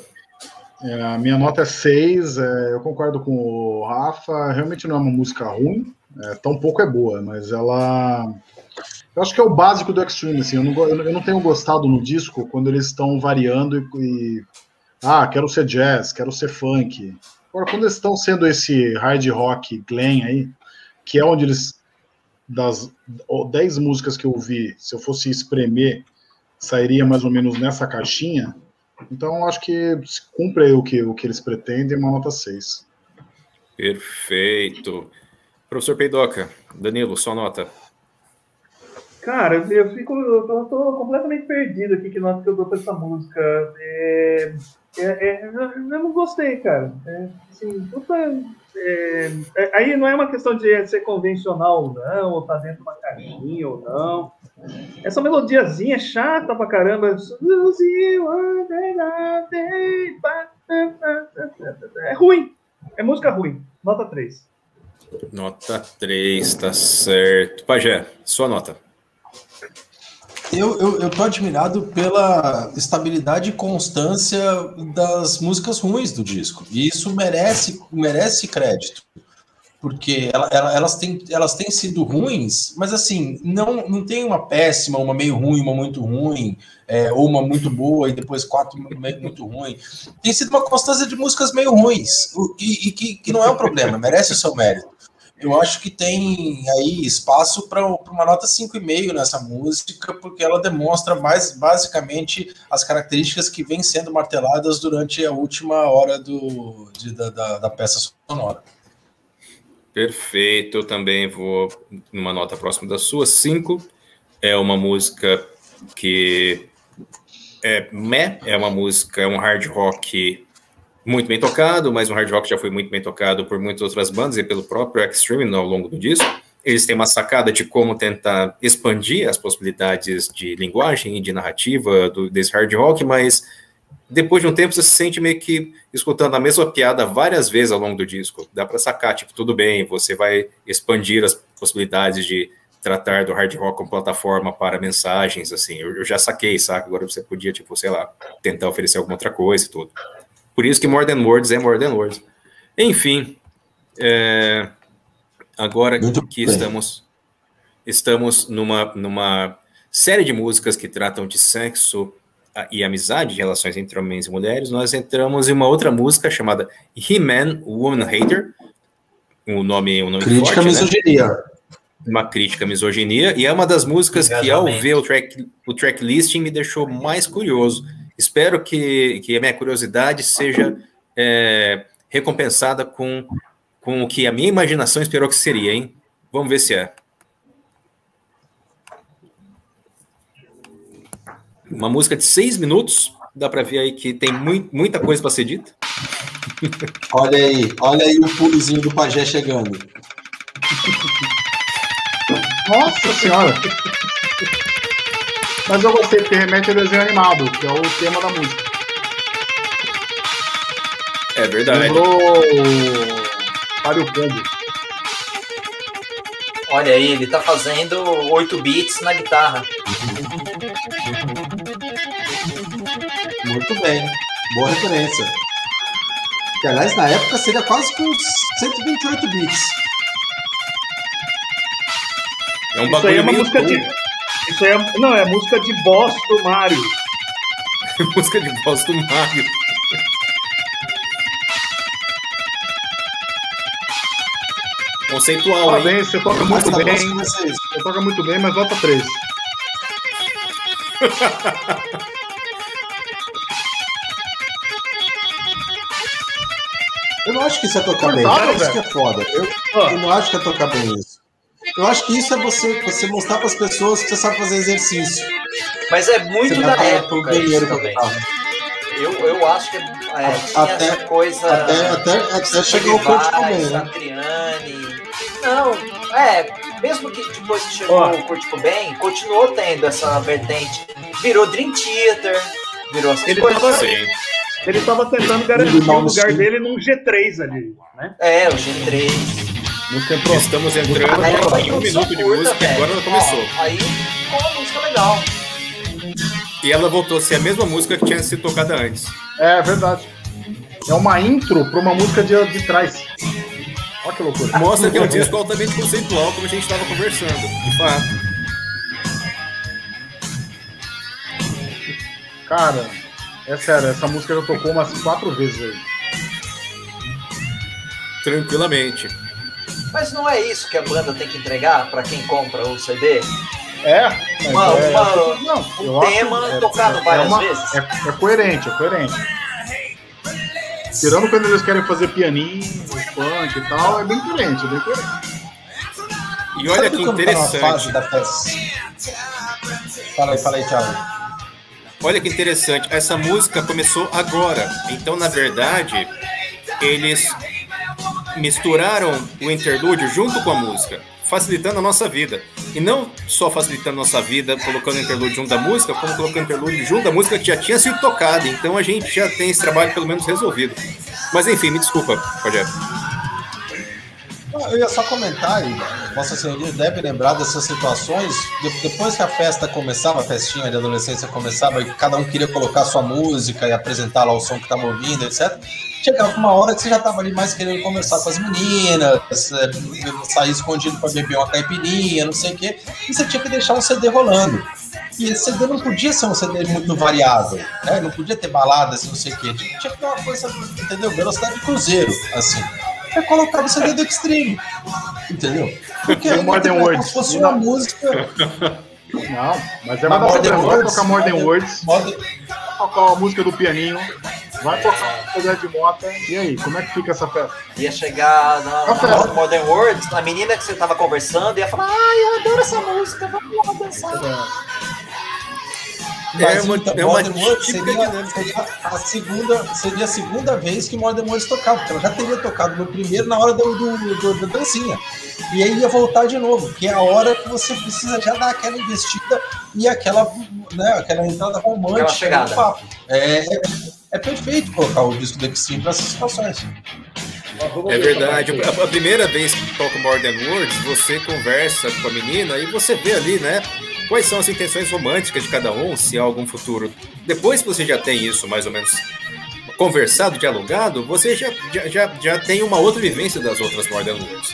É, a minha nota é 6, é, eu concordo com o Rafa, realmente não é uma música ruim, é, tão pouco é boa, mas ela. Eu acho que é o básico do Extreme, assim, eu não, eu não tenho gostado no disco quando eles estão variando e, e- Ah, quero ser jazz, quero ser funk. Agora, quando eles estão sendo esse hard rock glam aí, que é onde eles. Das 10 músicas que eu ouvi, se eu fosse espremer, sairia mais ou menos nessa caixinha. Então, acho que cumpre o que, o que eles pretendem, uma nota 6. Perfeito. Professor Peidoca, Danilo, sua nota. Cara, eu, eu fico. Eu tô, tô completamente perdido aqui que nota que eu dou pra essa música. É, é, é, eu eu não gostei, cara. É, assim, puta, é, é, aí não é uma questão de ser convencional ou não, ou tá dentro de uma caixinha ou não. Essa melodiazinha é chata pra caramba. É ruim. É música ruim. Nota 3. Nota 3, tá certo. Pajé, sua nota. Eu, eu, eu tô admirado pela estabilidade e constância das músicas ruins do disco. E isso merece, merece crédito. Porque ela- ela- elas, têm, elas têm sido ruins, mas assim, não, não tem uma péssima, uma meio ruim, uma muito ruim, é, ou uma muito boa e depois quatro muito ruim. Tem sido uma constância de músicas meio ruins, e, e que, que não é um problema, merece o seu mérito. Eu acho que tem aí espaço para uma nota 5,5 nessa música, porque ela demonstra mais basicamente as características que vêm sendo marteladas durante a última hora do, de- da, da, da peça sonora. Perfeito, eu também vou numa nota próxima da sua, 5. É uma música que é meh, é uma música, é um hard rock muito bem tocado, mas um hard rock já foi muito bem tocado por muitas outras bandas e pelo próprio Extreme ao longo do disco. Eles têm uma sacada de como tentar expandir as possibilidades de linguagem e de narrativa do, desse hard rock, mas depois de um tempo você se sente meio que escutando a mesma piada várias vezes ao longo do disco. Dá para sacar, tipo, tudo bem, você vai expandir as possibilidades de tratar do hard rock como plataforma para mensagens, assim. Eu, eu já saquei, saca? Agora você podia, tipo, sei lá, tentar oferecer alguma outra coisa e tudo. Por isso que More Than Words é More Than Words. Enfim, é, agora Muito que bem. estamos estamos numa, numa série de músicas que tratam de sexo ah, e amizade, de relações entre homens e mulheres, nós entramos em uma outra música chamada He-Man Woman Hater. O nome, o nome Crítica forte, à né? misoginia. uma crítica à misoginia, e é uma das músicas que, ao ver o track, o track listing, me deixou mais curioso. Espero que, que a minha curiosidade seja é, recompensada com, com o que a minha imaginação esperou que seria, hein? Vamos ver se é. Uma música de seis minutos, dá para ver aí que tem mui- muita coisa para ser dita. [laughs] Olha aí, olha aí o pulozinho do pajé chegando. Nossa senhora! Mas eu gostei, porque remete a desenho animado, que é o tema da música. É verdade. Lembrou Mario Combo. Olha aí, ele tá fazendo 8 bits na guitarra. Muito bem. Boa referência. Que, aliás, na época seria quase uns 128 bits. É um Isso aí é uma música de. Isso aí é, não, é música de boss do Mario. [laughs] música de voz do Mario. Conceitual, hein? Parabéns, você toca muito tá bem. isso. Você toca muito bem, mas nota 3. Eu não acho que isso é tocar bem. Cortável, Isso que é foda. Eu, eu não acho que é tocar bem isso. Eu acho que isso é você, você mostrar para as pessoas que você sabe fazer exercício. Mas é muito Você da época isso também. Eu, eu acho que é, tinha Até- essa coisa. Até, até, até chegar o Kurt Cobain, né? Satriani. Não, é, mesmo que depois que chegou Ó. o Kurt Cobain, continuou tendo essa vertente. Virou Dream Theater, virou essas Ele coisas. tava-. Ele estava tentando garantir o lugar dele num G3 ali, né? É, o G3. Música. Estamos entrando em um minuto de música e agora ela começou. Aí ficou uma música legal. E ela voltou a ser a mesma música que tinha sido tocada antes. É verdade. É uma intro para uma música de, de trás. Olha que loucura. Mostra que é um disco altamente conceitual, como a gente estava conversando, de fato. Cara, é sério, essa música já tocou umas quatro vezes aí. Tranquilamente. Mas não é isso que a banda tem que entregar pra quem compra o CD? É, Uma- é, uma- não, um acho- tema tocado várias vezes. É, é coerente, é coerente. Tirando quando eles querem fazer pianinho, funk e tal, é bem coerente, é bem coerente. E olha Sabe que tá interessante. festa? Fala aí, fala aí, Thiago. Olha que interessante. Essa música começou agora. Então, na verdade, eles misturaram o interlúdio junto com a música, facilitando a nossa vida. E não só facilitando a nossa vida, colocando o interlúdio junto da música, como colocando o interlúdio junto da música que já tinha sido tocada. Então a gente já tem esse trabalho pelo menos resolvido. Mas enfim, me desculpa, Rogério. Eu ia só comentar, e Vossa Senhoria deve lembrar dessas situações. de- Depois que a festa começava, a festinha de adolescência começava, e cada um queria colocar sua música e apresentar lá o som que estava ouvindo, etc. Chegava uma hora que você já estava ali mais querendo conversar com as meninas, é, sair escondido para beber uma caipirinha, não sei o quê, e você tinha que deixar um CD rolando. E esse CD não podia ser um CD muito variável, né? não podia ter baladas, não sei o quê. Tinha que ter uma coisa, entendeu? Velocidade de cruzeiro, assim. Eu colocava o CD do Extreme, entendeu? Porque aí Modern como Words. se fosse uma música. Não, mas é dar Modern Words- tocar Modern Words, Modern- tocar a música do pianinho, vai tocar a música de Mota. E aí, como é que fica essa festa? Ia chegar na, na. Modern Words, a menina que você tava conversando ia falar: Ai, eu adoro essa música, vamos lá dançar. É Mas uma- então, é uma seria, seria a segunda, seria a segunda vez que Modern Words tocava, porque ela já teria tocado no primeiro na hora do, do, do- da dancinha. E aí ia voltar de novo, que é a hora que você precisa já dar aquela investida e aquela, né, aquela entrada romântica no papo. É, é perfeito colocar o disco do Extreme para essas situações. É verdade. A, a primeira vez que toca Modern Words, você conversa com a menina e você vê ali, né? Quais são as intenções românticas de cada um, se há algum futuro. Depois que você já tem isso mais ou menos conversado, dialogado, você já, já, já, já tem uma outra vivência das outras Modern Words.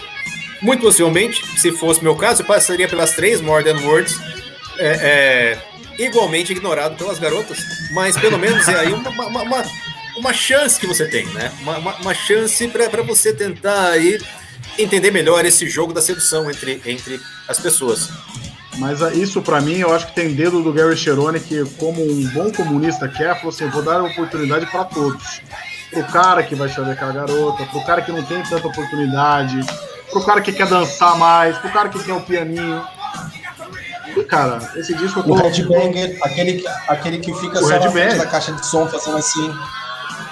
Muito possivelmente, se fosse meu caso, eu passaria pelas três Modern Words é, é, igualmente ignorado pelas garotas, mas pelo menos é aí uma, uma, uma, uma chance que você tem, né? Uma, uma, uma chance para você tentar aí entender melhor esse jogo da sedução entre, entre as pessoas. Mas ah, isso, pra mim, eu acho que tem dedo do Gary Cherone, que, como um bom comunista que é, falou assim: vou dar oportunidade pra todos. Pro cara que vai chavecar a garota, pro cara que não tem tanta oportunidade, pro cara que quer dançar mais, pro cara que quer o pianinho. E, cara, esse disco eu tô. O headbanger, aquele, aquele que fica O só na frente da caixa de som fazendo assim.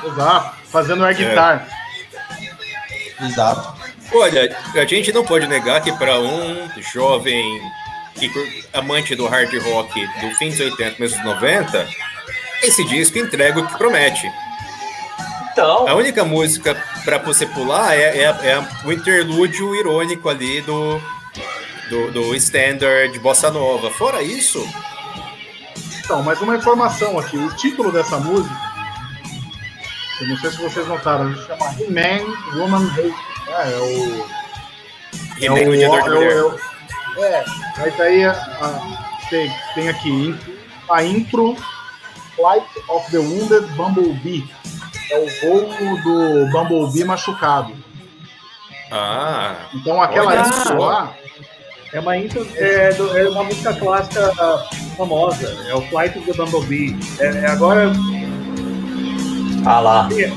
Exato, fazendo air guitar. Exato. Olha, a gente não pode negar que para um jovem que, amante do hard rock do fim dos 80, começo dos 90, esse disco entrega o que promete. Então, A única música para você pular é, é- é o interlúdio irônico ali do, do, do standard Bossa Nova. Fora isso, Então, mas uma informação aqui: o título dessa música, eu não sei se vocês notaram, ele chama He-Man Woman Hate. É, é o. e nem o é o- é o- É, mas aí a- a- tem, tem aqui a intro Flight of the Wounded Bumblebee. É o voo do Bumblebee machucado. Ah, Então aquela Olha intro só. lá, É uma, intro, é, do- é uma música clássica ah, famosa, é o Flight of the Bumblebee. É, é agora, ah lá, é,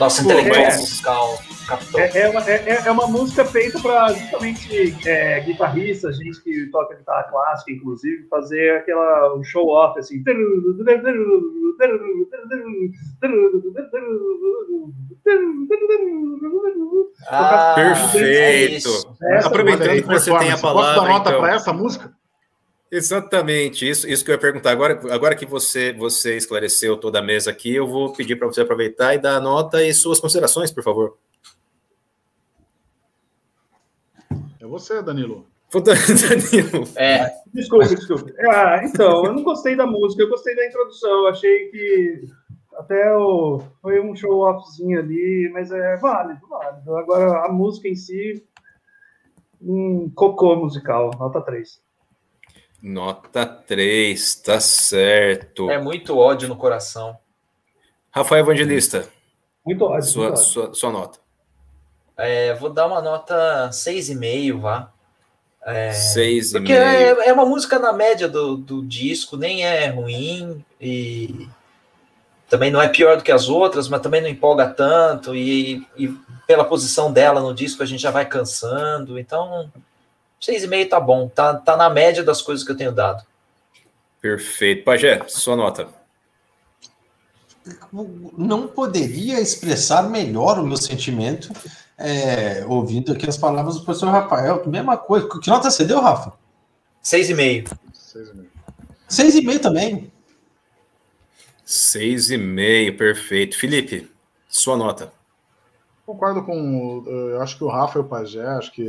nosso Pô, intelectual musical. Captou. É, é uma, é, é- é uma música feita para justamente é, guitarristas, gente que toca guitarra clássica, inclusive, fazer aquela um show off assim. Ah, Perfeito. é Aproveitando que você tem a Performance. Posso palavra, dar nota então. para essa música? Exatamente, isso, isso que eu ia perguntar. Agora, agora que você, você esclareceu toda a mesa aqui, eu vou pedir para você aproveitar e dar a nota e suas considerações, por favor. É você, Danilo. [laughs] Danilo. É, Desculpe, desculpe. Ah, então, eu não gostei da música, eu gostei da introdução. Eu achei que até o, foi um show offzinho ali, mas é válido, válido. Agora, a música em si, um cocô musical, nota 3. Nota 3, tá certo. é muito ódio no coração. Rafael Evangelista, Muito ódio. muito sua, ódio. sua, sua nota. É, vou dar uma nota 6,5, vá. Seis e Porque meio. é, é uma música na média do, do disco, nem é ruim e também não é pior do que as outras, mas também não empolga tanto e, e pela posição dela no disco a gente já vai cansando. Então, 6,5 tá bom, tá, tá na média das coisas que eu tenho dado. Perfeito. Pajé, sua nota. Não poderia expressar melhor o meu sentimento é, ouvindo aqui as palavras do professor Rafael. Mesma coisa. Que nota você deu, Rafa? 6,5. Seis e meio. Seis e meio também. Seis e meio, perfeito. Felipe, sua nota. Concordo com. eh, Eu acho que o Rafa e o Pajé, acho que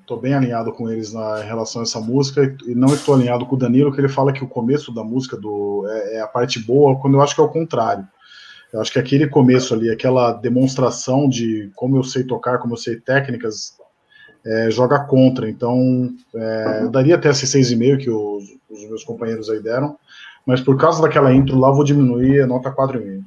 estou bem alinhado com eles na, em relação a essa música, e, e não estou alinhado com o Danilo, que ele fala que o começo da música do, é, é a parte boa, quando eu acho que é o contrário. Eu acho que aquele começo ali, aquela demonstração de como eu sei tocar, como eu sei técnicas, eh, joga contra. Então, eu daria até esse 6,5 que os, os meus companheiros aí deram, mas por causa daquela intro lá, eu vou diminuir a nota 4,5.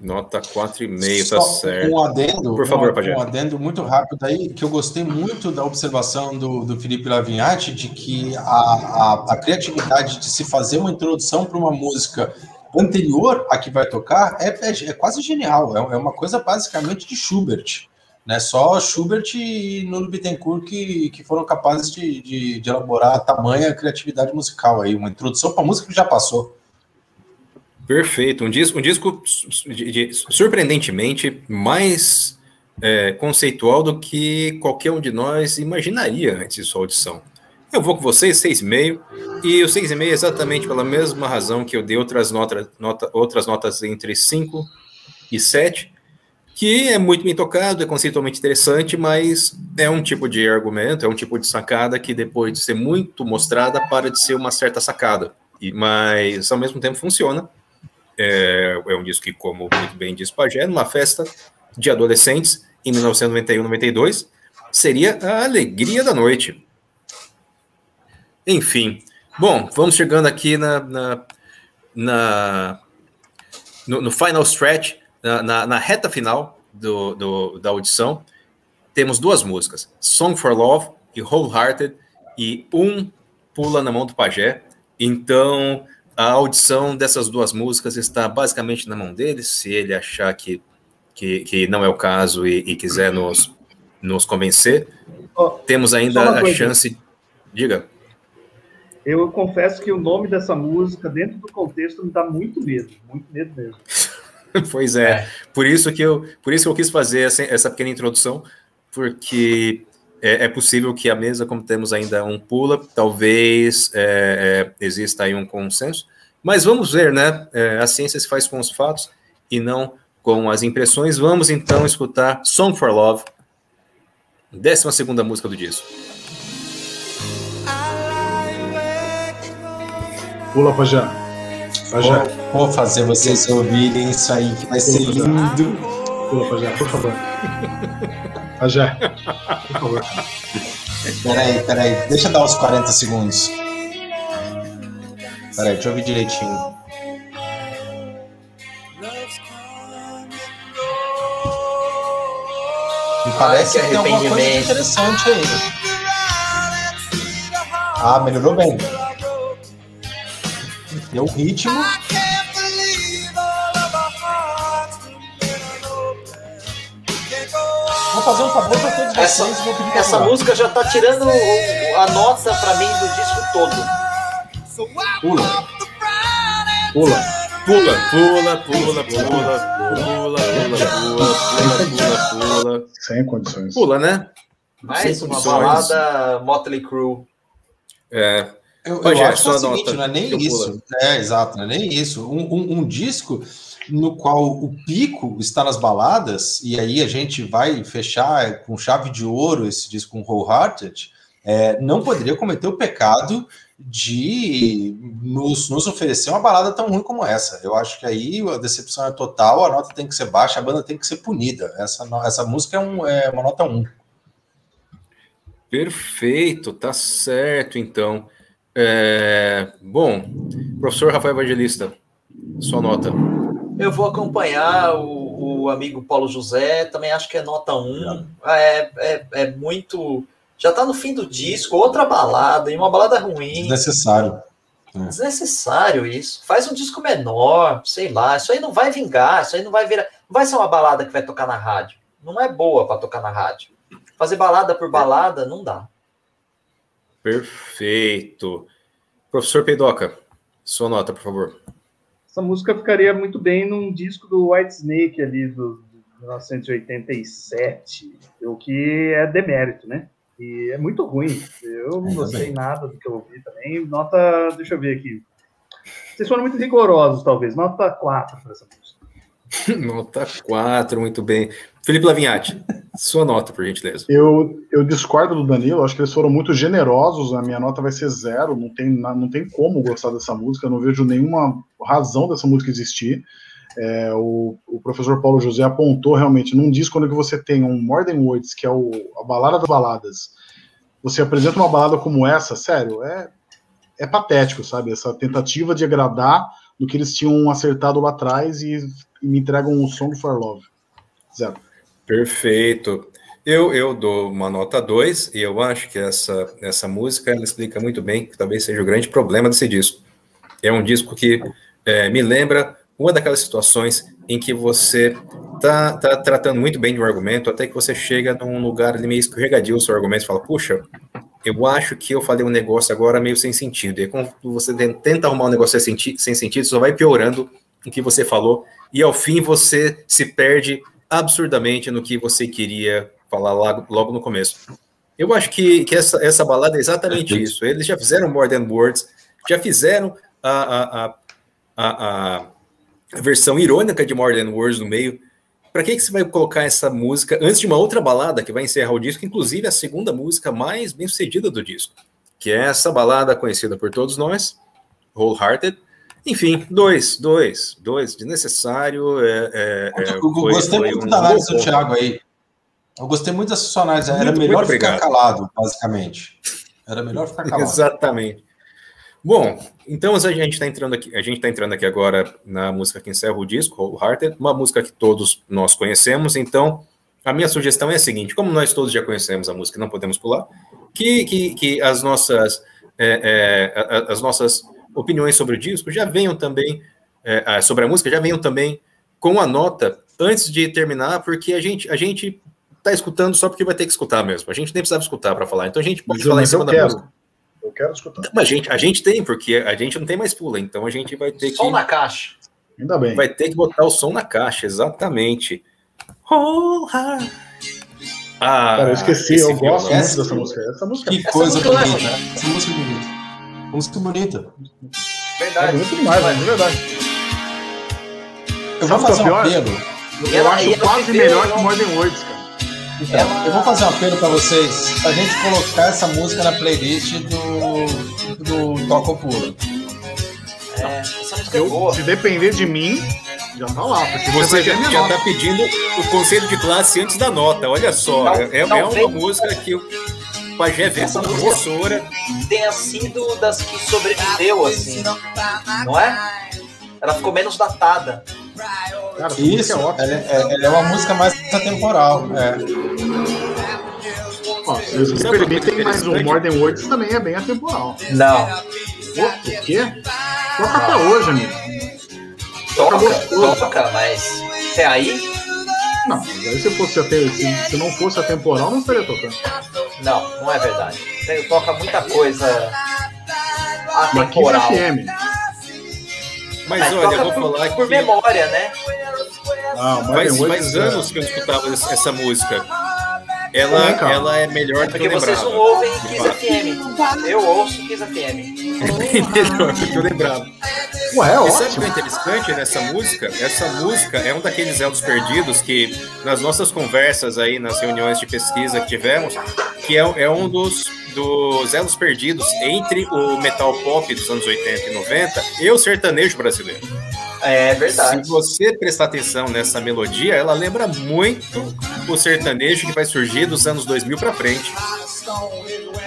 Nota 4,5, Só tá certo. Um adendo, Por favor, um, um adendo muito rápido aí, que eu gostei muito da observação do, do Felipe Lavinhati, de que a, a, a criatividade de se fazer uma introdução para uma música anterior a que vai tocar é, é, é quase genial. É, é uma coisa basicamente de Schubert. Né? Só Schubert e Nuno Bittencourt que, que foram capazes de, de, de elaborar tamanha criatividade musical aí, uma introdução para música que já passou. Perfeito. Um disco, um disco de- de- surpreendentemente mais é, conceitual do que qualquer um de nós imaginaria antes de sua audição. Eu vou com vocês, 6,5, e o 6,5 é exatamente pela mesma razão que eu dei outras, nota, nota, outras notas entre 5 e 7, que é muito bem tocado, é conceitualmente interessante, mas é um tipo de argumento, é um tipo de sacada que depois de ser muito mostrada, para de ser uma certa sacada. E, mas ao mesmo tempo funciona. É, é um disco que, como muito bem diz Pajé, numa festa de adolescentes em 1991-92, seria a alegria da noite. Enfim, bom, vamos chegando aqui na, na, na- no, no final stretch, na, na- na reta final do, do- da audição. Temos duas músicas, Song for Love e Wholehearted, e um pula na mão do pajé. Então, a audição dessas duas músicas está basicamente na mão dele. Se ele achar que, que, que não é o caso e, e quiser nos, nos convencer, Ó, temos ainda a coisa. chance. Diga. Eu confesso que o nome dessa música, dentro do contexto, me dá muito medo. Muito medo mesmo. [laughs] Pois é, por isso que eu, por isso que eu quis fazer essa, essa pequena introdução, porque é, é possível que a mesa, como temos ainda um pula, talvez é, é, exista aí um consenso, mas vamos ver, né? É, a ciência se faz com os fatos e não com as impressões. Vamos então escutar Song for Love, décima segunda música do disco. Pula, Pajé. Pajé. Vou, vou fazer vocês ouvirem isso aí, que vai ser lindo. Pula, Pajé, por favor. Pajé, por favor. Peraí, peraí, deixa eu dar uns 40 segundos. Peraí, deixa eu ouvir direitinho. Me parece Ai, que que tem alguma coisa interessante aí. Ah, melhorou bem. Deu ritmo. fazer um favor pra todos Essa- vocês. Vou pedir Essa música já tá tirando o- a nota pra mim do disco todo. Pula. Pula. Pula, pula, pula, pula, pula, pula, pula, pula, pula, pula. Sem condições. Pula, né? Mais Sem uma condições. balada Motley Crue. É, Eu, eu acho que é o seguinte, nota, não é nem isso. É, exato, não é nem isso. Um, um- um disco no qual o pico está nas baladas, e aí a gente vai fechar com chave de ouro esse disco com Wholehearted, é, não poderia cometer o pecado de nos, nos oferecer uma balada tão ruim como essa. Eu acho que aí a decepção é total, a nota tem que ser baixa, a banda tem que ser punida. Essa, essa música é, um- é uma nota 1. perfeito, tá certo, então. É, bom, professor Rafael Evangelista, sua nota. Eu vou acompanhar o, o amigo Paulo José, também acho que é nota 1. É, é, é muito. Já tá no fim do disco, outra balada, e uma balada ruim. Desnecessário. Desnecessário isso. Faz um disco menor, sei lá. Isso aí não vai vingar, isso aí não vai virar. Não vai ser uma balada que vai tocar na rádio. Não é boa para tocar na rádio. Fazer balada por balada não dá. Perfeito. Professor Peidoca, sua nota, por favor. Essa música ficaria muito bem num disco do White Snake ali do, de 1987, o que é demérito, né? E é muito ruim. Eu não gostei nada do que eu ouvi também. Nota, deixa eu ver aqui. Vocês foram muito rigorosos, talvez. Nota 4 para essa música. [laughs] Nota 4, muito bem. Felipe Lavinhati, sua nota, por gentileza. Eu, eu discordo do Danilo, acho que eles foram muito generosos. A minha nota vai ser zero, não tem, não tem como gostar dessa música, não vejo nenhuma razão dessa música existir. É, o, o professor Paulo José apontou realmente num disco onde você tem um More Than Words, que é o, a balada das baladas. Você apresenta uma balada como essa, sério, é, é patético, sabe? Essa tentativa de agradar do que eles tinham acertado lá atrás e, e me entregam um Song for Love. Zero. Perfeito. Eu, eu dou uma nota 2 e eu acho que essa, essa música ela explica muito bem que talvez seja o grande problema desse disco. É um disco que é, me lembra uma daquelas situações em que você tá, tá tratando muito bem de um argumento, até que você chega num lugar meio escorregadio o seu argumento e fala, puxa, eu acho que eu falei um negócio agora meio sem sentido. E quando você ten- tenta arrumar um negócio sem sentido, só vai piorando o que você falou, e ao fim você se perde absurdamente no que você queria falar logo, logo no começo. Eu acho que, que essa, essa balada é exatamente isso. Eles já fizeram More Than Words, já fizeram a, a, a, a, a versão irônica de More Than Words no meio. Para que, que você vai colocar essa música antes de uma outra balada que vai encerrar o disco, inclusive a segunda música mais bem sucedida do disco, que é essa balada conhecida por todos nós, Wholehearted. Enfim, dois, dois, dois, desnecessário. É, é, é, Eu foi- gostei foi muito um da análise do Thiago aí. Eu gostei muito dessa sua análise. Era Muito, melhor muito ficar calado, basicamente. Era melhor ficar calado. Exatamente. Bom, então a gente está entrando aqui, a gente tá entrando aqui agora na música que encerra o disco, Wholehearted, uma música que todos nós conhecemos. Então, a minha sugestão é a seguinte: como nós todos já conhecemos a música, não podemos pular, que, que, que as nossas é, é, as nossas opiniões sobre o disco já venham também é, ah, sobre a música já venham também com a nota antes de terminar, porque a gente a gente está escutando só porque vai ter que escutar mesmo. A gente nem precisava escutar para falar. Então a gente pode Mas eu- falar em cima eu da quero. música. Eu quero escutar. Mas a gente, a gente tem, porque a gente não tem mais pula, então a gente vai ter que, Som na caixa. Ainda bem. vai ter que botar o som na caixa, exatamente. Oh, ah. Cara, eu esqueci, eu gosto violão. muito dessa música. Essa música Que Essa coisa música não é bonita. ruim. Essa música é bonita. Música bonita. é Verdade. bonita demais, Mas- mas de verdade. Eu Sabe vou que é fazer um apelo. Eu ela- acho ela quase melhor não- que More Than Words, cara. Então, Ela- eu vou fazer um apelo pra vocês, pra gente colocar essa música na playlist do, do Toco Pula. É, essa música é Eu, boa. se depender de mim, já tá lá. Porque Você vai já, já nota. tá pedindo o conselho de classe antes da nota, olha só. Não, é, é não uma vem. música que o Pajé vê Essa como professora. Tenha sido das que sobreviveu, assim. Não é? Ela ficou menos datada. Cara, Isso, é ótima. ela é, ela é uma música mais atemporal. É. Ó, vocês Sabe experimentem, uma coisa mas o interessante? More Than Words também é bem atemporal. Não. Pô, o quê? Toca até hoje, amigo. Toca, gostoso. toca, mas até aí. Não, mas aí se, fosse até, se, se não fosse atemporal, não estaria tocando. Não, não é verdade. Tem, toca muita coisa atemporal. FM. Mas Mas olha, eu vou por, falar por que memória, né? Ah, o faz, faz é- anos que eu escutava essa música. Ela, cara. ela é melhor do que Porque eu vocês lembrava. não ouvem Kiss FM. Eu ouço Kiss FM. melhor do que eu lembrava. Ué, é E sabe o que é interessante nessa música? Essa música é um daqueles elos perdidos que, nas nossas conversas aí, nas reuniões de pesquisa que tivemos, que é, é um dos, dos elos perdidos entre o metal pop dos anos 80 e 90 e o sertanejo brasileiro. É verdade. Se você prestar atenção nessa melodia, ela lembra muito o sertanejo que vai surgir dos anos 2000 pra frente.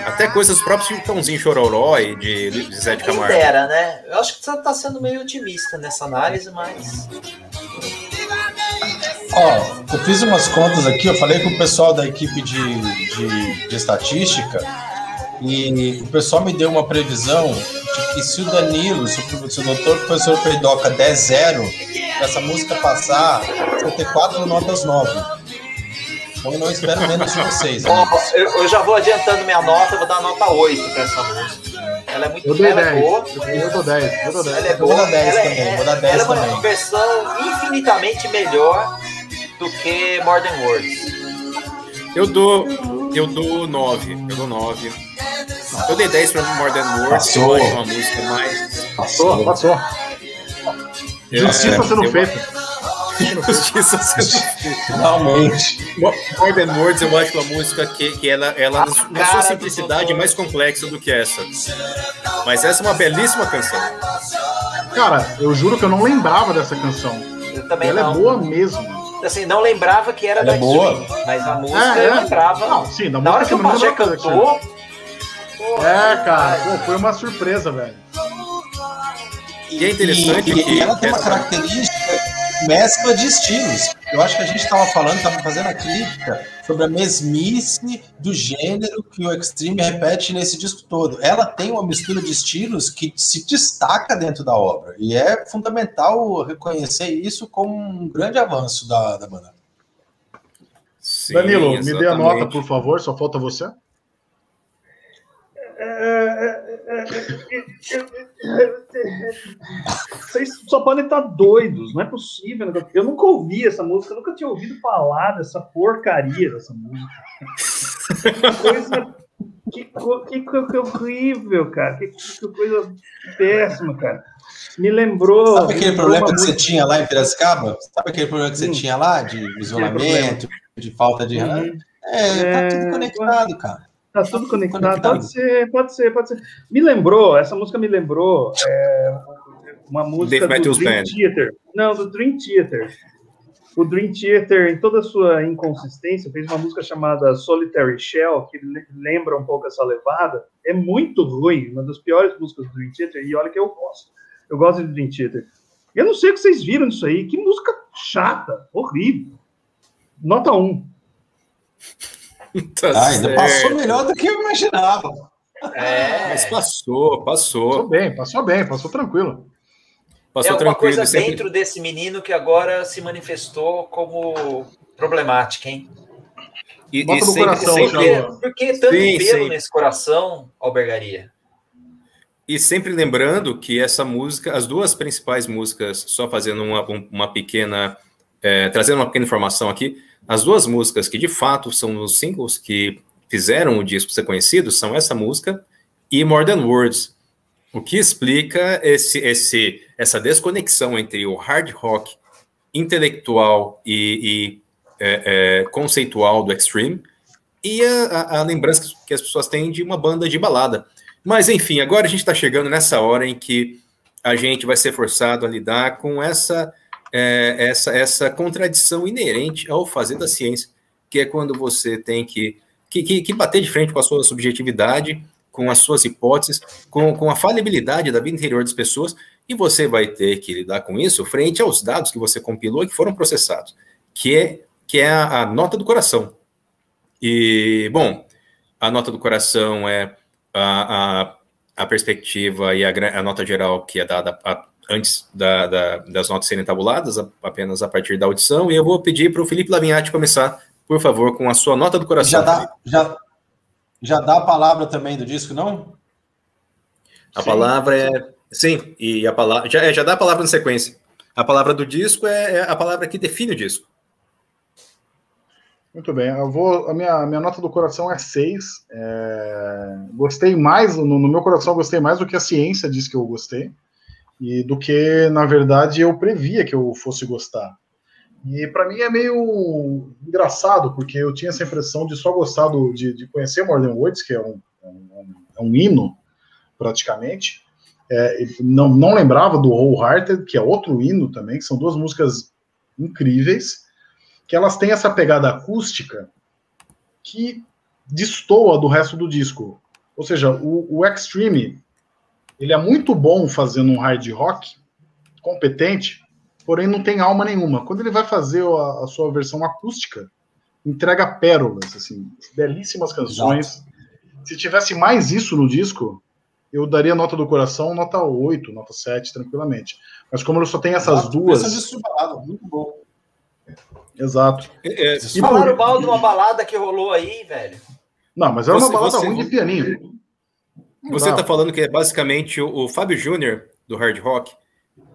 Até coisas próprias de Tãozinho Chororó e de, de Zé de Quem Camargo. dera, né? Eu acho que você tá sendo meio otimista nessa análise, mas. Ó, eu fiz umas contas aqui, eu falei com o pessoal da equipe de, de, de estatística e o pessoal me deu uma previsão de que se o Danilo, se o, se o doutor professor Peidoca der zero, essa música passar, vai ter quatro notas nove. Então eu não espero menos de vocês. Ó, amigos. eu, eu já vou adiantando minha nota, eu vou dar nota 8 pra essa música. Ela é muito Eu dei ela é 10. boa. Eu, dou 10. Eu dou 10. Ela é vou boa. dar 10 ela também, é, vou dar 10 ela é uma também. versão infinitamente melhor do que Modern Words. Eu dou, eu dou 9. Eu dou 9. Eu dei 10 pra Modern Words, Passou. eu acho uma música mais. Passou, passou. Justiça É, sendo eu- feita. Justiça sendo Finalmente. Modern Words, eu acho uma música que, que ela, ela A na sua simplicidade, é mais complexa do que essa. Mas essa é uma belíssima canção. Cara, eu juro que eu não lembrava dessa canção. Eu também Ela não. é boa mesmo. Assim, não lembrava que era Ela da é boa. Mas a música É, é. eu lembrava. Não, sim, da Na hora que o Pajé cantou. porra, É, cara, pô, foi uma surpresa, velho. E é interessante e, que. e ela tem uma característica mescla de estilos. Eu acho que a gente estava falando, estava fazendo a crítica sobre a mesmice do gênero que o Extreme repete nesse disco todo. Ela tem uma mistura de estilos que se destaca dentro da obra. E é fundamental reconhecer isso como um grande avanço da, da banda. Sim, Danilo, me dê a exatamente. nota, por favor, só falta você. Vocês só podem estar doidos, não é possível. Eu nunca ouvi essa música, nunca tinha ouvido falar dessa porcaria dessa música. Que coisa. Que, que, que horrível, cara. Que, que coisa péssima, cara. Me lembrou. Sabe aquele lembrou problema que você tinha lá em Piracicaba? Sabe aquele problema que você Hum. tinha lá de isolamento, de falta de. Uhum. É, tá É, tudo conectado, cara. Tá tudo conectado. Conectado. Pode ser, pode ser, pode ser. Me lembrou, essa música me lembrou é, uma música Dave do Dream Band. Theater. Não, do Dream Theater. O Dream Theater, em toda a sua inconsistência, fez uma música chamada Solitary Shell, que le- lembra um pouco essa levada. É muito ruim, uma das piores músicas do Dream Theater, e olha que eu gosto. Eu gosto de Dream Theater. Eu não sei o que vocês viram disso aí. Que música chata, horrível. Nota 1. Tá Ah, ainda passou melhor do que eu imaginava. É, Mas passou, Passou passou. bem, passou bem, passou tranquilo. é Passou uma tranquilo. coisa sempre- dentro desse menino que agora se manifestou como problemática, hein? E, Bota e no sempre, coração, sempre- Por que, tanto Sim, pelo sim. nesse coração, albergaria? E sempre lembrando que essa música, as duas principais músicas, só fazendo uma, um- uma pequena, é, trazendo uma pequena informação aqui, as duas músicas que de fato são os singles que fizeram o disco ser conhecido são essa música e More Than Words, o que explica esse, esse, essa desconexão entre o hard rock intelectual e, e, é, é, conceitual do Extreme e a, a- lembrança que as pessoas têm de uma banda de balada. Mas, enfim, agora a gente está chegando nessa hora em que a gente vai ser forçado a lidar com essa, é, essa, essa contradição inerente ao fazer da ciência, que é quando você tem que, que, que, que bater de frente com a sua subjetividade, com as suas hipóteses, com, com a falibilidade da vida interior das pessoas, e você vai ter que lidar com isso frente aos dados que você compilou e que foram processados, que é, que é a, a nota do coração. E, bom, a nota do coração é a, a, a perspectiva e a, a nota geral que é dada a, antes da, da, das notas serem tabuladas, a- apenas a partir da audição. E eu vou pedir para o Felipe Lavinhati começar, por favor, com a sua nota do coração. Já dá, já, já dá a palavra também do disco, não? A palavra é. Sim, e a palavra. Já, é, já dá a palavra na sequência. A palavra do disco é, é a palavra que define o disco. Muito bem, eu vou. A minha, a minha nota do coração é 6. É, gostei mais, no, no meu coração, gostei mais do que a ciência diz que eu gostei, e do que, na verdade, eu previa que eu fosse gostar. E para mim é meio engraçado, porque eu tinha essa impressão de só gostar do, de, de conhecer Modern Woods, que é um, é um, é um hino, praticamente. É, não, não lembrava do Wholehearted, que é outro hino também, que são duas músicas incríveis que elas têm essa pegada acústica que destoa do resto do disco. Ou seja, o, o Extreme ele é muito bom fazendo um hard rock, competente, porém não tem alma nenhuma. Quando ele vai fazer a, a sua versão acústica, entrega pérolas, assim, belíssimas canções. Se tivesse mais isso no disco, eu daria nota do coração, nota 8, nota 7, tranquilamente. Mas como ele só tem essas Exato. duas. Esse é disco de balada, muito bom. Exato. É, é, E Falaram por- mal de uma balada que rolou aí, velho. Não, mas era Você- uma balada você- ruim de pianinho. Você está falando que é basicamente o, o Fábio Júnior do hard rock,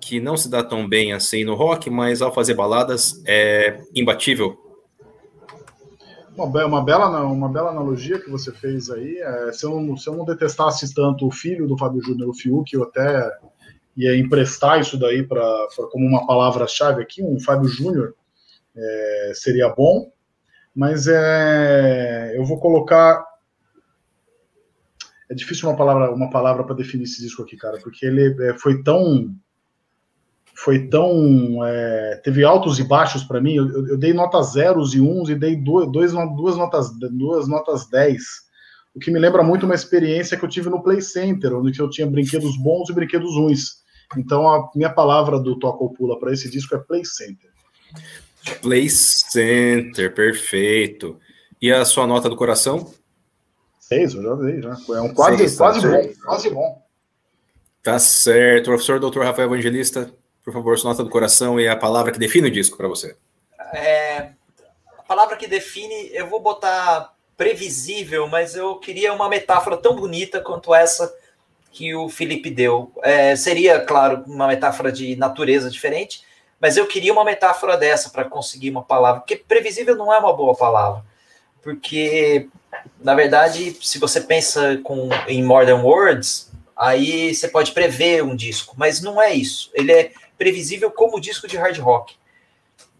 que não se dá tão bem assim no rock, mas ao fazer baladas é imbatível. Uma, uma bela, uma bela analogia que você fez aí. É, se, eu, não- se eu não detestasse tanto o filho do Fábio Júnior, o Fiuk, eu até ia emprestar isso daí para como uma palavra-chave aqui, um Fábio Júnior é, seria bom, mas é, eu vou colocar. É difícil uma palavra uma palavra para definir esse disco aqui, cara, porque ele é, foi tão foi tão. é, teve altos e baixos para mim. Eu, eu- dei notas zeros e uns e dei dois, dois, duas, notas, duas notas 10. O que me lembra muito uma experiência que eu tive no Play Center, onde eu tinha brinquedos bons e brinquedos ruins. Então a minha palavra do Toca ou Pula para esse disco é Play Center. Play Center, perfeito. E a sua nota do coração? Seis, eu já dei, já. É um quase, Seis, tá quase certo. bom, quase bom. Tá certo. Professor Dr. Rafael Evangelista, por favor, sua nota do coração e a palavra que define o disco para você. É, a palavra que define, eu vou botar previsível, mas eu queria uma metáfora tão bonita quanto essa que o Felipe deu. É, seria, claro, uma metáfora de natureza diferente, mas eu queria uma metáfora dessa para conseguir uma palavra, porque previsível não é uma boa palavra, porque na verdade, se você pensa com, em modern words, aí você pode prever um disco, mas não é isso. Ele é previsível como disco de hard rock.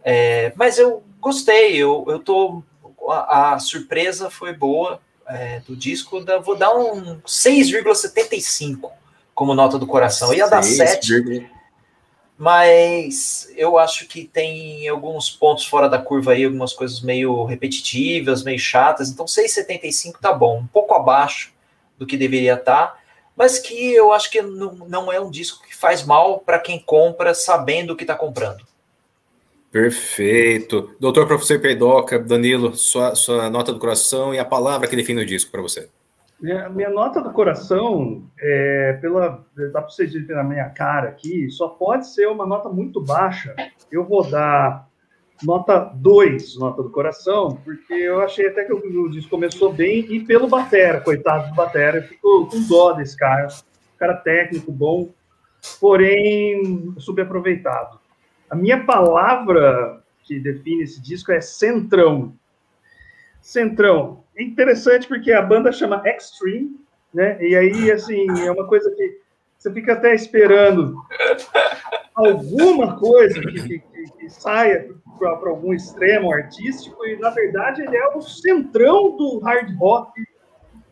É, mas eu gostei, eu, eu tô. A, a surpresa foi boa é, do disco. Da, vou dar um 6,75 como nota do coração. Ia dar Seis 7, vírgula- mas eu acho que tem alguns pontos fora da curva aí, algumas coisas meio repetitivas, meio chatas. Então 6,75 tá bom, um pouco abaixo do que deveria estar, mas que eu acho que não, não é um disco que faz mal para quem compra sabendo o que está comprando. Perfeito. Doutor Professor Peidoca, Danilo, sua, sua nota do coração e a palavra que define o disco para você. Minha, minha nota do coração, é, pela, dá para vocês verem na minha cara aqui, só pode ser uma nota muito baixa. Eu vou dar nota 2, nota do coração, porque eu achei até que o, disco começou bem, e pelo Batera, coitado do Batera, eu fico com dó desse cara. Cara técnico, bom, porém subaproveitado. A minha palavra que define esse disco é centrão. Centrão. É interessante porque a banda chama Extreme, né? E aí, assim, é uma coisa que você fica até esperando alguma coisa que, que, que- que saia para algum extremo artístico, e na verdade ele é o centrão do hard rock.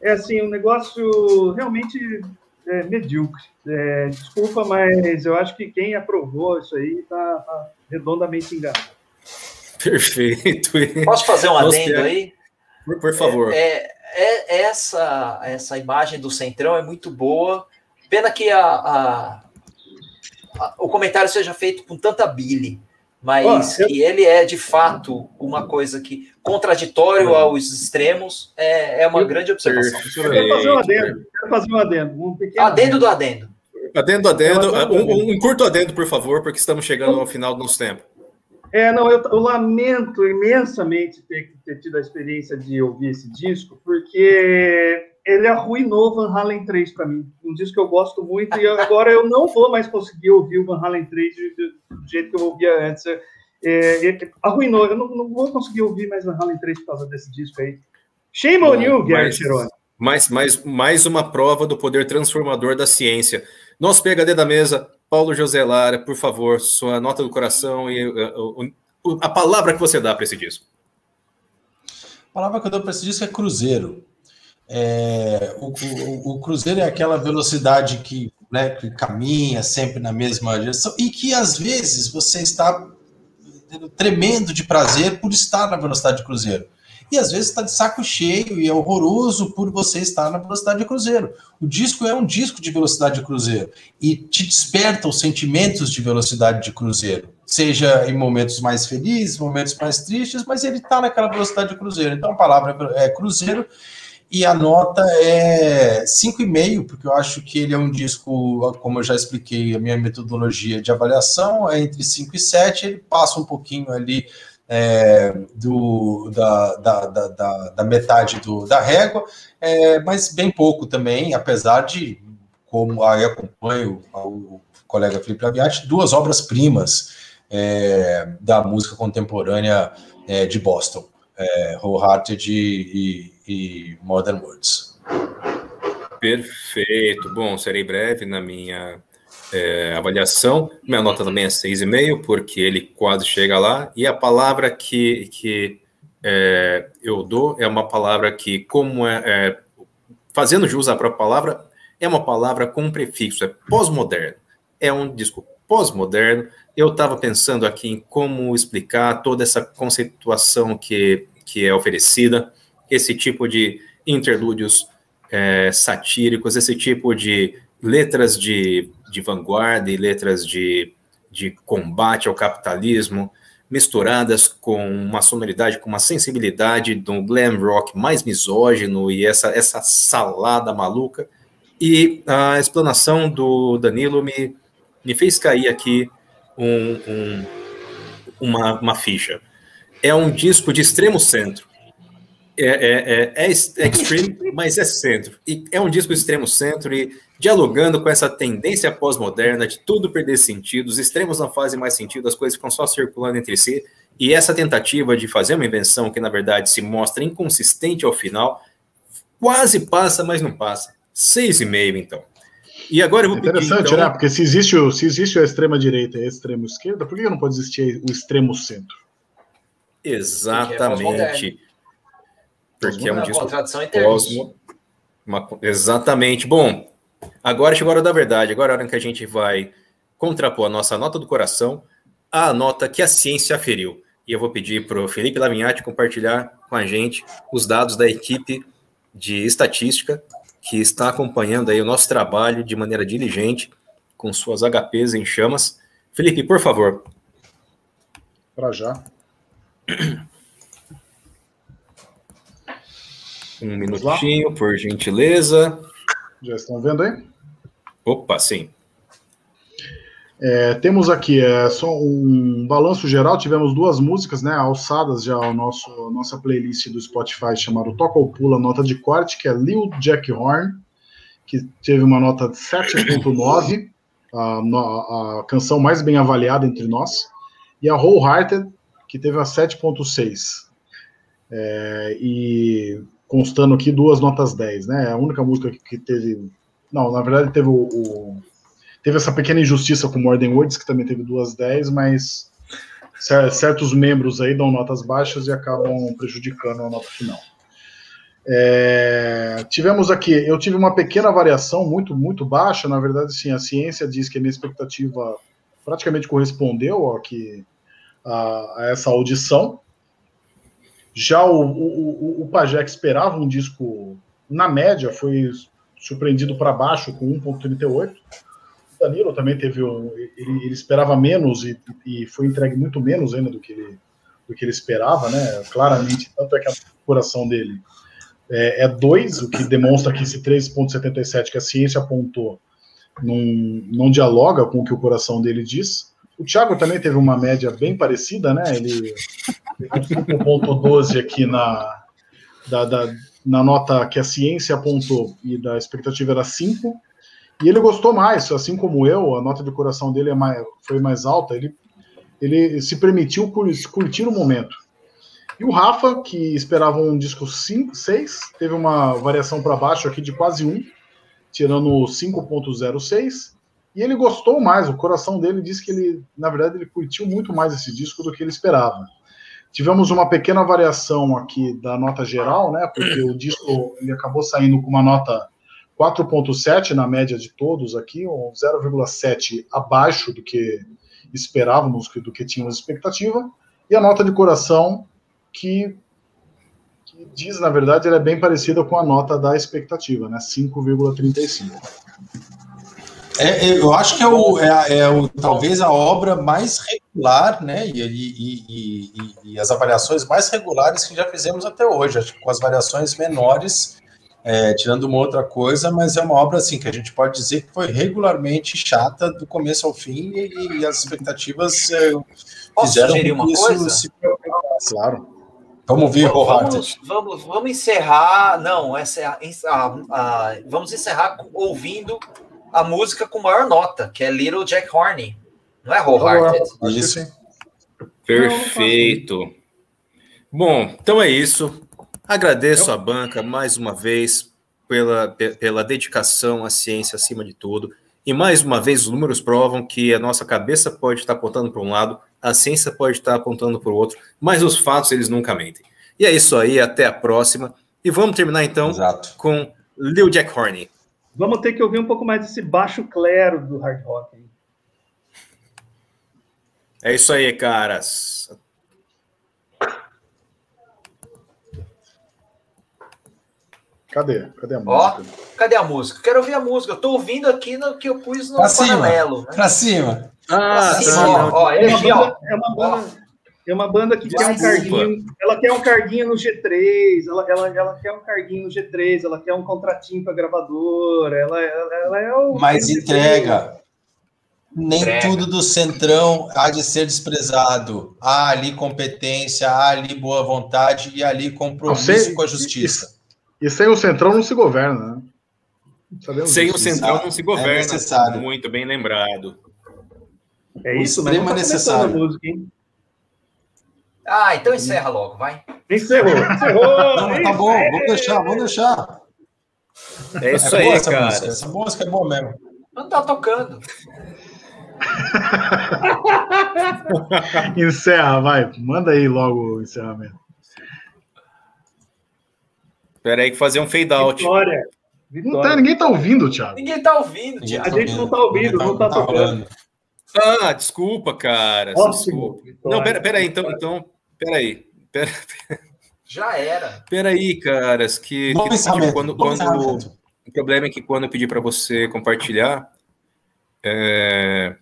É assim, um negócio realmente é, medíocre. É, desculpa, mas eu acho que quem aprovou isso aí está redondamente enganado. Perfeito. Posso fazer um adendo é. aí? Por, por favor. É, é- é essa, essa imagem do Centrão é muito boa. Pena que a, a- a- o comentário seja feito com tanta bile, mas eu- que ele é de fato uma coisa que contraditório aos extremos é, é uma Eu- grande observação. Eu quero fazer um adendo. Quero fazer um adendo. Um pequeno Adendo do adendo. Adendo, adendo. Um, um curto adendo, por favor, porque estamos chegando ao final do nosso tempo. É, não, eu, eu lamento imensamente ter, ter tido a experiência de ouvir esse disco, porque ele arruinou Van Halen 3 para mim. Um disco que eu gosto muito e agora eu não vou mais conseguir ouvir o Van Halen 3 do, jeito que eu ouvia antes. É, é, arruinou, eu não, não vou conseguir ouvir mais Van Halen 3 por causa desse disco aí. Shame on you, Gary Cherone. Mais, mais, mais uma prova do poder transformador da ciência. Nosso PHD da mesa, Paulo José Lara, por favor, sua nota do coração e uh, uh, a palavra que você dá para esse disco. A palavra que eu dou para esse disco é cruzeiro. É, o, o- o cruzeiro é aquela velocidade que, né, que caminha sempre na mesma direção e que às vezes você está tremendo de prazer por estar na velocidade de cruzeiro. E às vezes está de saco cheio e é horroroso por você estar na velocidade de cruzeiro. O disco é um disco de velocidade de cruzeiro e te desperta os sentimentos de velocidade de cruzeiro, seja em momentos mais felizes, momentos mais tristes, mas ele está naquela velocidade de cruzeiro. Então a palavra é cruzeiro e a nota é 5,5, porque eu acho que ele é um disco, como eu já expliquei, a minha metodologia de avaliação é entre 5 e 7, ele passa um pouquinho ali é, do, da, da, da, da, metade do, da régua, é, mas bem pouco também, apesar de, como aí acompanho o colega Felipe Laviati, duas obras-primas é, da música contemporânea é, de Boston, é, Wholehearted e, e, e Modern Words. Perfeito. Bom, serei breve na minha é, avaliação. Minha nota também é 6,5, porque ele quase chega lá. E a palavra que, que é, eu dou é uma palavra que, como é, é, fazendo jus à própria palavra, é uma palavra com um prefixo, é pós-moderno. É um disco pós-moderno. Eu estava pensando aqui em como explicar toda essa conceituação que, que é oferecida, esse tipo de interlúdios é, satíricos, esse tipo de letras de, de vanguarda e letras de, de combate ao capitalismo, misturadas com uma sonoridade, com uma sensibilidade do glam rock mais misógino e essa, essa salada maluca. E a explanação do Danilo me, me fez cair aqui um, um, uma, uma ficha. É um disco de extremo centro. É, é, é, é, extreme, mas é centro. E é um disco de extremo centro e dialogando com essa tendência pós-moderna de tudo perder sentido, os extremos não fazem mais sentido, as coisas ficam só circulando entre si. E essa tentativa de fazer uma invenção que, na verdade, se mostra inconsistente ao final, quase passa, mas não passa. Seis e meio, então. E agora eu vou pedir, Interessante, então, né? Porque se existe, o- se existe a extrema-direita e a extrema-esquerda, por que não pode existir o extremo-centro? Exatamente. Porque é um Uma disco contradição interna. Uma- exatamente. Bom, agora chegou a hora da verdade. Agora é a hora em que a gente vai contrapor a nossa nota do coração à nota que a ciência aferiu. E eu vou pedir para o Felipe Lavinhati compartilhar com a gente os dados da equipe de estatística que está acompanhando aí o nosso trabalho de maneira diligente, com suas HPs em chamas. Felipe, por favor. Para já. Um minutinho, por gentileza. Já estão vendo aí? Opa, sim. É, temos aqui é, só um balanço geral. Tivemos duas músicas, né, alçadas já ao nosso nossa playlist do Spotify chamada Toca ou Pula, nota de corte, que é Lil Jack Horn, que teve uma nota de 7.9, a, a canção mais bem avaliada entre nós, e a Wholehearted, que teve a 7.6. É, e constando aqui duas notas 10, né? É a única música que, teve. Não, na verdade teve o, o- teve essa pequena injustiça com Modern Words, que também teve duas 10, mas cer- certos membros aí dão notas baixas e acabam prejudicando a nota final. É, tivemos aqui, eu tive uma pequena variação muito, muito baixa, na verdade, sim, a ciência diz que a minha expectativa praticamente correspondeu que, a, a essa audição. Já o, o, o, o Pajé, que esperava um disco, na média, foi surpreendido para baixo com 1,38. O Danilo também teve um. Ele, ele esperava menos e, e foi entregue muito menos ainda do que ele, do que ele esperava, né? Claramente, tanto é que a coração dele é 2, o que demonstra que esse 3,77 que a ciência apontou não, não dialoga com o que o coração dele diz. O Thiago também teve uma média bem parecida, né? Ele pegou 5.12 aqui na, da, da- na nota que a ciência apontou e da expectativa era 5. E ele gostou mais, assim como eu, a nota de coração dele é mais, foi mais alta. Ele, ele se permitiu cur- curtir o momento. E o Rafa, que esperava um disco 5, 6, teve uma variação para baixo aqui de quase 1, tirando 5.06. E ele gostou mais, o coração dele disse que ele, na verdade, ele curtiu muito mais esse disco do que ele esperava. Tivemos uma pequena variação aqui da nota geral, né? Porque o disco ele acabou saindo com uma nota 4.7 na média de todos aqui, um 0,7 abaixo do que esperávamos, do que tínhamos expectativa. E a nota de coração que, que diz, na verdade, ela é bem parecida com a nota da expectativa, né? 5,35. É, eu acho que é, o, é, é o, talvez a obra mais regular, né? E, e- e- e- as avaliações mais regulares que já fizemos até hoje. Acho que com as variações menores, é, tirando uma outra coisa, mas é uma obra assim que a gente pode dizer que foi regularmente chata do começo ao fim e, as expectativas é, fizeram uma que isso coisa? se Claro. Vamos ver. Vamos, vamos, vamos encerrar. Não, essa é a- a- vamos encerrar ouvindo a música com maior nota, que é Little Jack Horney. Não é Wholehearted? Isso. Perfeito. Bom, então é isso. Agradeço a banca mais uma vez pela, pe- pela dedicação à ciência acima de tudo. E mais uma vez, os números provam que a nossa cabeça pode estar apontando para um lado, a ciência pode estar apontando para o outro, mas os fatos eles nunca mentem. E é isso aí, até a próxima. E vamos terminar então Exato. com Lil Jack Horney. Vamos ter que ouvir um pouco mais desse baixo clero do hard rock. hein? É isso aí, caras. Cadê? Cadê a Ó. música? Cadê a música? Quero ouvir a música. Eu tô ouvindo aqui no que eu pus no Pra cima. paralelo. né? Pra cima. Ah, Assim, tá, ó, ó, É uma banda, é uma banda, é uma banda que quer um Desculpa. carguinho. Ela quer um carguinho no G3, ela, ela, ela quer um carguinho no G3, ela quer um contratinho pra gravadora, ela, ela, ela é o. Mas entrega. Nem Entrega. tudo do centrão há de ser desprezado. Há ali competência, há ali boa vontade e ali compromisso com a justiça. E sem o Centrão não se governa, né? Sabemos Sem o disso. Centrão não se É governa. necessário. Muito bem lembrado. É isso, mas não extrema tá necessário. a música, hein? Ah, então encerra logo, vai. Encerrou, encerrou. Não, tá bom, vamos deixar, vamos deixar. É isso é aí, essa cara. música. Essa música é boa mesmo. Não tá tocando. [laughs] Encerra, vai. Manda aí logo o encerramento. Espera aí que fazer um fade out. Vitória. Não Vitória. tá, ninguém tá ouvindo, Thiago. Ninguém tá ouvindo, Thiago. A gente não tá ouvindo, não tá tocando. rolando. Ah, desculpa, cara. Ótimo. Desculpa. Não, pera, pera aí, então, então, pera aí. Pera, Já era. pera aí, caras, que, Bom que tipo, quando, quando o problema é que quando eu pedi para você compartilhar, é,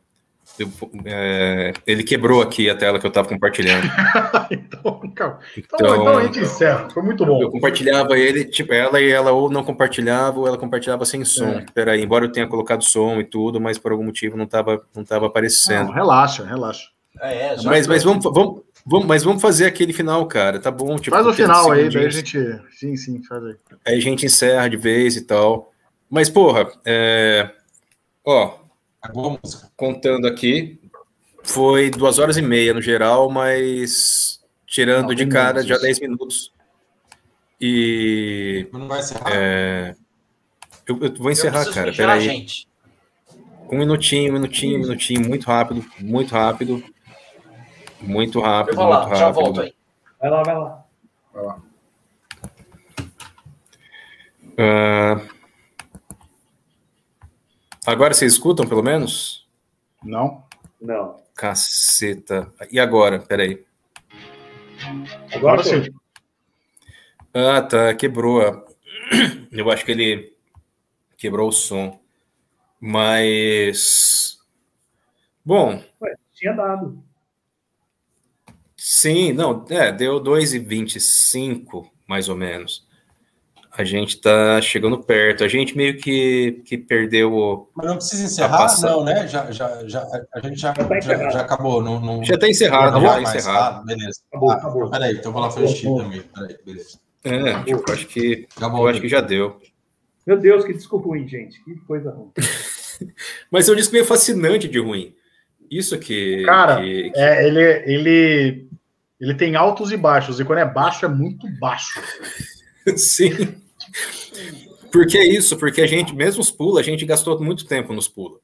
eu- é, ele quebrou aqui a tela que eu estava compartilhando. [laughs] então, calma. Então, Então- então a gente encerra. Foi muito Eu bom. compartilhava ele, tipo, ela e ela ou não compartilhava, ou ela compartilhava sem som. É. Peraí, embora eu tenha colocado som e tudo, mas por algum motivo não estava não tava Não, aparecendo. relaxa, relaxa. É, já mas, mas vamos, vamos, vamos, mas vamos fazer aquele final, cara. Tá bom. Tipo, Faz o 30 final aí, daí a gente. Sim, sim, faz aí. Aí a gente encerra de vez e tal. Mas, porra, é... ó, contando aqui, foi duas horas e meia no geral, mas tirando Não, de cara menos já. 10 minutos. E Não vai encerrar. é, eu, eu vou eu encerrar, preciso cara. Peraí. gente. Um minutinho, um minutinho, um minutinho, muito rápido, muito rápido. Muito Eu rápido, vou muito lá, já rápido. volto aí. Vai lá, vai lá. Ah, agora vocês escutam, pelo menos? Não? Não. Caceta. E agora? Peraí. Agora Agora sim. Ah, tá. Quebrou. a- Eu acho que ele quebrou o som. Mas. Bom, Tinha dado. Sim, não, é, deu 2,25, mais ou menos. A gente tá chegando perto. A gente meio que, que perdeu o. Mas não precisa encerrar, não, né? Já, já, já, a gente já, Já tá já, já acabou. Não, não, Já tá encerrado, não já vai mais. encerrado. Ah, beleza. Acabou, Ah, acabou. Peraí, então eu vou lá xixi também. Peraí, beleza. É, tipo, acho que. Acabou. Eu acho que já deu. Meu Deus, que desculpa ruim, gente. Que coisa ruim. [laughs] Mas eu disse meio fascinante de ruim. Isso que. Cara, que- É, ele, ele, ele tem altos e baixos, e quando é baixo é muito baixo. [laughs] Sim. Porque é isso, porque a gente, mesmo os pula, a gente gastou muito tempo nos pula.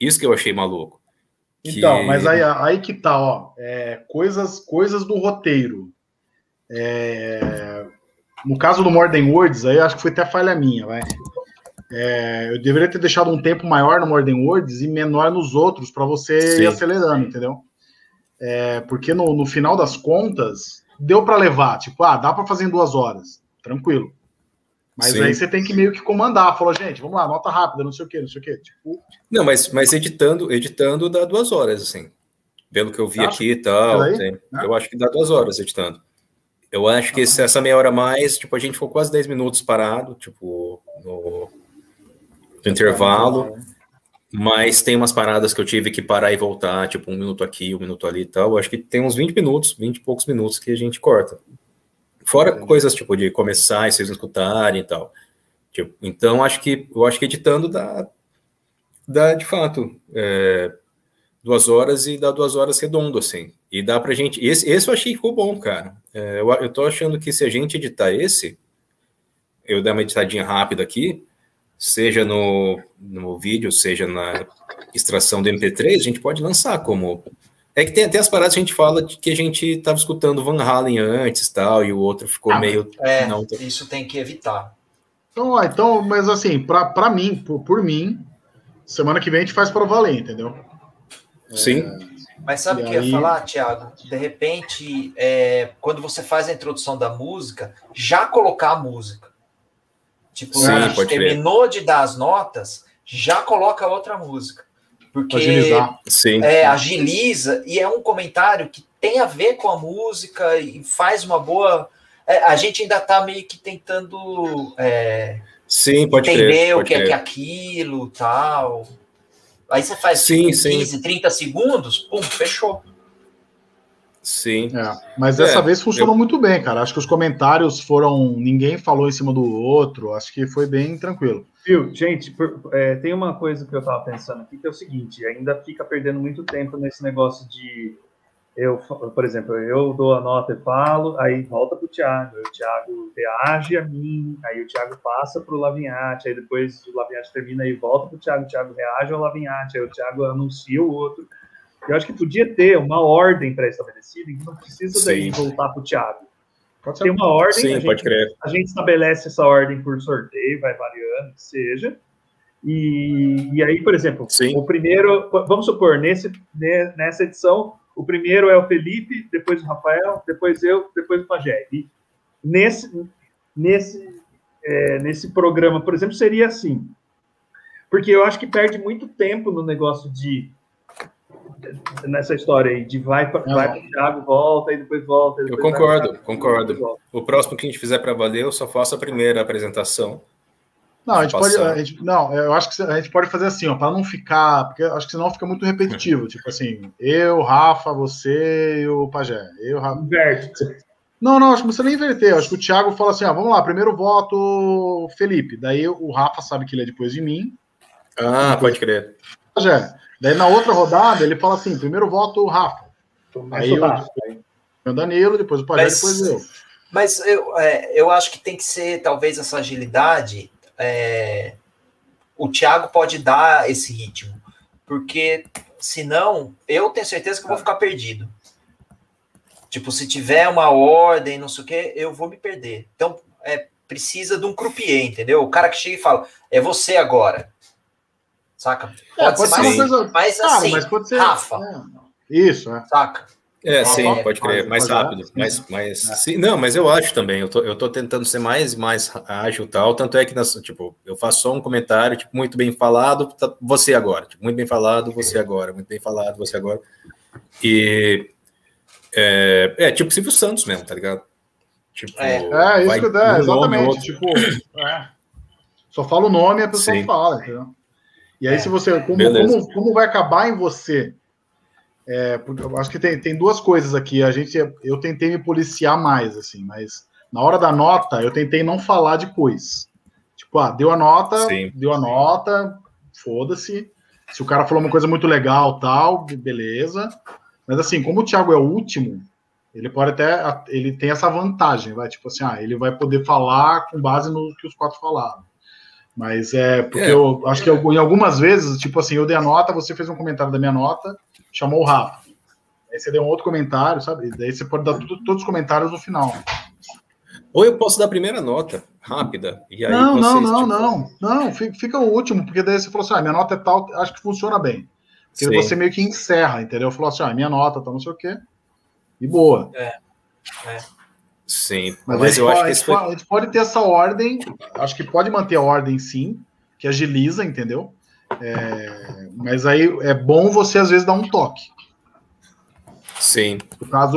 Isso que eu achei maluco. Que- Então, mas aí, aí que tá, ó. é, coisas, coisas do roteiro. É, no caso do Morden Words, aí acho que foi até falha minha, vai. É, eu deveria ter deixado um tempo maior no Morden Words e menor nos outros para você Sim. ir acelerando, entendeu? É, porque no, no final das contas, deu para levar, tipo, ah, dá para fazer em duas horas, tranquilo. Mas Sim. aí você tem que meio que comandar, falou, gente, vamos lá, nota rápida, não sei o quê, não sei o quê. Tipo, Não, mas, mas editando, editando dá duas horas, assim. Pelo que eu vi Acha? aqui e tal. Tem- né? Eu acho que dá duas horas editando. Eu acho que esse- essa meia hora a mais, tipo, a gente ficou quase 10 minutos parado, tipo, no, no intervalo. Mas tem umas paradas que eu tive que parar e voltar, tipo, um minuto aqui, um minuto ali e tal. Eu acho que tem uns 20 minutos, 20 e poucos minutos que a gente corta. Fora coisas, tipo, de começar e vocês não escutarem e tal. Tipo, então, acho que eu acho que editando dá, dá de fato, é, duas horas e dá duas horas redondo, assim. E dá pra gente. Esse, esse eu achei que ficou bom, cara. É, eu, eu tô achando que se a gente editar esse, eu dar uma editadinha rápida aqui, seja no, no vídeo, seja na extração do MP3, a gente pode lançar como. É que tem até as paradas que a gente fala de que a gente tava escutando Van Halen antes tal, e o outro ficou Ah, meio. É, Não, isso tem que evitar. Então, então, mas assim, pra mim, por, por mim, semana que vem a gente faz para valer, entendeu? Sim. Mas sabe o que eu aí- ia falar, Thiago? De repente, é, quando você faz a introdução da música, já colocar a música. Tipo, Sim, a gente terminou de dar as notas, já coloca outra música. Porque Agilizar. Sim. é, agiliza e é um comentário que tem a ver com a música e faz uma boa. é, a gente ainda tá meio que tentando é, Sim, pode entender crer. o Pode que é, crer. que é aquilo tal. Aí você faz Sim, tipo, sim. 15, 30 segundos, pum, fechou. Sim. É, mas dessa É, vez funcionou muito bem, cara. Acho que os comentários foram. Ninguém falou em cima do outro. Acho que foi bem tranquilo. Viu, gente, por- é, tem uma coisa que eu tava pensando aqui, que é o seguinte, ainda fica perdendo muito tempo nesse negócio de eu, por exemplo, eu dou a nota e falo, aí volta pro Thiago, aí o Thiago reage a mim, aí o Thiago passa pro Lavinhate, aí depois o Lavinhate termina e volta pro Thiago, o Thiago reage ao Lavinhate, aí o Thiago anuncia o outro. Eu acho que podia ter uma ordem pré-estabelecida, não precisa daí Sim. voltar pro Thiago. Pode Tem ser. uma ordem, a Sim, gente pode crer. a gente estabelece essa ordem por sorteio, vai variando, que seja. E, e aí, por exemplo, Sim. o primeiro, vamos supor, nesse, ne- nessa edição, o primeiro é o Felipe, depois o Rafael, depois eu, depois o Pajé. E nesse, nesse, é, nesse programa, por exemplo, seria assim. Porque eu acho que perde muito tempo no negócio de. Nessa história aí, de vai, ó. pro Thiago, volta, e depois volta. e Eu depois pro concordo, Thiago, concordo. depois. O próximo que a gente fizer para valer, eu só faço a primeira apresentação. Não, a gente pode. A gente- não, eu acho que a gente pode fazer assim, ó, para não ficar. Porque eu acho que senão fica muito repetitivo. [laughs] tipo assim, eu, Rafa, você e o Pajé. Eu, Rafa. Inverte. Não, não, acho que você nem inverter. Acho que o Thiago fala assim: ó, vamos lá, primeiro voto, Felipe. Daí o Rafa sabe que ele é depois de mim. Ah, pode crer. Pajé. Daí na outra rodada ele fala assim: primeiro voto, Rafa. Aí eu, Começa o Danilo, depois o Mas- depois eu. Mas eu, é, eu acho que tem que ser, talvez, essa agilidade. é, o Thiago pode dar esse ritmo, porque senão eu tenho certeza que eu vou ficar perdido. Tipo, se tiver uma ordem, não sei o que, eu vou me perder. Então, é, precisa de um croupier, entendeu? O cara que chega e fala, é você agora. Saca? É, pode ser mais- coisa. Mas Cara, assim, mas pode ser. Rafa. é, Isso, é. saca? É, sim, é, pode crer. pode- Mais pode rápido. Mais, mais, É. sim, não, mas eu acho também. Eu tô, eu tô tentando ser mais, mais ágil e tal. Tanto é que, nas, tipo, eu faço só um comentário, tipo, muito bem falado, tá- você agora. Tipo, muito bem falado, você agora. Muito bem falado, você agora. E. É, é tipo Silvio Santos mesmo, tá ligado? Tipo, É. É, isso que um nome, exatamente. outro. Tipo, é. só fala o nome e a pessoa Sim. fala, entendeu? E aí, É. se você. Como, como, como vai acabar em você? É, porque eu acho que tem, tem duas coisas aqui. A gente, eu tentei me policiar mais, assim, mas na hora da nota, eu tentei não falar depois. Tipo, ah, deu a nota, Sim. deu a nota, foda-se. Se o cara falou uma coisa muito legal, tal, beleza. Mas assim, como o Thiago é o último, ele pode até. Ele tem essa vantagem, vai. Tipo assim, ah, ele vai poder falar com base no que os quatro falaram. Mas é porque É. eu acho que eu, em algumas vezes, tipo assim, eu dei a nota, você fez um comentário da minha nota, chamou o Rafa. Aí você deu um outro comentário, sabe? Daí você pode dar tudo- todos os comentários no final. Ou eu posso dar a primeira nota, rápida. E aí não, não, vocês, não, tipo, não, não. fi- Fica o último, porque daí você falou assim: ah, minha nota é tal, acho que funciona bem. Porque Sim. você meio que encerra, entendeu? Falou assim: ah, minha nota tá não sei o quê. E boa. Sim, Mas, mas, a, gente eu pode, acho a que gente esse foi. pode- a gente pode ter essa ordem, acho que pode manter a ordem sim, que agiliza, entendeu? É, mas aí é bom você às vezes dar um toque. Sim, No caso,